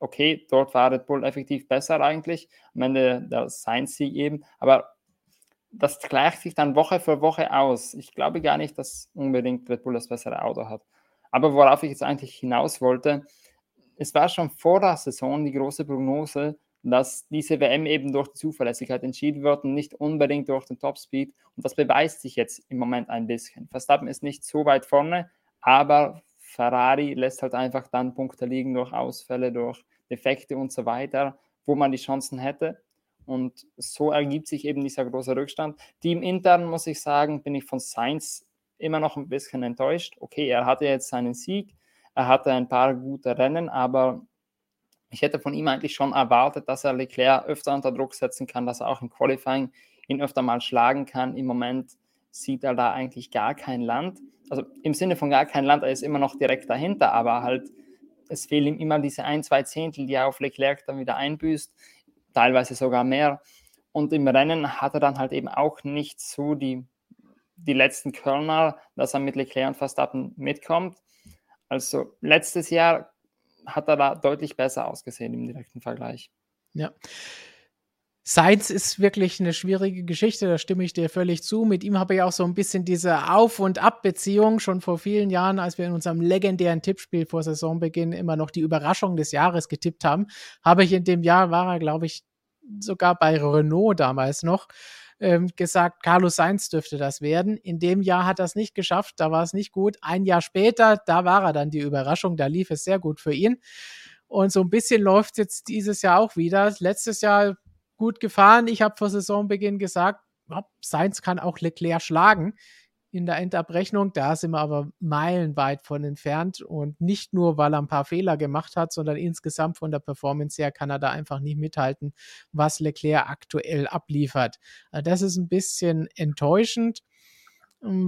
okay, dort war Red Bull effektiv besser eigentlich. Am Ende der Sainz-Sieg eben. Aber das gleicht sich dann Woche für Woche aus. Ich glaube gar nicht, dass unbedingt Red Bull das bessere Auto hat. Aber worauf ich jetzt eigentlich hinaus wollte, es war schon vor der Saison die große Prognose, dass diese WM eben durch die Zuverlässigkeit entschieden wird und nicht unbedingt durch den Topspeed. Und das beweist sich jetzt im Moment ein bisschen. Verstappen ist nicht so weit vorne, aber Ferrari lässt halt einfach dann Punkte liegen durch Ausfälle, durch Defekte und so weiter, wo man die Chancen hätte. Und so ergibt sich eben dieser große Rückstand. Team intern muss ich sagen, bin ich von Sainz immer noch ein bisschen enttäuscht. Okay, er hatte jetzt seinen Sieg, er hatte ein paar gute Rennen, aber ich hätte von ihm eigentlich schon erwartet, dass er Leclerc öfter unter Druck setzen kann, dass er auch im Qualifying ihn öfter mal schlagen kann. Im Moment sieht er da eigentlich gar kein Land. Also im Sinne von gar kein Land, er ist immer noch direkt dahinter, aber halt, es fehlen ihm immer diese ein, zwei Zehntel, die er auf Leclerc dann wieder einbüßt, teilweise sogar mehr. Und im Rennen hat er dann halt eben auch nicht so die, die letzten Körner, dass er mit Leclerc und Verstappen mitkommt. Also letztes Jahr hat er da deutlich besser ausgesehen im direkten Vergleich. Ja. Sainz ist wirklich eine schwierige Geschichte, da stimme ich dir völlig zu. Mit ihm habe ich auch so ein bisschen diese Auf- und Ab-Beziehung schon vor vielen Jahren, als wir in unserem legendären Tippspiel vor Saisonbeginn immer noch die Überraschung des Jahres getippt haben, habe ich in dem Jahr, war er, glaube ich, sogar bei Renault damals noch, ähm, gesagt, Carlos Sainz dürfte das werden. In dem Jahr hat er es nicht geschafft, da war es nicht gut. Ein Jahr später, da war er dann die Überraschung, da lief es sehr gut für ihn. Und so ein bisschen läuft jetzt dieses Jahr auch wieder. Letztes Jahr gut gefahren. Ich habe vor Saisonbeginn gesagt, Sainz kann auch Leclerc schlagen in der Endabrechnung. Da sind wir aber meilenweit von entfernt und nicht nur, weil er ein paar Fehler gemacht hat, sondern insgesamt von der Performance her kann er da einfach nicht mithalten, was Leclerc aktuell abliefert. Also das ist ein bisschen enttäuschend.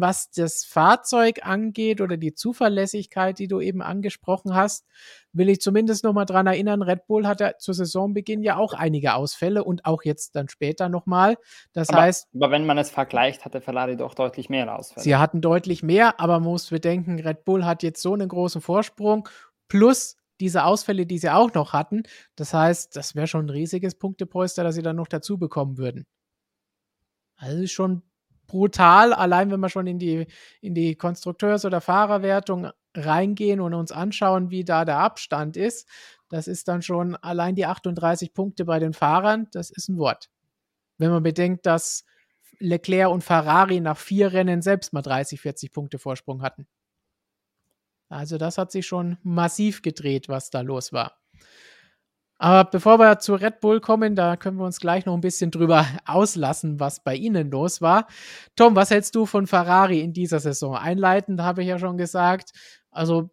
Was das Fahrzeug angeht oder die Zuverlässigkeit, die du eben angesprochen hast, will ich zumindest noch mal dran erinnern, Red Bull hatte zu Saisonbeginn ja auch einige Ausfälle und auch jetzt dann später nochmal. Das aber, heißt. Aber wenn man es vergleicht, hatte Ferrari doch deutlich mehr Ausfälle. Sie hatten deutlich mehr, aber man muss bedenken, Red Bull hat jetzt so einen großen Vorsprung plus diese Ausfälle, die sie auch noch hatten. Das heißt, das wäre schon ein riesiges Punktepolster, das sie dann noch dazu bekommen würden. Also schon brutal, allein wenn wir schon in die, in die Konstrukteurs- oder Fahrerwertung reingehen und uns anschauen, wie da der Abstand ist. Das ist dann schon allein die 38 Punkte bei den Fahrern, das ist ein Wort. Wenn man bedenkt, dass Leclerc und Ferrari nach vier Rennen selbst mal 30, 40 Punkte Vorsprung hatten. Also das hat sich schon massiv gedreht, was da los war. Aber bevor wir zu Red Bull kommen, da können wir uns gleich noch ein bisschen drüber auslassen, was bei Ihnen los war. Tom, was hältst du von Ferrari in dieser Saison? Einleitend habe ich ja schon gesagt, also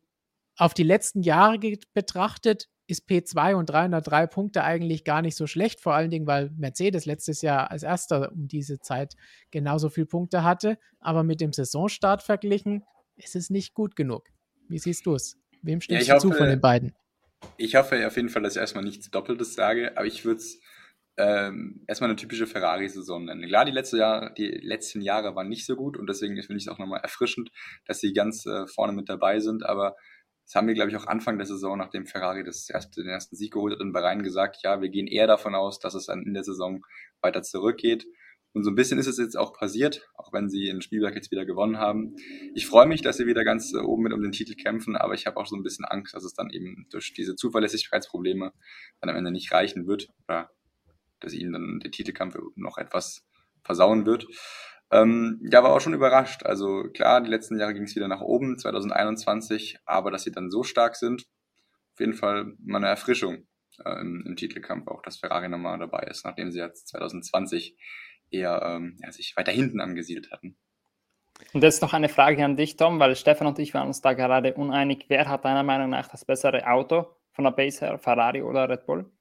auf die letzten Jahre betrachtet, ist P2 und 303 Punkte eigentlich gar nicht so schlecht, vor allen Dingen, weil Mercedes letztes Jahr als erster um diese Zeit genauso viele Punkte hatte. Aber mit dem Saisonstart verglichen ist es nicht gut genug. Wie siehst du es? Wem stimmst ja, du zu von den beiden? Ich hoffe auf jeden Fall, dass ich erstmal nichts Doppeltes sage, aber ich würde es ähm, erstmal eine typische Ferrari-Saison nennen. Klar, die, letzte Jahr, die letzten Jahre waren nicht so gut und deswegen finde ich es auch nochmal erfrischend, dass sie ganz äh, vorne mit dabei sind, aber das haben wir, glaube ich, auch Anfang der Saison, nachdem Ferrari das erste, den ersten Sieg geholt hat in Bahrain gesagt, ja, wir gehen eher davon aus, dass es dann in der Saison weiter zurückgeht. Und so ein bisschen ist es jetzt auch passiert, auch wenn sie in Spielberg jetzt wieder gewonnen haben. Ich freue mich, dass sie wieder ganz äh, oben mit um den Titel kämpfen, aber ich habe auch so ein bisschen Angst, dass es dann eben durch diese Zuverlässigkeitsprobleme dann am Ende nicht reichen wird oder dass ihnen dann der Titelkampf noch etwas versauen wird. Ähm, ja, war auch schon überrascht. Also klar, die letzten Jahre ging es wieder nach oben, 2021, aber dass sie dann so stark sind, auf jeden Fall mal eine Erfrischung äh, im, im, Titelkampf, auch dass Ferrari nochmal dabei ist, nachdem sie jetzt 2020 eher ähm, ja, sich weiter hinten angesiedelt hatten. Und jetzt noch eine Frage an dich, Tom, weil Stefan und ich waren uns da gerade uneinig. Wer hat deiner Meinung nach das bessere Auto von der Base her, Ferrari oder Red Bull?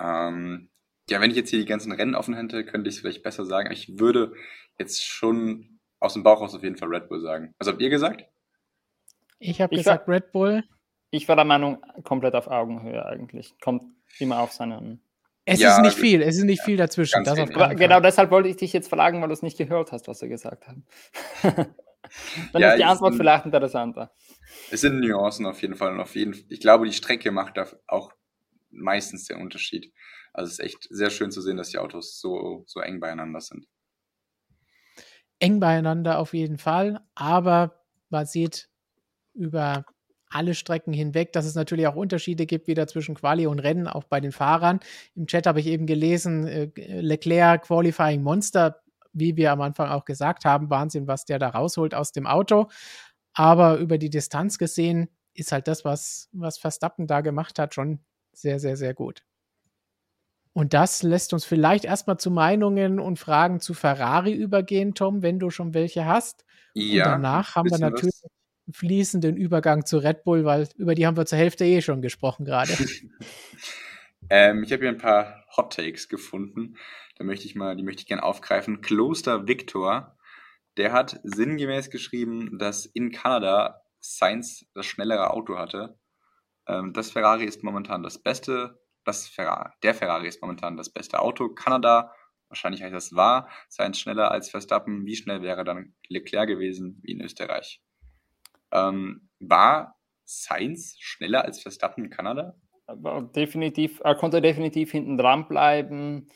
Ähm, ja, wenn ich jetzt hier die ganzen Rennen offen hätte, könnte ich es vielleicht besser sagen. Ich würde jetzt schon aus dem Bauch raus auf jeden Fall Red Bull sagen. Was habt ihr gesagt? Ich habe gesagt Red Bull. Ich war der Meinung, komplett auf Augenhöhe eigentlich. Kommt immer auf seinen Es ja, ist nicht viel, es ist nicht ja, viel dazwischen. genau deshalb wollte ich dich jetzt fragen, weil du es nicht gehört hast, was wir gesagt haben. Dann ja, ist die Antwort sind, vielleicht interessanter. Es sind Nuancen auf jeden Fall und auf jeden Ich glaube, die Strecke macht da auch meistens den Unterschied. Also es ist echt sehr schön zu sehen, dass die Autos so, so eng beieinander sind. Eng beieinander auf jeden Fall, aber man sieht über alle Strecken hinweg, dass es natürlich auch Unterschiede gibt, wieder zwischen Quali und Rennen, auch bei den Fahrern. Im Chat habe ich eben gelesen, äh, Leclerc Qualifying Monster, wie wir am Anfang auch gesagt haben, Wahnsinn, was der da rausholt aus dem Auto. Aber über die Distanz gesehen ist halt das, was, was Verstappen da gemacht hat, schon sehr, sehr, sehr gut. Und das lässt uns vielleicht erstmal zu Meinungen und Fragen zu Ferrari übergehen, Tom, wenn du schon welche hast. Ja. Und danach haben wir natürlich was fließenden Übergang zu Red Bull, weil über die haben wir zur Hälfte eh schon gesprochen gerade. ähm, ich habe hier ein paar Hot Takes gefunden. Da möchte ich mal, die möchte ich gerne aufgreifen. Kloster Victor, der hat sinngemäß geschrieben, dass in Kanada Sainz das schnellere Auto hatte. Ähm, das Ferrari ist momentan das beste, das Ferrari, der Ferrari ist momentan das beste Auto. Kanada, wahrscheinlich heißt das war, Sainz schneller als Verstappen. Wie schnell wäre dann Leclerc gewesen wie in Österreich? Ähm, war Sainz schneller als Verstappen in Kanada? Definitiv, er konnte definitiv hinten dran bleiben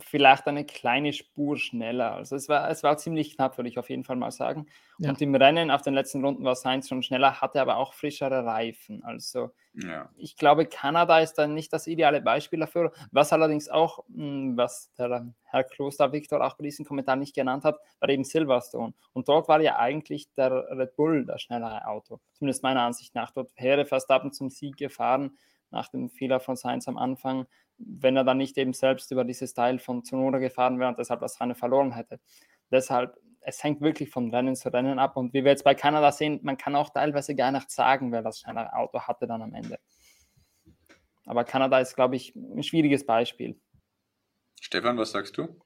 vielleicht eine kleine Spur schneller. Also es war, es war ziemlich knapp, würde ich auf jeden Fall mal sagen. Ja. Und im Rennen auf den letzten Runden war Sainz schon schneller, hatte aber auch frischere Reifen. Also ja. ich glaube, Kanada ist dann nicht das ideale Beispiel dafür. Was allerdings auch, hm, was der Herr Kloster Victor auch bei diesem Kommentar nicht genannt hat, war eben Silverstone. Und dort war ja eigentlich der Red Bull das schnellere Auto. Zumindest meiner Ansicht nach. Dort wäre Verstappen zum Sieg gefahren nach dem Fehler von Sainz am Anfang wenn er dann nicht eben selbst über dieses Teil von Zunoda gefahren wäre und deshalb das Rennen verloren hätte. Deshalb, es hängt wirklich von Rennen zu Rennen ab. Und wie wir jetzt bei Kanada sehen, man kann auch teilweise gar nicht sagen, wer das schnellere Auto hatte dann am Ende. Aber Kanada ist, glaube ich, ein schwieriges Beispiel. Stefan, was sagst du?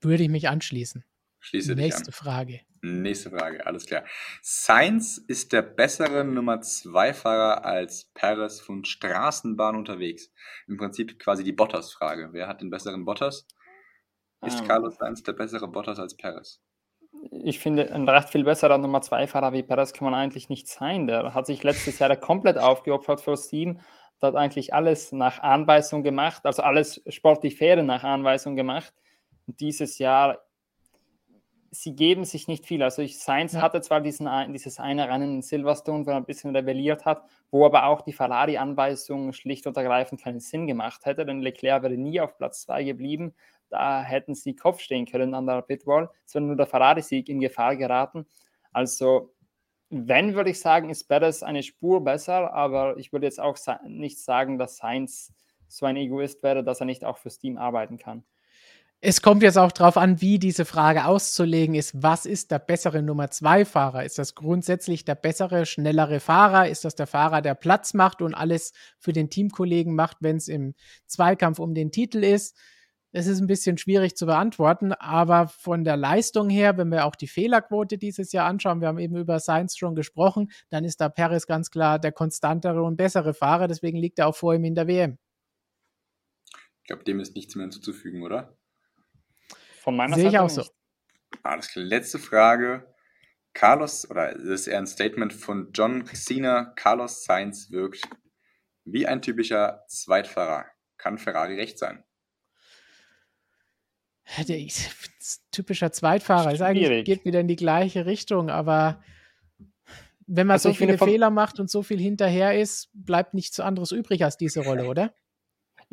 Würde ich mich anschließen. Schließe Nächste dich an. Frage. Nächste Frage, alles klar. Sainz ist der bessere Nummer 2 Fahrer als Perez von Straßenbahn unterwegs. Im Prinzip quasi die Bottas-Frage. Wer hat den besseren Bottas? Ist ähm, Carlos Sainz der bessere Bottas als Perez? Ich finde, ein recht viel besserer Nummer 2 Fahrer wie Perez kann man eigentlich nicht sein. Der hat sich letztes Jahr komplett aufgeopfert fürs Team. Der hat eigentlich alles nach Anweisung gemacht, also alles sportlich faire nach Anweisung gemacht. Und dieses Jahr sie geben sich nicht viel. Also ich, Sainz ja. hatte zwar diesen, dieses eine Rennen in Silverstone, wo er ein bisschen rebelliert hat, wo aber auch die Ferrari-Anweisung schlicht und ergreifend keinen Sinn gemacht hätte, denn Leclerc wäre nie auf Platz 2 geblieben. Da hätten sie Kopf stehen können an der Pitwall. Es wäre nur der Ferrari-Sieg in Gefahr geraten. Also, wenn, würde ich sagen, ist Perez eine Spur besser, aber ich würde jetzt auch nicht sagen, dass Sainz so ein Egoist wäre, dass er nicht auch fürs Team arbeiten kann. Es kommt jetzt auch darauf an, wie diese Frage auszulegen ist. Was ist der bessere Nummer zwei Fahrer? Ist das grundsätzlich der bessere, schnellere Fahrer? Ist das der Fahrer, der Platz macht und alles für den Teamkollegen macht, wenn es im Zweikampf um den Titel ist? Es ist ein bisschen schwierig zu beantworten, aber von der Leistung her, wenn wir auch die Fehlerquote dieses Jahr anschauen, wir haben eben über Sainz schon gesprochen, dann ist da Perez ganz klar der konstantere und bessere Fahrer, deswegen liegt er auch vor ihm in der WM. Ich glaube, dem ist nichts mehr hinzuzufügen, oder? Von meiner Sehe Seite ich auch so. Alles klar. Letzte Frage. Carlos, oder das ist eher ein Statement von John Cena, Carlos Sainz wirkt wie ein typischer Zweitfahrer. Kann Ferrari recht sein? Der typischer Zweitfahrer ist eigentlich, geht wieder in die gleiche Richtung, aber wenn man also so viele Fehler macht und so viel hinterher ist, bleibt nichts anderes übrig als diese Rolle, oder?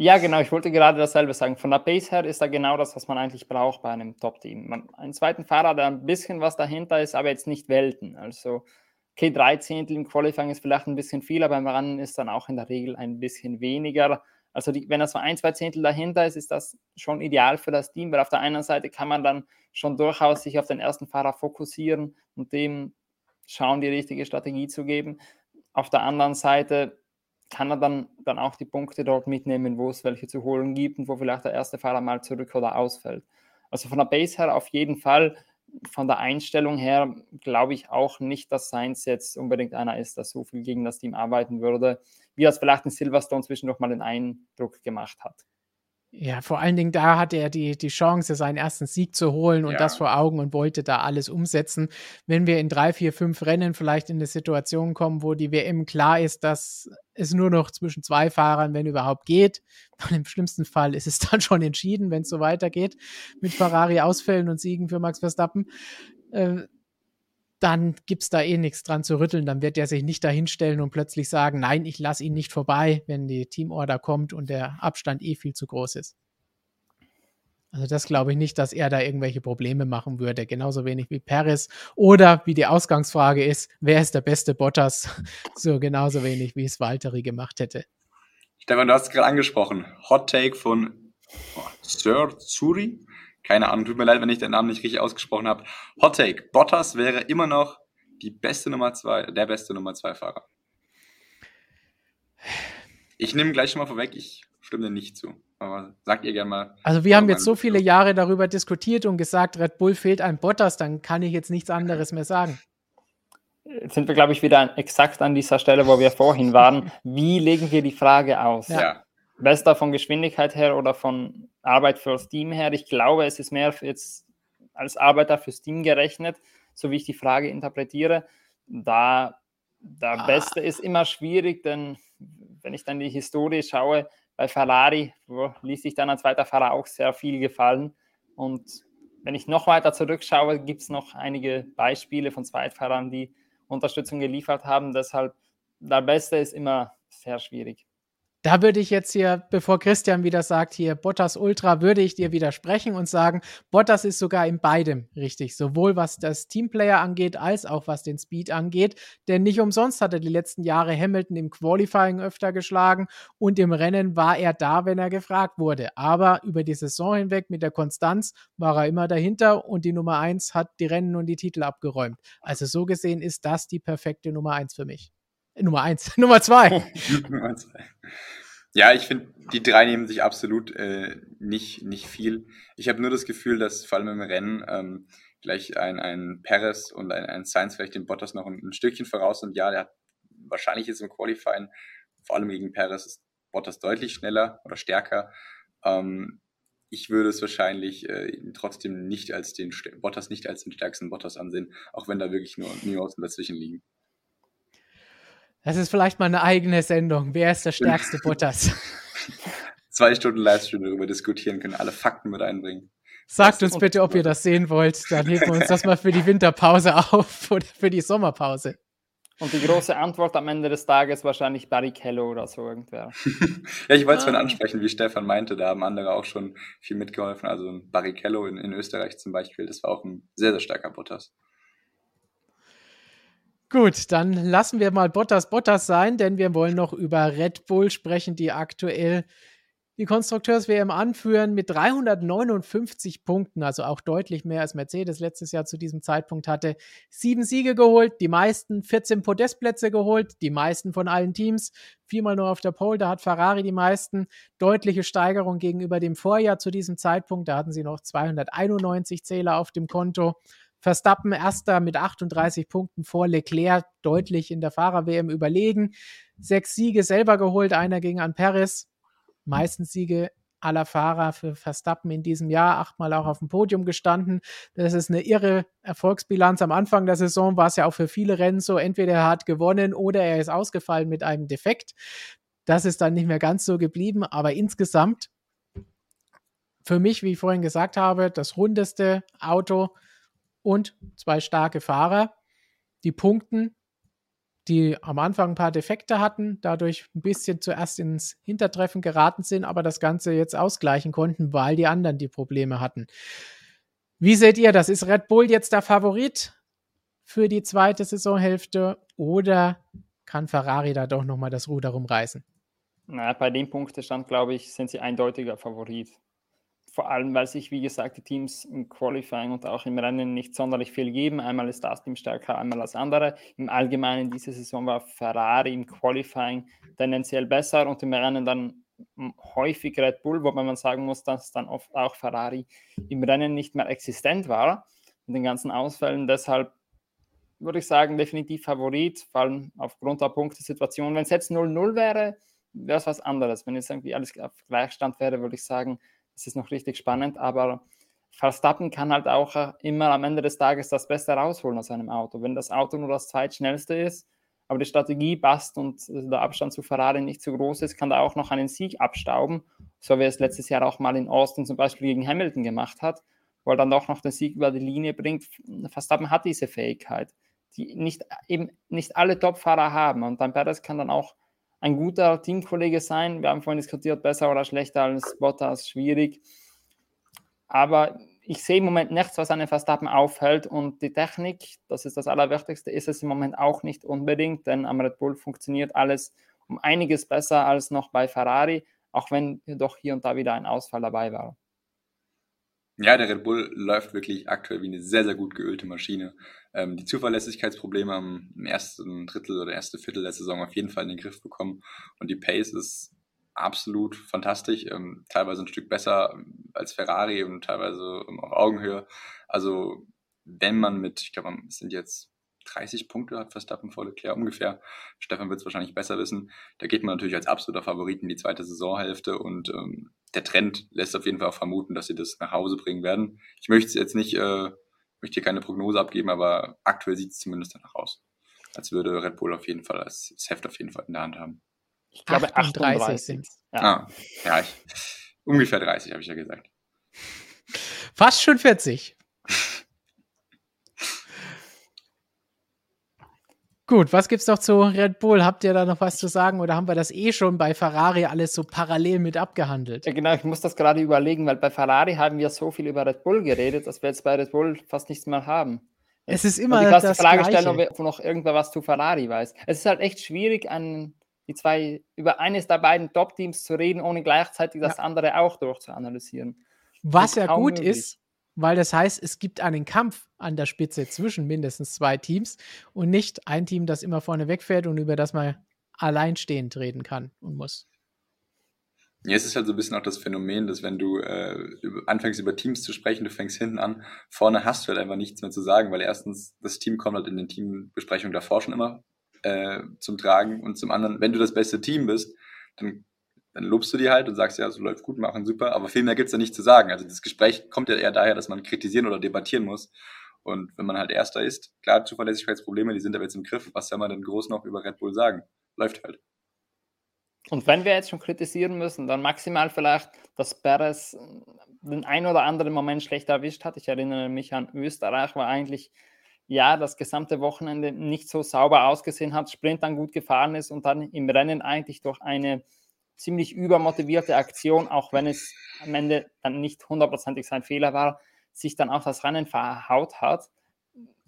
Ja, genau, ich wollte gerade dasselbe sagen. Von der Pace her ist da genau das, was man eigentlich braucht bei einem Top-Team. Einen zweiten Fahrer, der ein bisschen was dahinter ist, aber jetzt nicht Welten. Also, okay, drei Zehntel im Qualifying ist vielleicht ein bisschen viel, aber beim Rennen ist dann auch in der Regel ein bisschen weniger. Also, die, wenn das so ein, zwei Zehntel dahinter ist, ist das schon ideal für das Team, weil auf der einen Seite kann man dann schon durchaus sich auf den ersten Fahrer fokussieren und dem schauen, die richtige Strategie zu geben. Auf der anderen Seite kann er dann, dann auch die Punkte dort mitnehmen, wo es welche zu holen gibt und wo vielleicht der erste Fahrer mal zurück oder ausfällt. Also von der Base her auf jeden Fall von der Einstellung her glaube ich auch nicht, dass Sainz jetzt unbedingt einer ist, der so viel gegen das Team arbeiten würde, wie das vielleicht in Silverstone zwischendurch mal den Eindruck gemacht hat. Ja, vor allen Dingen da hatte er die, die Chance, seinen ersten Sieg zu holen und ja. das vor Augen und wollte da alles umsetzen. Wenn wir in drei, vier, fünf Rennen vielleicht in eine Situation kommen, wo die WM klar ist, dass es nur noch zwischen zwei Fahrern, wenn überhaupt geht, und im schlimmsten Fall ist es dann schon entschieden, wenn es so weitergeht, mit Ferrari-Ausfällen und Siegen für Max Verstappen, äh, dann gibt es da eh nichts dran zu rütteln. Dann wird er sich nicht dahinstellen und plötzlich sagen, nein, ich lasse ihn nicht vorbei, wenn die Teamorder kommt und der Abstand eh viel zu groß ist. Also das glaube ich nicht, dass er da irgendwelche Probleme machen würde. Genauso wenig wie Paris. Oder wie die Ausgangsfrage ist, wer ist der beste Bottas? So genauso wenig, wie es Valtteri gemacht hätte. Stefan, du hast es gerade angesprochen. Hot Take von Sir Zuri keine Ahnung, tut mir leid, wenn ich den Namen nicht richtig ausgesprochen habe. Hot Take, Bottas wäre immer noch die beste Nummer zwei, der beste Nummer zwei Fahrer. Ich nehme gleich schon mal vorweg, ich stimme dir nicht zu. Aber sagt ihr gerne mal. Also wir haben jetzt so viele Jahre darüber diskutiert und gesagt, Red Bull fehlt ein Bottas, dann kann ich jetzt nichts anderes mehr sagen. Jetzt sind wir, glaube ich, wieder exakt an dieser Stelle, wo wir vorhin waren. Wie legen wir die Frage aus? Ja. Bester von Geschwindigkeit her oder von Arbeit fürs Team her. Ich glaube, es ist mehr jetzt als Arbeiter fürs Team gerechnet, so wie ich die Frage interpretiere. Da der ah. Beste ist immer schwierig, denn wenn ich dann die Historie schaue, bei Ferrari ließ sich dann ein zweiter Fahrer auch sehr viel gefallen. Und wenn ich noch weiter zurückschaue, gibt es noch einige Beispiele von Zweitfahrern, die Unterstützung geliefert haben. Deshalb, der Beste ist immer sehr schwierig. Da würde ich jetzt hier, bevor Christian wieder sagt, hier Bottas Ultra, würde ich dir widersprechen und sagen, Bottas ist sogar in beidem richtig, sowohl was das Teamplayer angeht, als auch was den Speed angeht. Denn nicht umsonst hat er die letzten Jahre Hamilton im Qualifying öfter geschlagen und im Rennen war er da, wenn er gefragt wurde. Aber über die Saison hinweg mit der Konstanz war er immer dahinter und die Nummer 1 hat die Rennen und die Titel abgeräumt. Also so gesehen ist das die perfekte Nummer 1 für mich. Nummer eins. Nummer zwei. Nummer zwei. Ja, ich finde, die drei nehmen sich absolut äh, nicht, nicht viel. Ich habe nur das Gefühl, dass vor allem im Rennen ähm, gleich ein, ein Perez und ein, ein Sainz vielleicht den Bottas noch ein, ein Stückchen voraus und ja, der hat wahrscheinlich jetzt im Qualifying, vor allem gegen Perez, ist Bottas deutlich schneller oder stärker. Ähm, ich würde es wahrscheinlich äh, trotzdem nicht als den Bottas nicht als den stärksten Bottas ansehen, auch wenn da wirklich nur Nuancen dazwischen liegen. Das ist vielleicht mal eine eigene Sendung. Wer ist der stärkste Bottas? Zwei Stunden Livestream darüber diskutieren, können alle Fakten mit einbringen. Sagt uns bitte, ob ihr das sehen wollt. Dann heben wir uns das mal für die Winterpause auf oder für die Sommerpause. Und die große Antwort am Ende des Tages wahrscheinlich Barrichello oder so irgendwer. ja, ich wollte es ah. ansprechen, wie Stefan meinte, da haben andere auch schon viel mitgeholfen. Also Barrichello in, in Österreich zum Beispiel, das war auch ein sehr, sehr starker Bottas. Gut, dann lassen wir mal Bottas Bottas sein, denn wir wollen noch über Red Bull sprechen, die aktuell die Konstrukteurs-WM anführen mit 359 Punkten, also auch deutlich mehr als Mercedes letztes Jahr zu diesem Zeitpunkt hatte. Sieben Siege geholt, die meisten 14 Podestplätze geholt, die meisten von allen Teams. Viermal nur auf der Pole, da hat Ferrari die meisten. Deutliche Steigerung gegenüber dem Vorjahr zu diesem Zeitpunkt, da hatten sie noch 291 Zähler auf dem Konto. Verstappen erster mit 38 Punkten vor Leclerc, deutlich in der Fahrer-WM überlegen. Sechs Siege selber geholt, einer gegen an Perez. Meistens Siege aller Fahrer für Verstappen in diesem Jahr, achtmal auch auf dem Podium gestanden. Das ist eine irre Erfolgsbilanz. Am Anfang der Saison war es ja auch für viele Rennen so, entweder er hat gewonnen oder er ist ausgefallen mit einem Defekt. Das ist dann nicht mehr ganz so geblieben, aber insgesamt für mich, wie ich vorhin gesagt habe, das rundeste Auto und zwei starke Fahrer, die punkten, die am Anfang ein paar Defekte hatten, dadurch ein bisschen zuerst ins Hintertreffen geraten sind, aber das Ganze jetzt ausgleichen konnten, weil die anderen die Probleme hatten. Wie seht ihr das? Ist Red Bull jetzt der Favorit für die zweite Saisonhälfte oder kann Ferrari da doch nochmal das Ruder rumreißen? Na, bei dem Punktestand, glaube ich, sind sie eindeutiger Favorit vor allem, weil sich, wie gesagt, die Teams im Qualifying und auch im Rennen nicht sonderlich viel geben. Einmal ist das Team stärker, einmal das andere. Im Allgemeinen diese Saison war Ferrari im Qualifying tendenziell besser und im Rennen dann häufig Red Bull, wobei man sagen muss, dass dann oft auch Ferrari im Rennen nicht mehr existent war. mit den ganzen Ausfällen. Deshalb würde ich sagen, definitiv Favorit, vor allem aufgrund der Punktesituation. Wenn es jetzt 0-0 wäre, wäre es was anderes. Wenn jetzt irgendwie alles auf Gleichstand wäre, würde ich sagen, das ist noch richtig spannend. Aber Verstappen kann halt auch immer am Ende des Tages das Beste rausholen aus einem Auto. Wenn das Auto nur das zweitschnellste ist, aber die Strategie passt und der Abstand zu Ferrari nicht zu groß ist, kann da auch noch einen Sieg abstauben, so wie es letztes Jahr auch mal in Austin zum Beispiel gegen Hamilton gemacht hat, er dann doch noch den Sieg über die Linie bringt. Verstappen hat diese Fähigkeit, die nicht, eben nicht alle Topfahrer haben und dann Perez kann dann auch ein guter Teamkollege sein. Wir haben vorhin diskutiert, besser oder schlechter als Bottas, schwierig. Aber ich sehe im Moment nichts, was einen Verstappen aufhält. Und die Technik, das ist das Allerwichtigste, ist es im Moment auch nicht unbedingt, denn am Red Bull funktioniert alles um einiges besser als noch bei Ferrari, auch wenn doch hier und da wieder ein Ausfall dabei war. Ja, der Red Bull läuft wirklich aktuell wie eine sehr, sehr gut geölte Maschine. Ähm, die Zuverlässigkeitsprobleme haben im ersten Drittel oder erste Viertel der Saison auf jeden Fall in den Griff bekommen. Und die Pace ist absolut fantastisch, ähm, teilweise ein Stück besser als Ferrari und teilweise auf Augenhöhe. Also wenn man mit, ich glaube, es sind jetzt 30 Punkte hat Verstappen vor Leclerc ungefähr. Stefan wird es wahrscheinlich besser wissen. Da geht man natürlich als absoluter Favorit in die zweite Saisonhälfte und ähm, der Trend lässt auf jeden Fall auch vermuten, dass sie das nach Hause bringen werden. Ich möchte jetzt nicht, äh, möchte hier keine Prognose abgeben, aber aktuell sieht es zumindest danach aus. Als würde Red Bull auf jeden Fall das Heft auf jeden Fall in der Hand haben. Ich glaube 38, 38 sind ja. Ah, ja, ich, ungefähr 30, habe ich ja gesagt. Fast schon 40. Gut, was gibt's noch zu Red Bull? Habt ihr da noch was zu sagen oder haben wir das eh schon bei Ferrari alles so parallel mit abgehandelt? Ja, genau, ich muss das gerade überlegen, weil bei Ferrari haben wir so viel über Red Bull geredet, dass wir jetzt bei Red Bull fast nichts mehr haben. Es ist immer die Frage stellen, ob noch irgendwer was zu Ferrari weiß. Es ist halt echt schwierig, einen die zwei über eines der beiden Top-Teams zu reden, ohne gleichzeitig das ja. andere auch durchzuanalysieren. Was ja gut möglich. ist, weil das heißt, es gibt einen Kampf an der Spitze zwischen mindestens zwei Teams und nicht ein Team, das immer vorne wegfährt und über das man alleinstehend reden kann und muss. Ja, es ist halt so ein bisschen auch das Phänomen, dass wenn du äh, anfängst über Teams zu sprechen, du fängst hinten an, vorne hast du halt einfach nichts mehr zu sagen, weil erstens das Team kommt halt in den Teambesprechungen davor schon immer äh, zum Tragen und zum anderen, wenn du das beste Team bist, dann, dann lobst du die halt und sagst, ja, so läuft gut, machen super, aber viel mehr gibt's da nicht zu sagen. Also das Gespräch kommt ja eher daher, dass man kritisieren oder debattieren muss. Und wenn man halt Erster ist, klar, Zuverlässigkeitsprobleme, die sind aber jetzt im Griff. Was soll man denn groß noch über Red Bull sagen? Läuft halt. Und wenn wir jetzt schon kritisieren müssen, dann maximal vielleicht, dass Perez den ein oder anderen Moment schlecht erwischt hat. Ich erinnere mich an Österreich, war eigentlich ja, das gesamte Wochenende nicht so sauber ausgesehen hat, Sprint dann gut gefahren ist und dann im Rennen eigentlich durch eine ziemlich übermotivierte Aktion, auch wenn es am Ende dann nicht hundertprozentig sein Fehler war, sich dann auch das Rennen verhaut hat.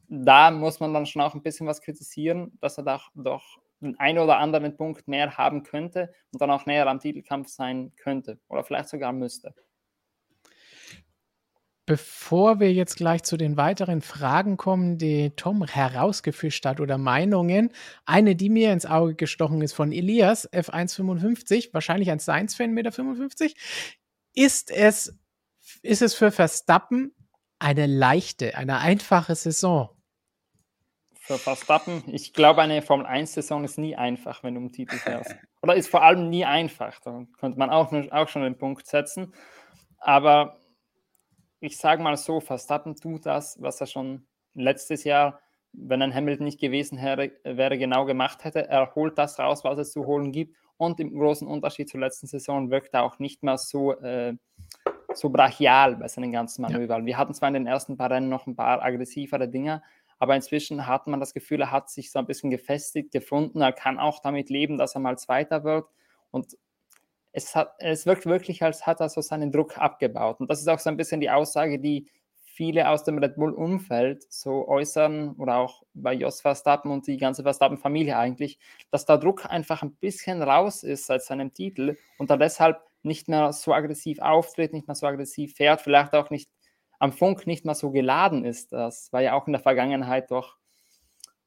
Da muss man dann schon auch ein bisschen was kritisieren, dass er doch, doch den einen oder anderen Punkt mehr haben könnte und dann auch näher am Titelkampf sein könnte oder vielleicht sogar müsste. Bevor wir jetzt gleich zu den weiteren Fragen kommen, die Tom herausgefischt hat oder Meinungen, eine, die mir ins Auge gestochen ist von Elias, F155, wahrscheinlich ein Science-Fan mit der 55, ist es, ist es für Verstappen eine leichte, eine einfache Saison? Für Verstappen, ich glaube, eine Formel 1-Saison ist nie einfach, wenn du um Titel fährst. Oder ist vor allem nie einfach. Da könnte man auch, auch schon den Punkt setzen. Aber ich sage mal so, Verstappen tut das, was er schon letztes Jahr, wenn ein Hamilton nicht gewesen wäre, genau gemacht hätte. Er holt das raus, was es zu holen gibt. Und im großen Unterschied zur letzten Saison wirkt er auch nicht mehr so, äh, so brachial bei seinen ganzen Manövern. Ja. Wir hatten zwar in den ersten paar Rennen noch ein paar aggressivere Dinge, aber inzwischen hat man das Gefühl, er hat sich so ein bisschen gefestigt, gefunden. Er kann auch damit leben, dass er mal Zweiter wird. Und es, hat, es wirkt wirklich, als hat er so seinen Druck abgebaut. Und das ist auch so ein bisschen die Aussage, die viele aus dem Red Bull-Umfeld so äußern oder auch bei Jos Verstappen und die ganze Verstappen-Familie eigentlich, dass der Druck einfach ein bisschen raus ist seit seinem Titel und er deshalb nicht mehr so aggressiv auftritt, nicht mehr so aggressiv fährt, vielleicht auch nicht am Funk nicht mehr so geladen ist. Das war ja auch in der Vergangenheit doch,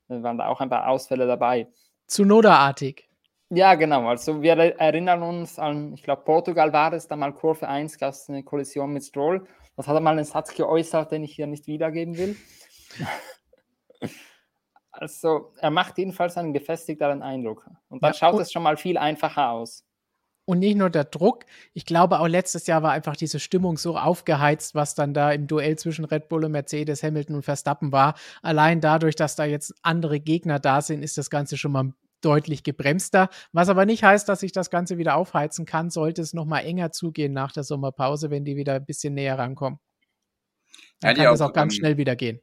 waren da auch ein paar Ausfälle dabei. Zu Noda-artig. Ja, genau. Also wir erinnern uns an, ich glaube, Portugal war es, da mal Kurve 1 gab es eine Kollision mit Stroll. Das hat er mal einen Satz geäußert, den ich hier nicht wiedergeben will. also er macht jedenfalls einen gefestigteren Eindruck. Und dann ja, schaut es schon mal viel einfacher aus. Und nicht nur der Druck, ich glaube auch letztes Jahr war einfach diese Stimmung so aufgeheizt, was dann da im Duell zwischen Red Bull und Mercedes, Hamilton und Verstappen war. Allein dadurch, dass da jetzt andere Gegner da sind, ist das Ganze schon mal deutlich gebremster. Was aber nicht heißt, dass sich das Ganze wieder aufheizen kann, sollte es noch mal enger zugehen nach der Sommerpause, wenn die wieder ein bisschen näher rankommen. Dann ja, kann das auch, auch ganz ähm, schnell wieder gehen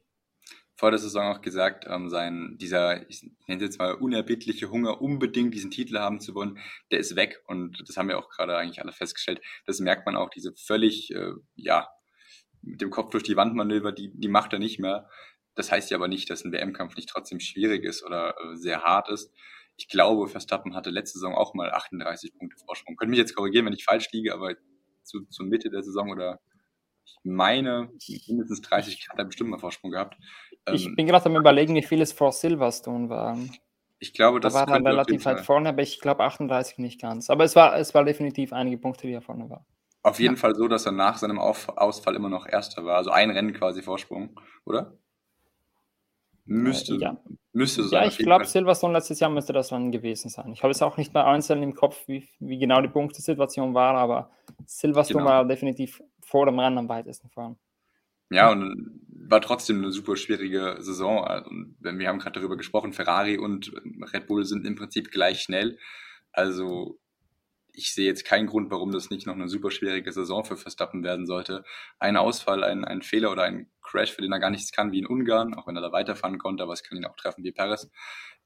vor der Saison auch gesagt, ähm, sein, dieser, ich nenne es jetzt mal, unerbittliche Hunger, unbedingt diesen Titel haben zu wollen, der ist weg. Und das haben wir auch gerade eigentlich alle festgestellt. Das merkt man auch, diese völlig, äh, ja, mit dem Kopf durch die Wand Manöver, die, die macht er nicht mehr. Das heißt ja aber nicht, dass ein WM-Kampf nicht trotzdem schwierig ist oder äh, sehr hart ist. Ich glaube, Verstappen hatte letzte Saison auch mal 38 Punkte Vorsprung. Könnt mich jetzt korrigieren, wenn ich falsch liege, aber zu, zur Mitte der Saison oder ich meine, mindestens 30 hat er bestimmt mal Vorsprung gehabt. Ich ähm, bin gerade am überlegen, wie viel es vor Silverstone waren. Ich glaube, das da war dann relativ weit vorne, aber ich glaube 38 nicht ganz. Aber es war, es war definitiv einige Punkte, die er vorne war. Auf jeden ja. Fall so, dass er nach seinem Auf Ausfall immer noch Erster war. Also ein Rennen quasi Vorsprung, oder? Müsste, ja. müsste sein. Ja, ich glaube, Silverstone letztes Jahr müsste das dann gewesen sein. Ich habe es auch nicht mehr einzeln im Kopf, wie, wie genau die Punktesituation war, aber Silverstone genau. war definitiv vor dem Rennen am weitesten fahren. Ja, und war trotzdem eine super schwierige Saison. Und wir haben gerade darüber gesprochen, Ferrari und Red Bull sind im Prinzip gleich schnell. Also ich sehe jetzt keinen Grund, warum das nicht noch eine super schwierige Saison für Verstappen werden sollte. Ein Ausfall, ein, ein Fehler oder ein Crash, für den er gar nichts kann, wie in Ungarn, auch wenn er da weiterfahren konnte, aber es kann ihn auch treffen wie Perez.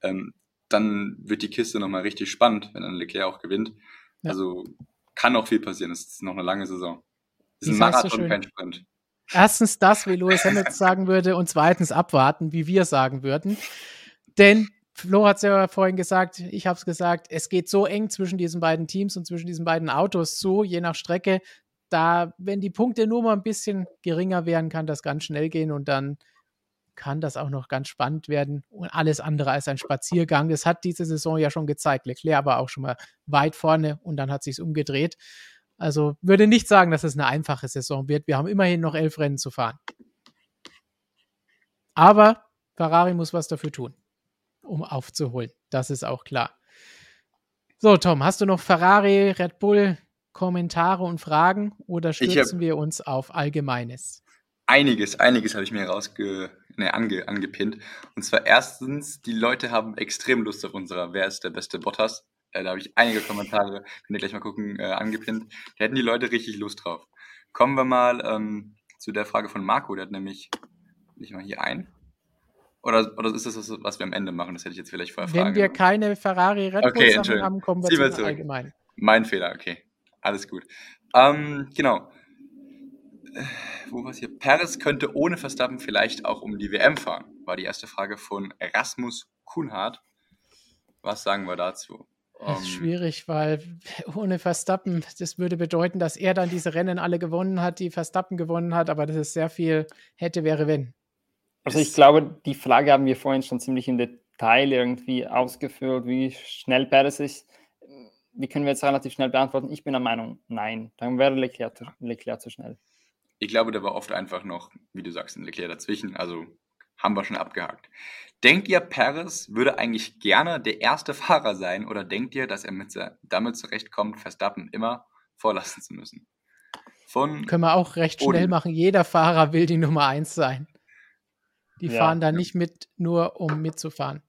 Ähm, dann wird die Kiste nochmal richtig spannend, wenn dann Leclerc auch gewinnt. Ja. Also kann noch viel passieren. Es ist noch eine lange Saison. Es ist ein Marathon, kein Sprint. Erstens das, wie Lewis Hamilton sagen würde, und zweitens abwarten, wie wir sagen würden. Denn Flo hat es ja vorhin gesagt, ich habe es gesagt, es geht so eng zwischen diesen beiden Teams und zwischen diesen beiden Autos zu, je nach Strecke. Da, wenn die Punkte nur mal ein bisschen geringer wären, kann das ganz schnell gehen und dann kann das auch noch ganz spannend werden und alles andere als ein Spaziergang. Das hat diese Saison ja schon gezeigt. Leclerc war auch schon mal weit vorne und dann hat sich umgedreht. Also würde nicht sagen, dass es eine einfache Saison wird. Wir haben immerhin noch elf Rennen zu fahren. Aber Ferrari muss was dafür tun, um aufzuholen. Das ist auch klar. So, Tom, hast du noch Ferrari, Red Bull, Kommentare und Fragen oder stürzen wir uns auf Allgemeines? Einiges, einiges habe ich mir rausge, ne, ange, angepinnt. Und zwar erstens, die Leute haben extrem Lust auf unserer Wer ist der beste Bottas? Äh, da habe ich einige Kommentare, könnt ihr gleich mal gucken, äh, angepinnt. Da hätten die Leute richtig Lust drauf. Kommen wir mal ähm, zu der Frage von Marco, der hat nämlich, ich mal hier ein. Oder, oder ist das das, was wir am Ende machen? Das hätte ich jetzt vielleicht vorher fragen. Wenn wir keine Ferrari Red Bull okay, haben, kommen wir zum Allgemeinen. Mein Fehler, okay. Alles gut. Ähm, genau. Äh, wo war es hier? Paris könnte ohne Verstappen vielleicht auch um die WM fahren, war die erste Frage von Erasmus Kuhnhardt. Was sagen wir dazu? Das ist ähm, schwierig, weil ohne Verstappen, das würde bedeuten, dass er dann diese Rennen alle gewonnen hat, die Verstappen gewonnen hat, aber das ist sehr viel hätte, wäre, wenn. Also ich glaube, die Frage haben wir vorhin schon ziemlich im Detail irgendwie ausgeführt, wie schnell Perez ist. Die können wir jetzt relativ schnell beantworten. Ich bin der Meinung, nein. Dann wäre Leclerc, Leclerc zu schnell. Ich glaube, da war oft einfach noch, wie du sagst, ein Leclerc dazwischen. Also haben wir schon abgehakt. Denkt ihr, Perez würde eigentlich gerne der erste Fahrer sein oder denkt ihr, dass er mit, damit zurechtkommt, Verstappen immer vorlassen zu müssen? Von Können wir auch recht Odin. schnell machen. Jeder Fahrer will die Nummer 1 sein. Die ja, fahren da nicht mit, nur um mitzufahren.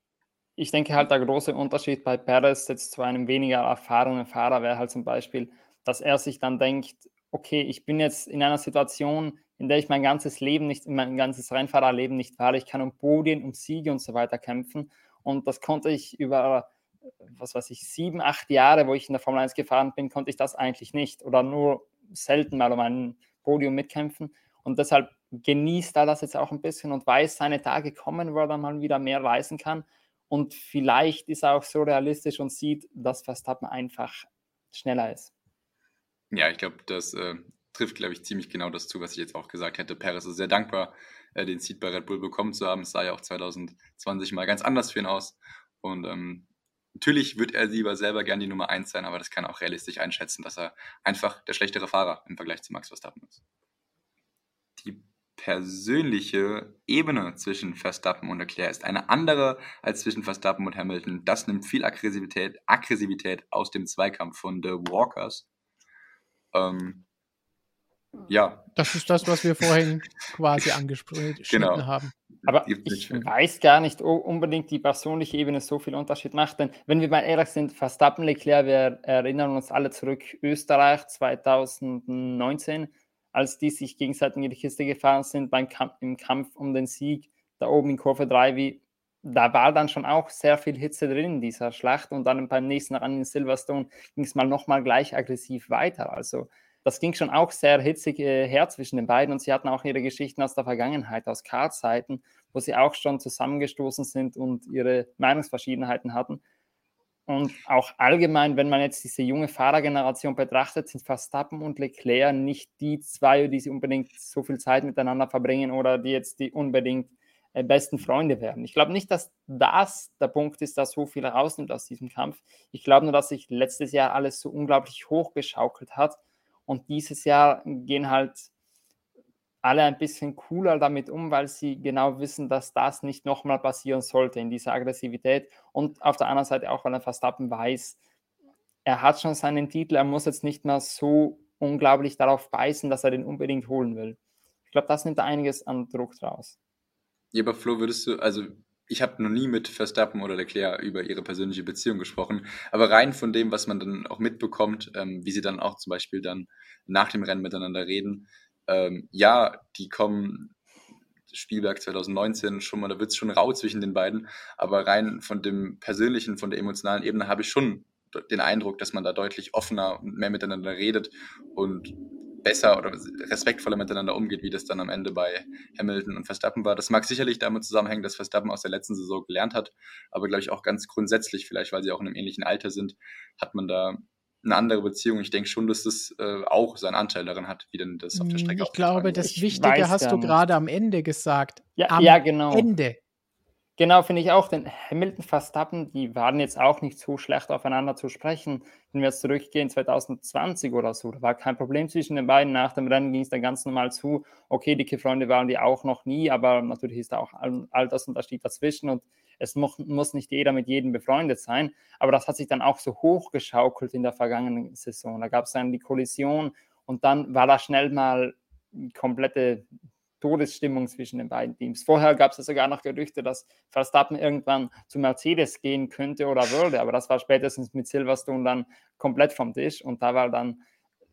Ich denke halt, der große Unterschied bei Perez jetzt zu einem weniger erfahrenen Fahrer wäre halt zum Beispiel, dass er sich dann denkt, okay, ich bin jetzt in einer Situation, in der ich mein ganzes Leben nicht, mein ganzes Rennfahrerleben nicht fahre. Ich kann um Podien, um Siege und so weiter kämpfen. Und das konnte ich über, was weiß ich, sieben, acht Jahre, wo ich in der Formel 1 gefahren bin, konnte ich das eigentlich nicht oder nur selten mal um ein Podium mitkämpfen. Und deshalb genießt er das jetzt auch ein bisschen und weiß, seine Tage kommen, wo er dann mal wieder mehr reisen kann. Und vielleicht ist er auch so realistisch und sieht, dass Verstappen einfach schneller ist. Ja, ich glaube, das äh, trifft, glaube ich, ziemlich genau das zu, was ich jetzt auch gesagt hätte. Perez ist sehr dankbar, äh, den Seed bei Red Bull bekommen zu haben. Es sah ja auch 2020 mal ganz anders für ihn aus. Und ähm, natürlich wird er lieber selber gern die Nummer 1 sein, aber das kann auch realistisch einschätzen, dass er einfach der schlechtere Fahrer im Vergleich zu Max Verstappen ist. Persönliche Ebene zwischen Verstappen und Leclerc ist eine andere als zwischen Verstappen und Hamilton. Das nimmt viel Aggressivität, Aggressivität aus dem Zweikampf von The Walkers. Ähm, ja. Das ist das, was wir vorhin quasi angesprochen genau. haben. Aber ich weiß gar nicht, ob unbedingt die persönliche Ebene so viel Unterschied macht. Denn wenn wir mal ehrlich sind, Verstappen, Leclerc, wir erinnern uns alle zurück, Österreich 2019, als die sich gegenseitig in die Kiste gefahren sind beim Kampf, im Kampf um den Sieg, da oben in Kurve 3, wie, da war dann schon auch sehr viel Hitze drin in dieser Schlacht. Und dann beim nächsten Rennen in Silverstone ging es mal nochmal gleich aggressiv weiter. Also das ging schon auch sehr hitzig äh, her zwischen den beiden und sie hatten auch ihre Geschichten aus der Vergangenheit, aus Kartzeiten, wo sie auch schon zusammengestoßen sind und ihre Meinungsverschiedenheiten hatten. Und auch allgemein, wenn man jetzt diese junge Fahrergeneration betrachtet, sind Verstappen und Leclerc nicht die zwei, die sie unbedingt so viel Zeit miteinander verbringen oder die jetzt die unbedingt äh, besten Freunde werden. Ich glaube nicht, dass das der Punkt ist, der so viel rausnimmt aus diesem Kampf. Ich glaube nur, dass sich letztes Jahr alles so unglaublich hochgeschaukelt hat und dieses Jahr gehen halt alle ein bisschen cooler damit um, weil sie genau wissen, dass das nicht nochmal passieren sollte in dieser Aggressivität. Und auf der anderen Seite auch, weil er Verstappen weiß, er hat schon seinen Titel, er muss jetzt nicht mehr so unglaublich darauf beißen, dass er den unbedingt holen will. Ich glaube, das nimmt einiges an Druck draus. Ja, aber Flo, würdest du, also ich habe noch nie mit Verstappen oder Leclerc über ihre persönliche Beziehung gesprochen, aber rein von dem, was man dann auch mitbekommt, ähm, wie sie dann auch zum Beispiel dann nach dem Rennen miteinander reden, ähm, ja, die kommen Spielberg 2019 schon mal, da wird es schon rau zwischen den beiden, aber rein von dem persönlichen, von der emotionalen Ebene habe ich schon den Eindruck, dass man da deutlich offener und mehr miteinander redet und besser oder respektvoller miteinander umgeht, wie das dann am Ende bei Hamilton und Verstappen war. Das mag sicherlich damit zusammenhängen, dass Verstappen aus der letzten Saison gelernt hat, aber glaube ich auch ganz grundsätzlich, vielleicht weil sie auch in einem ähnlichen Alter sind, hat man da eine andere Beziehung. Ich denke schon, dass das äh, auch seinen Anteil darin hat, wie denn das auf der Strecke Ich glaube, das ich Wichtige hast du gerade am Ende gesagt. Ja, am ja genau. Ende. Genau, finde ich auch. Denn Hamilton, Verstappen, die waren jetzt auch nicht so schlecht aufeinander zu sprechen. Wenn wir jetzt zurückgehen, 2020 oder so, da war kein Problem zwischen den beiden. Nach dem Rennen ging es dann ganz normal zu. Okay, dicke Freunde waren die auch noch nie, aber natürlich ist da auch Altersunterschied dazwischen und es muss, nicht jeder mit jedem befreundet sein. Aber das hat sich dann auch so hochgeschaukelt in der vergangenen Saison. Da gab es dann die Kollision und dann war da schnell mal komplette Todesstimmung zwischen den beiden Teams. Vorher gab es ja sogar noch Gerüchte, dass Verstappen irgendwann zu Mercedes gehen könnte oder würde, aber das war spätestens mit Silverstone dann komplett vom Tisch und da war dann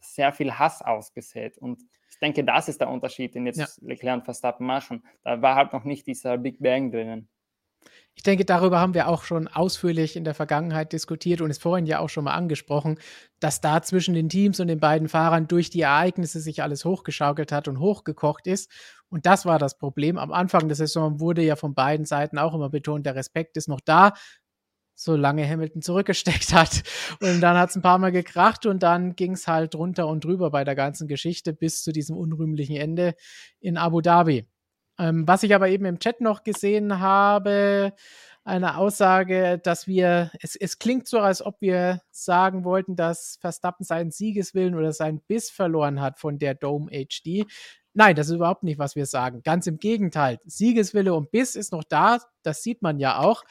sehr viel Hass ausgesät. Und ich denke, das ist der Unterschied, den jetzt ja. Leclerc und Verstappen machen. Da war halt noch nicht dieser Big Bang drinnen. Ich denke, darüber haben wir auch schon ausführlich in der Vergangenheit diskutiert und es vorhin ja auch schon mal angesprochen, dass da zwischen den Teams und den beiden Fahrern durch die Ereignisse sich alles hochgeschaukelt hat und hochgekocht ist. Und das war das Problem. Am Anfang der Saison wurde ja von beiden Seiten auch immer betont, der Respekt ist noch da, solange Hamilton zurückgesteckt hat. Und dann hat es ein paar Mal gekracht und dann ging es halt drunter und drüber bei der ganzen Geschichte bis zu diesem unrühmlichen Ende in Abu Dhabi. Ähm, was ich aber eben im Chat noch gesehen habe, eine Aussage, dass wir, es, es klingt so, als ob wir sagen wollten, dass Verstappen seinen Siegeswillen oder seinen Biss verloren hat von der Dome HD. Nein, das ist überhaupt nicht, was wir sagen. Ganz im Gegenteil. Siegeswille und Biss ist noch da, das sieht man ja auch.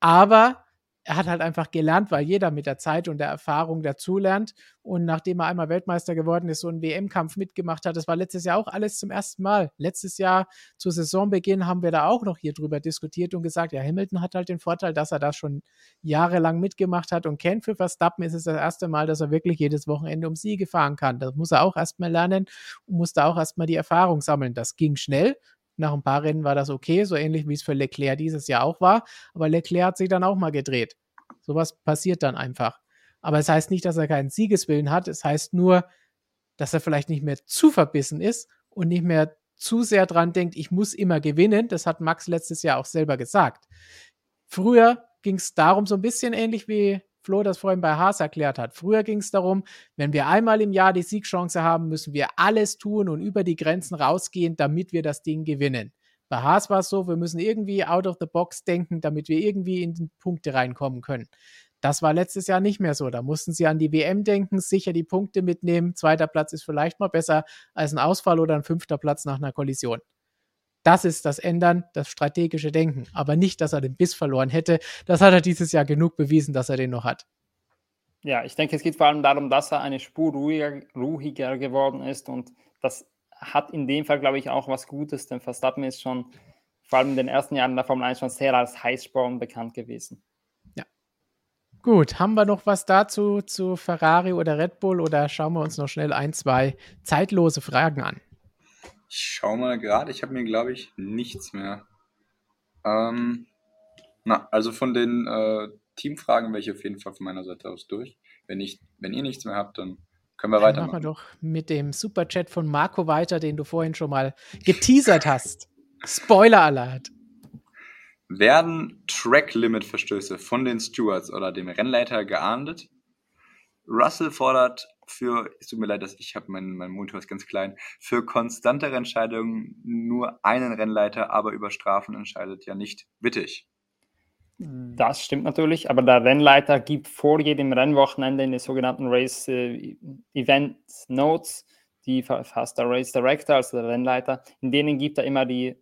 Aber er hat halt einfach gelernt, weil jeder mit der Zeit und der Erfahrung dazulernt. Und nachdem er einmal Weltmeister geworden ist, so einen WM-Kampf mitgemacht hat, das war letztes Jahr auch alles zum ersten Mal. Letztes Jahr zu Saisonbeginn haben wir da auch noch hier drüber diskutiert und gesagt, ja, Hamilton hat halt den Vorteil, dass er das schon jahrelang mitgemacht hat und kennt. Für Verstappen ist es das erste Mal, dass er wirklich jedes Wochenende um Siege fahren kann. Das muss er auch erstmal lernen und muss da auch erstmal die Erfahrung sammeln. Das ging schnell. Nach ein paar Rennen war das okay, so ähnlich wie es für Leclerc dieses Jahr auch war. Aber Leclerc hat sich dann auch mal gedreht. Sowas passiert dann einfach. Aber es heißt nicht, dass er keinen Siegeswillen hat. Es heißt nur, dass er vielleicht nicht mehr zu verbissen ist und nicht mehr zu sehr dran denkt, ich muss immer gewinnen. Das hat Max letztes Jahr auch selber gesagt. Früher ging es darum, so ein bisschen ähnlich wie Flo das vorhin bei Haas erklärt hat. Früher ging es darum, wenn wir einmal im Jahr die Siegchance haben, müssen wir alles tun und über die Grenzen rausgehen, damit wir das Ding gewinnen. Bei Haas war es so, wir müssen irgendwie out of the box denken, damit wir irgendwie in die Punkte reinkommen können. Das war letztes Jahr nicht mehr so. Da mussten sie an die WM denken, sicher die Punkte mitnehmen. Zweiter Platz ist vielleicht mal besser als ein Ausfall oder ein fünfter Platz nach einer Kollision. Das ist das Ändern, das strategische Denken. Aber nicht, dass er den Biss verloren hätte. Das hat er dieses Jahr genug bewiesen, dass er den noch hat. Ja, ich denke, es geht vor allem darum, dass er eine Spur ruhiger, ruhiger geworden ist und das hat in dem Fall, glaube ich, auch was Gutes, denn Verstappen ist schon vor allem in den ersten Jahren der Formel 1 schon sehr als Heißsporn bekannt gewesen. Ja. Gut, haben wir noch was dazu zu Ferrari oder Red Bull oder schauen wir uns noch schnell ein, zwei zeitlose Fragen an? Ich schaue mal gerade, ich habe mir, glaube ich, nichts mehr. Ähm, na, also von den äh, Teamfragen wäre ich auf jeden Fall von meiner Seite aus durch. Wenn, ich, wenn ihr nichts mehr habt, dann können wir dann weitermachen. Machen wir doch mit dem Superchat von Marco weiter, den du vorhin schon mal geteasert hast. Spoiler-Alert. Werden Track-Limit-Verstöße von den Stewards oder dem Rennleiter geahndet? Russell fordert für, es tut mir leid, dass ich habe mein, mein Monitor ist ganz klein, für konstantere Entscheidungen nur einen Rennleiter, aber über Strafen entscheidet ja nicht wittig. Das stimmt natürlich, aber der Rennleiter gibt vor jedem Rennwochenende in den sogenannten Race äh, Event Notes, die verfasst der Race Director, also der Rennleiter, in denen gibt er immer die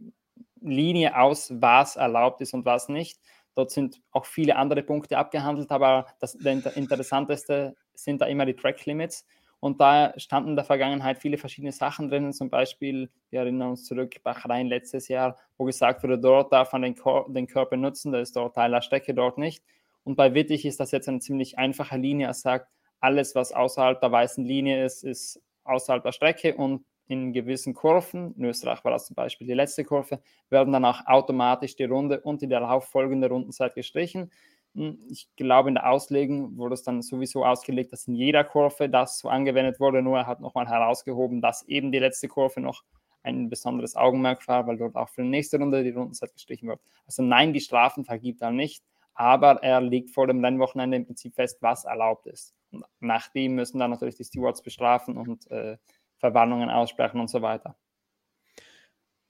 Linie aus, was erlaubt ist und was nicht. Dort sind auch viele andere Punkte abgehandelt, aber das, der interessanteste sind da immer die Track Limits. Und da standen in der Vergangenheit viele verschiedene Sachen drin. Zum Beispiel, wir erinnern uns zurück, Bahrain letztes Jahr, wo gesagt wurde, dort darf man den, Kor den Körper nutzen, da ist dort Teil der Strecke, dort nicht. Und bei Wittig ist das jetzt eine ziemlich einfache Linie. Er sagt, alles, was außerhalb der weißen Linie ist, ist außerhalb der Strecke und in gewissen Kurven, in Österreich war das zum Beispiel die letzte Kurve, werden dann auch automatisch die Runde und die darauf folgende Rundenzeit gestrichen. Hm, ich glaube, in der Auslegung wurde es dann sowieso ausgelegt, dass in jeder Kurve das so angewendet wurde, nur er hat nochmal herausgehoben, dass eben die letzte Kurve noch ein besonderes Augenmerk war, weil dort auch für die nächste Runde die Rundenzeit gestrichen wird. Also nein, die Strafen vergibt er nicht, aber er legt vor dem Rennwochenende im Prinzip fest, was erlaubt ist. Und nachdem müssen dann natürlich die Stewards bestrafen und äh, Verwarnungen aussprechen und so weiter.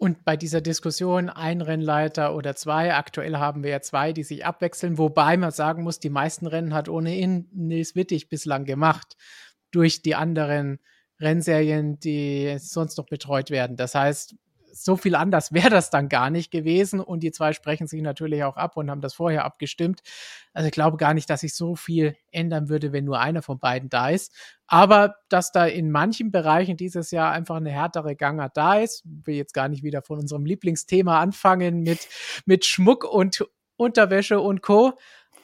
Und bei dieser Diskussion ein Rennleiter oder zwei, aktuell haben wir ja zwei, die sich abwechseln, wobei man sagen muss, die meisten Rennen hat ohnehin Nils Wittig bislang gemacht durch die anderen Rennserien, die sonst noch betreut werden. Das heißt, so viel anders wäre das dann gar nicht gewesen. Und die zwei sprechen sich natürlich auch ab und haben das vorher abgestimmt. Also ich glaube gar nicht, dass sich so viel ändern würde, wenn nur einer von beiden da ist. Aber dass da in manchen Bereichen dieses Jahr einfach eine härtere Gangart da ist, will jetzt gar nicht wieder von unserem Lieblingsthema anfangen mit, mit Schmuck und Unterwäsche und Co.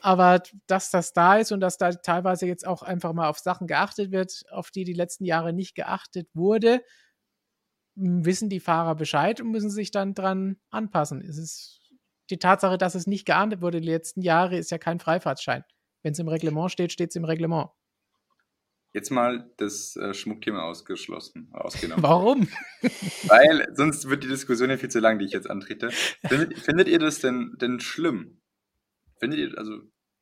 Aber dass das da ist und dass da teilweise jetzt auch einfach mal auf Sachen geachtet wird, auf die die letzten Jahre nicht geachtet wurde, wissen die Fahrer Bescheid und müssen sich dann dran anpassen. Es ist die Tatsache, dass es nicht geahndet wurde die letzten Jahre, ist ja kein Freifahrtschein. Wenn es im Reglement steht, steht es im Reglement. Jetzt mal das äh, Schmuckthema ausgeschlossen, ausgenommen. Warum? Weil sonst wird die Diskussion ja viel zu lang, die ich jetzt antrete. Findet, findet ihr das denn, denn schlimm? Findet ihr, also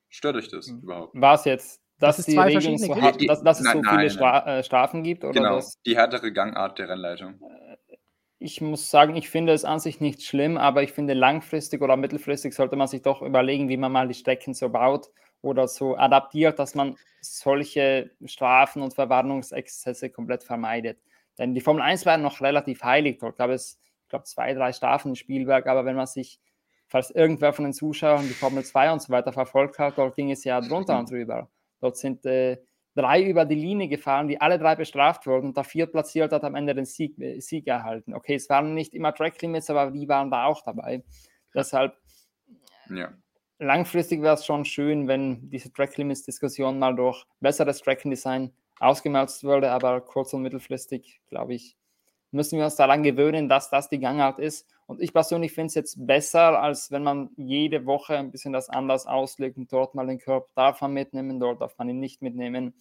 stört euch das hm. überhaupt? Was jetzt? Dass das die Regeln so, hart, dass, dass es nein, so viele nein, Stra nein. Äh, Strafen gibt? Oder genau, dass, die härtere Gangart der Rennleitung. Ich muss sagen, ich finde es an sich nicht schlimm, aber ich finde langfristig oder mittelfristig sollte man sich doch überlegen, wie man mal die Strecken so baut oder so adaptiert, dass man solche Strafen und Verwarnungsexzesse komplett vermeidet. Denn die Formel 1 war noch relativ heilig. Dort gab es, ich glaube, zwei, drei Strafen im Spielwerk, aber wenn man sich, falls irgendwer von den Zuschauern die Formel 2 und so weiter verfolgt hat, dort ging es ja drunter und drüber. Dort sind äh, drei über die Linie gefahren, die alle drei bestraft wurden und der Viertplatziert hat am Ende den Sieg, äh, Sieg erhalten. Okay, es waren nicht immer Track Limits, aber die waren da auch dabei. Deshalb ja. langfristig wäre es schon schön, wenn diese Track Limits Diskussion mal durch besseres Tracking-Design ausgemerzt würde, aber kurz- und mittelfristig, glaube ich, müssen wir uns daran gewöhnen, dass das die Gangart ist und ich persönlich finde es jetzt besser, als wenn man jede Woche ein bisschen das anders auslegt und dort mal den Körper darf man mitnehmen, dort darf man ihn nicht mitnehmen.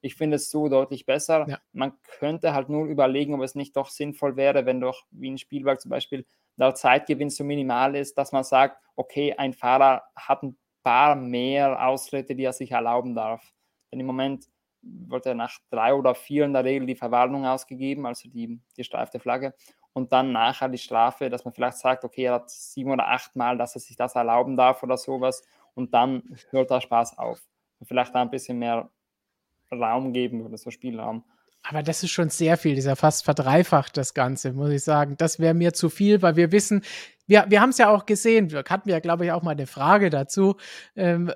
Ich finde es so deutlich besser. Ja. Man könnte halt nur überlegen, ob es nicht doch sinnvoll wäre, wenn doch wie ein Spielwerk zum Beispiel der Zeitgewinn so minimal ist, dass man sagt, okay, ein Fahrer hat ein paar mehr Ausritte, die er sich erlauben darf. Denn im Moment wird er nach drei oder vier in der Regel die Verwarnung ausgegeben, also die, die streifte Flagge und dann nachher die Strafe, dass man vielleicht sagt, okay, er hat sieben oder acht Mal, dass er sich das erlauben darf oder sowas und dann hört der Spaß auf. vielleicht da ein bisschen mehr Raum geben würde, so Spielraum. Aber das ist schon sehr viel, ja fast verdreifacht, das Ganze, muss ich sagen. Das wäre mir zu viel, weil wir wissen, wir, wir haben es ja auch gesehen, wir hatten ja, glaube ich, auch mal eine Frage dazu. Ähm,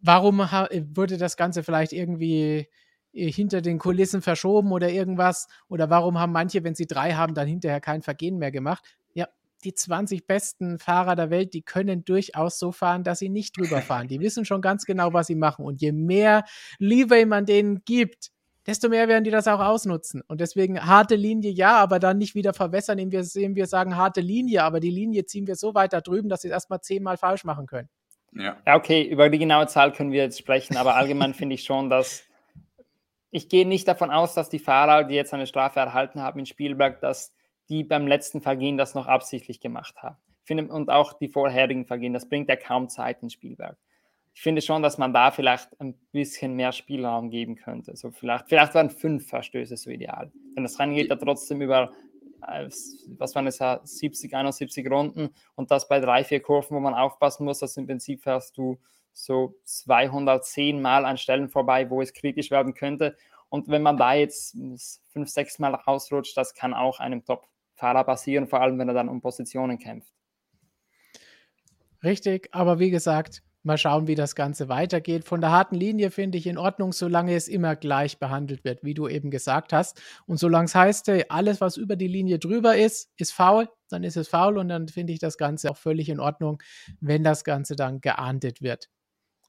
warum wurde das Ganze vielleicht irgendwie äh, hinter den Kulissen verschoben oder irgendwas? Oder warum haben manche, wenn sie drei haben, dann hinterher kein Vergehen mehr gemacht? Ja, die 20 besten Fahrer der Welt, die können durchaus so fahren, dass sie nicht drüber fahren. Die wissen schon ganz genau, was sie machen. Und je mehr Leeway man denen gibt, desto mehr werden die das auch ausnutzen. Und deswegen harte Linie ja, aber dann nicht wieder verwässern, indem wir, indem wir sagen harte Linie, aber die Linie ziehen wir so weit da drüben, dass sie es erstmal zehnmal falsch machen können. Ja. ja, okay, über die genaue Zahl können wir jetzt sprechen, aber allgemein finde ich schon, dass ich gehe nicht davon aus, dass die Fahrer, die jetzt eine Strafe erhalten haben in Spielberg, dass die beim letzten Vergehen das noch absichtlich gemacht haben. Finde, und auch die vorherigen Vergehen, das bringt ja kaum Zeit in Spielberg ich finde schon, dass man da vielleicht ein bisschen mehr Spielraum geben könnte. So vielleicht, vielleicht wären fünf Verstöße so ideal. Denn das Rennen geht ja trotzdem über, äh, was waren es ja, 70, 71 Runden und das bei drei, vier Kurven, wo man aufpassen muss, dass im Prinzip fährst du so 210 Mal an Stellen vorbei, wo es kritisch werden könnte. Und wenn man da jetzt fünf, sechs Mal rausrutscht, das kann auch einem Top-Fahrer passieren, vor allem wenn er dann um Positionen kämpft. Richtig, aber wie gesagt, Mal schauen, wie das Ganze weitergeht. Von der harten Linie finde ich in Ordnung, solange es immer gleich behandelt wird, wie du eben gesagt hast. Und solange es heißt, alles, was über die Linie drüber ist, ist faul, dann ist es faul und dann finde ich das Ganze auch völlig in Ordnung, wenn das Ganze dann geahndet wird.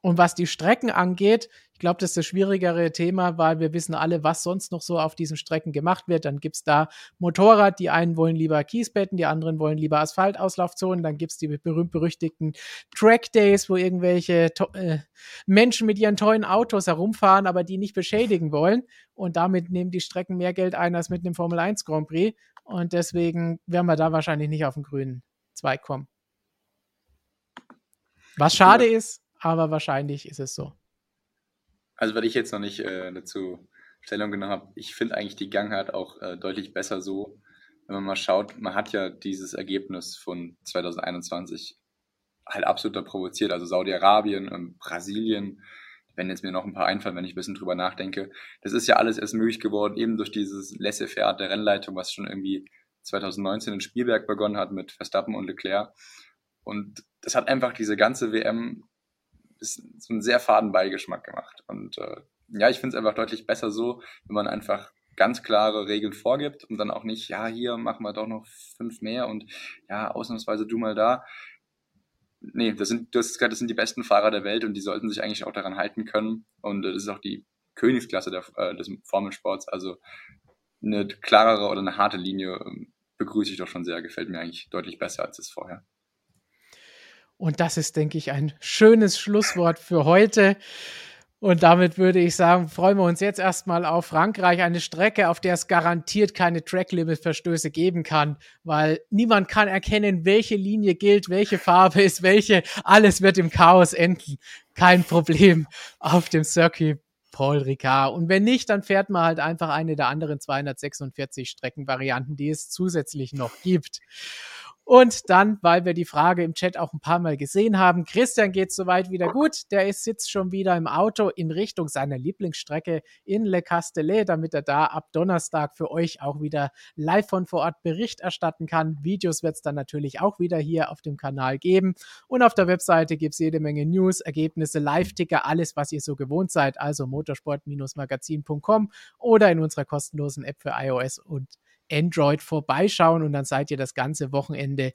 Und was die Strecken angeht, ich glaube, das ist das schwierigere Thema, weil wir wissen alle, was sonst noch so auf diesen Strecken gemacht wird. Dann gibt es da Motorrad, die einen wollen lieber Kiesbetten, die anderen wollen lieber Asphaltauslaufzonen. Dann gibt es die berühmt-berüchtigten Track Days, wo irgendwelche äh, Menschen mit ihren tollen Autos herumfahren, aber die nicht beschädigen wollen. Und damit nehmen die Strecken mehr Geld ein als mit einem Formel 1 Grand Prix. Und deswegen werden wir da wahrscheinlich nicht auf den grünen Zweig kommen. Was schade ist, aber wahrscheinlich ist es so. Also, weil ich jetzt noch nicht äh, dazu Stellung genommen habe, ich finde eigentlich die Gangart auch äh, deutlich besser so, wenn man mal schaut, man hat ja dieses Ergebnis von 2021 halt absolut provoziert, also Saudi-Arabien, und Brasilien, wenn jetzt mir noch ein paar einfallen, wenn ich ein bisschen drüber nachdenke. Das ist ja alles erst möglich geworden, eben durch dieses Laissez-faire der Rennleitung, was schon irgendwie 2019 in Spielberg begonnen hat mit Verstappen und Leclerc. Und das hat einfach diese ganze WM ist so einen sehr faden Beigeschmack gemacht. Und äh, ja, ich finde es einfach deutlich besser so, wenn man einfach ganz klare Regeln vorgibt und dann auch nicht, ja, hier machen wir doch noch fünf mehr und ja, ausnahmsweise du mal da. Nee, das sind, das, das sind die besten Fahrer der Welt und die sollten sich eigentlich auch daran halten können. Und äh, das ist auch die Königsklasse der, äh, des Formelsports. Also eine klarere oder eine harte Linie äh, begrüße ich doch schon sehr, gefällt mir eigentlich deutlich besser als es vorher. Und das ist, denke ich, ein schönes Schlusswort für heute. Und damit würde ich sagen, freuen wir uns jetzt erstmal auf Frankreich, eine Strecke, auf der es garantiert keine Track-Limit-Verstöße geben kann, weil niemand kann erkennen, welche Linie gilt, welche Farbe ist welche. Alles wird im Chaos enden. Kein Problem auf dem Circuit Paul Ricard. Und wenn nicht, dann fährt man halt einfach eine der anderen 246 Streckenvarianten, die es zusätzlich noch gibt. Und dann, weil wir die Frage im Chat auch ein paar Mal gesehen haben, Christian geht soweit wieder gut. Der ist, sitzt schon wieder im Auto in Richtung seiner Lieblingsstrecke in Le Castellet, damit er da ab Donnerstag für euch auch wieder live von vor Ort Bericht erstatten kann. Videos wird es dann natürlich auch wieder hier auf dem Kanal geben. Und auf der Webseite gibt es jede Menge News, Ergebnisse, Live-Ticker, alles, was ihr so gewohnt seid. Also motorsport-magazin.com oder in unserer kostenlosen App für iOS und Android vorbeischauen und dann seid ihr das ganze Wochenende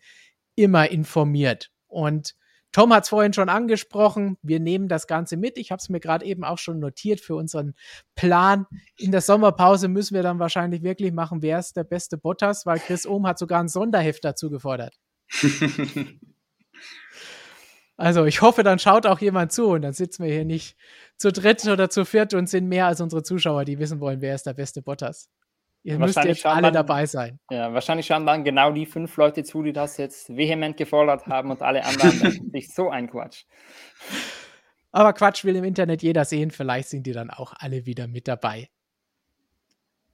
immer informiert. Und Tom hat es vorhin schon angesprochen. Wir nehmen das Ganze mit. Ich habe es mir gerade eben auch schon notiert für unseren Plan. In der Sommerpause müssen wir dann wahrscheinlich wirklich machen, wer ist der beste Bottas, weil Chris Ohm hat sogar ein Sonderheft dazu gefordert. also ich hoffe, dann schaut auch jemand zu und dann sitzen wir hier nicht zu dritt oder zu viert und sind mehr als unsere Zuschauer, die wissen wollen, wer ist der beste Bottas. Ihr müsst jetzt alle dann, dabei sein. Ja, wahrscheinlich schauen dann genau die fünf Leute zu, die das jetzt vehement gefordert haben und alle anderen sich so ein Quatsch. Aber Quatsch will im Internet jeder sehen. Vielleicht sind die dann auch alle wieder mit dabei.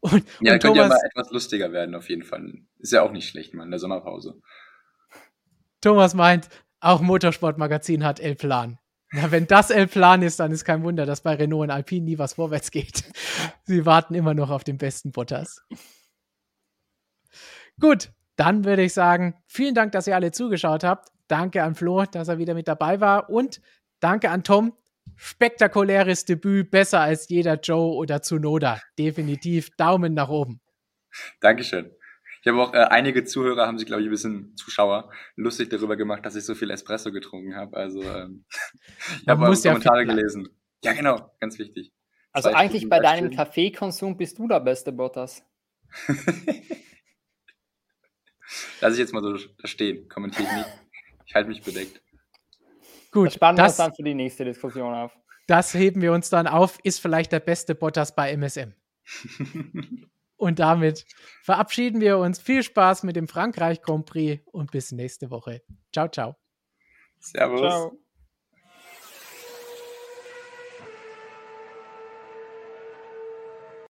Und, ja, und könnte ja mal etwas lustiger werden, auf jeden Fall. Ist ja auch nicht schlecht, mal in der Sommerpause. Thomas meint, auch Motorsportmagazin hat El Plan. Na, wenn das El Plan ist, dann ist kein Wunder, dass bei Renault und Alpine nie was vorwärts geht. Sie warten immer noch auf den besten Bottas. Gut, dann würde ich sagen, vielen Dank, dass ihr alle zugeschaut habt. Danke an Flo, dass er wieder mit dabei war. Und danke an Tom. Spektakuläres Debüt, besser als jeder Joe oder Tsunoda. Definitiv Daumen nach oben. Dankeschön. Ich habe auch äh, einige Zuhörer haben sich, glaube ich, ein bisschen Zuschauer lustig darüber gemacht, dass ich so viel Espresso getrunken habe. Also ähm, ich habe eure ja Kommentare gelesen. Ja, genau, ganz wichtig. Also eigentlich bei deinem Kaffeekonsum bist du der beste Bottas. Lass ich jetzt mal so stehen, kommentiere ich nicht. Ich halte mich bedeckt. Gut, das spannen wir uns dann für die nächste Diskussion auf. Das heben wir uns dann auf. Ist vielleicht der beste Bottas bei MSM. und damit verabschieden wir uns. Viel Spaß mit dem Frankreich Grand Prix und bis nächste Woche. Ciao, ciao. Servus. Ciao.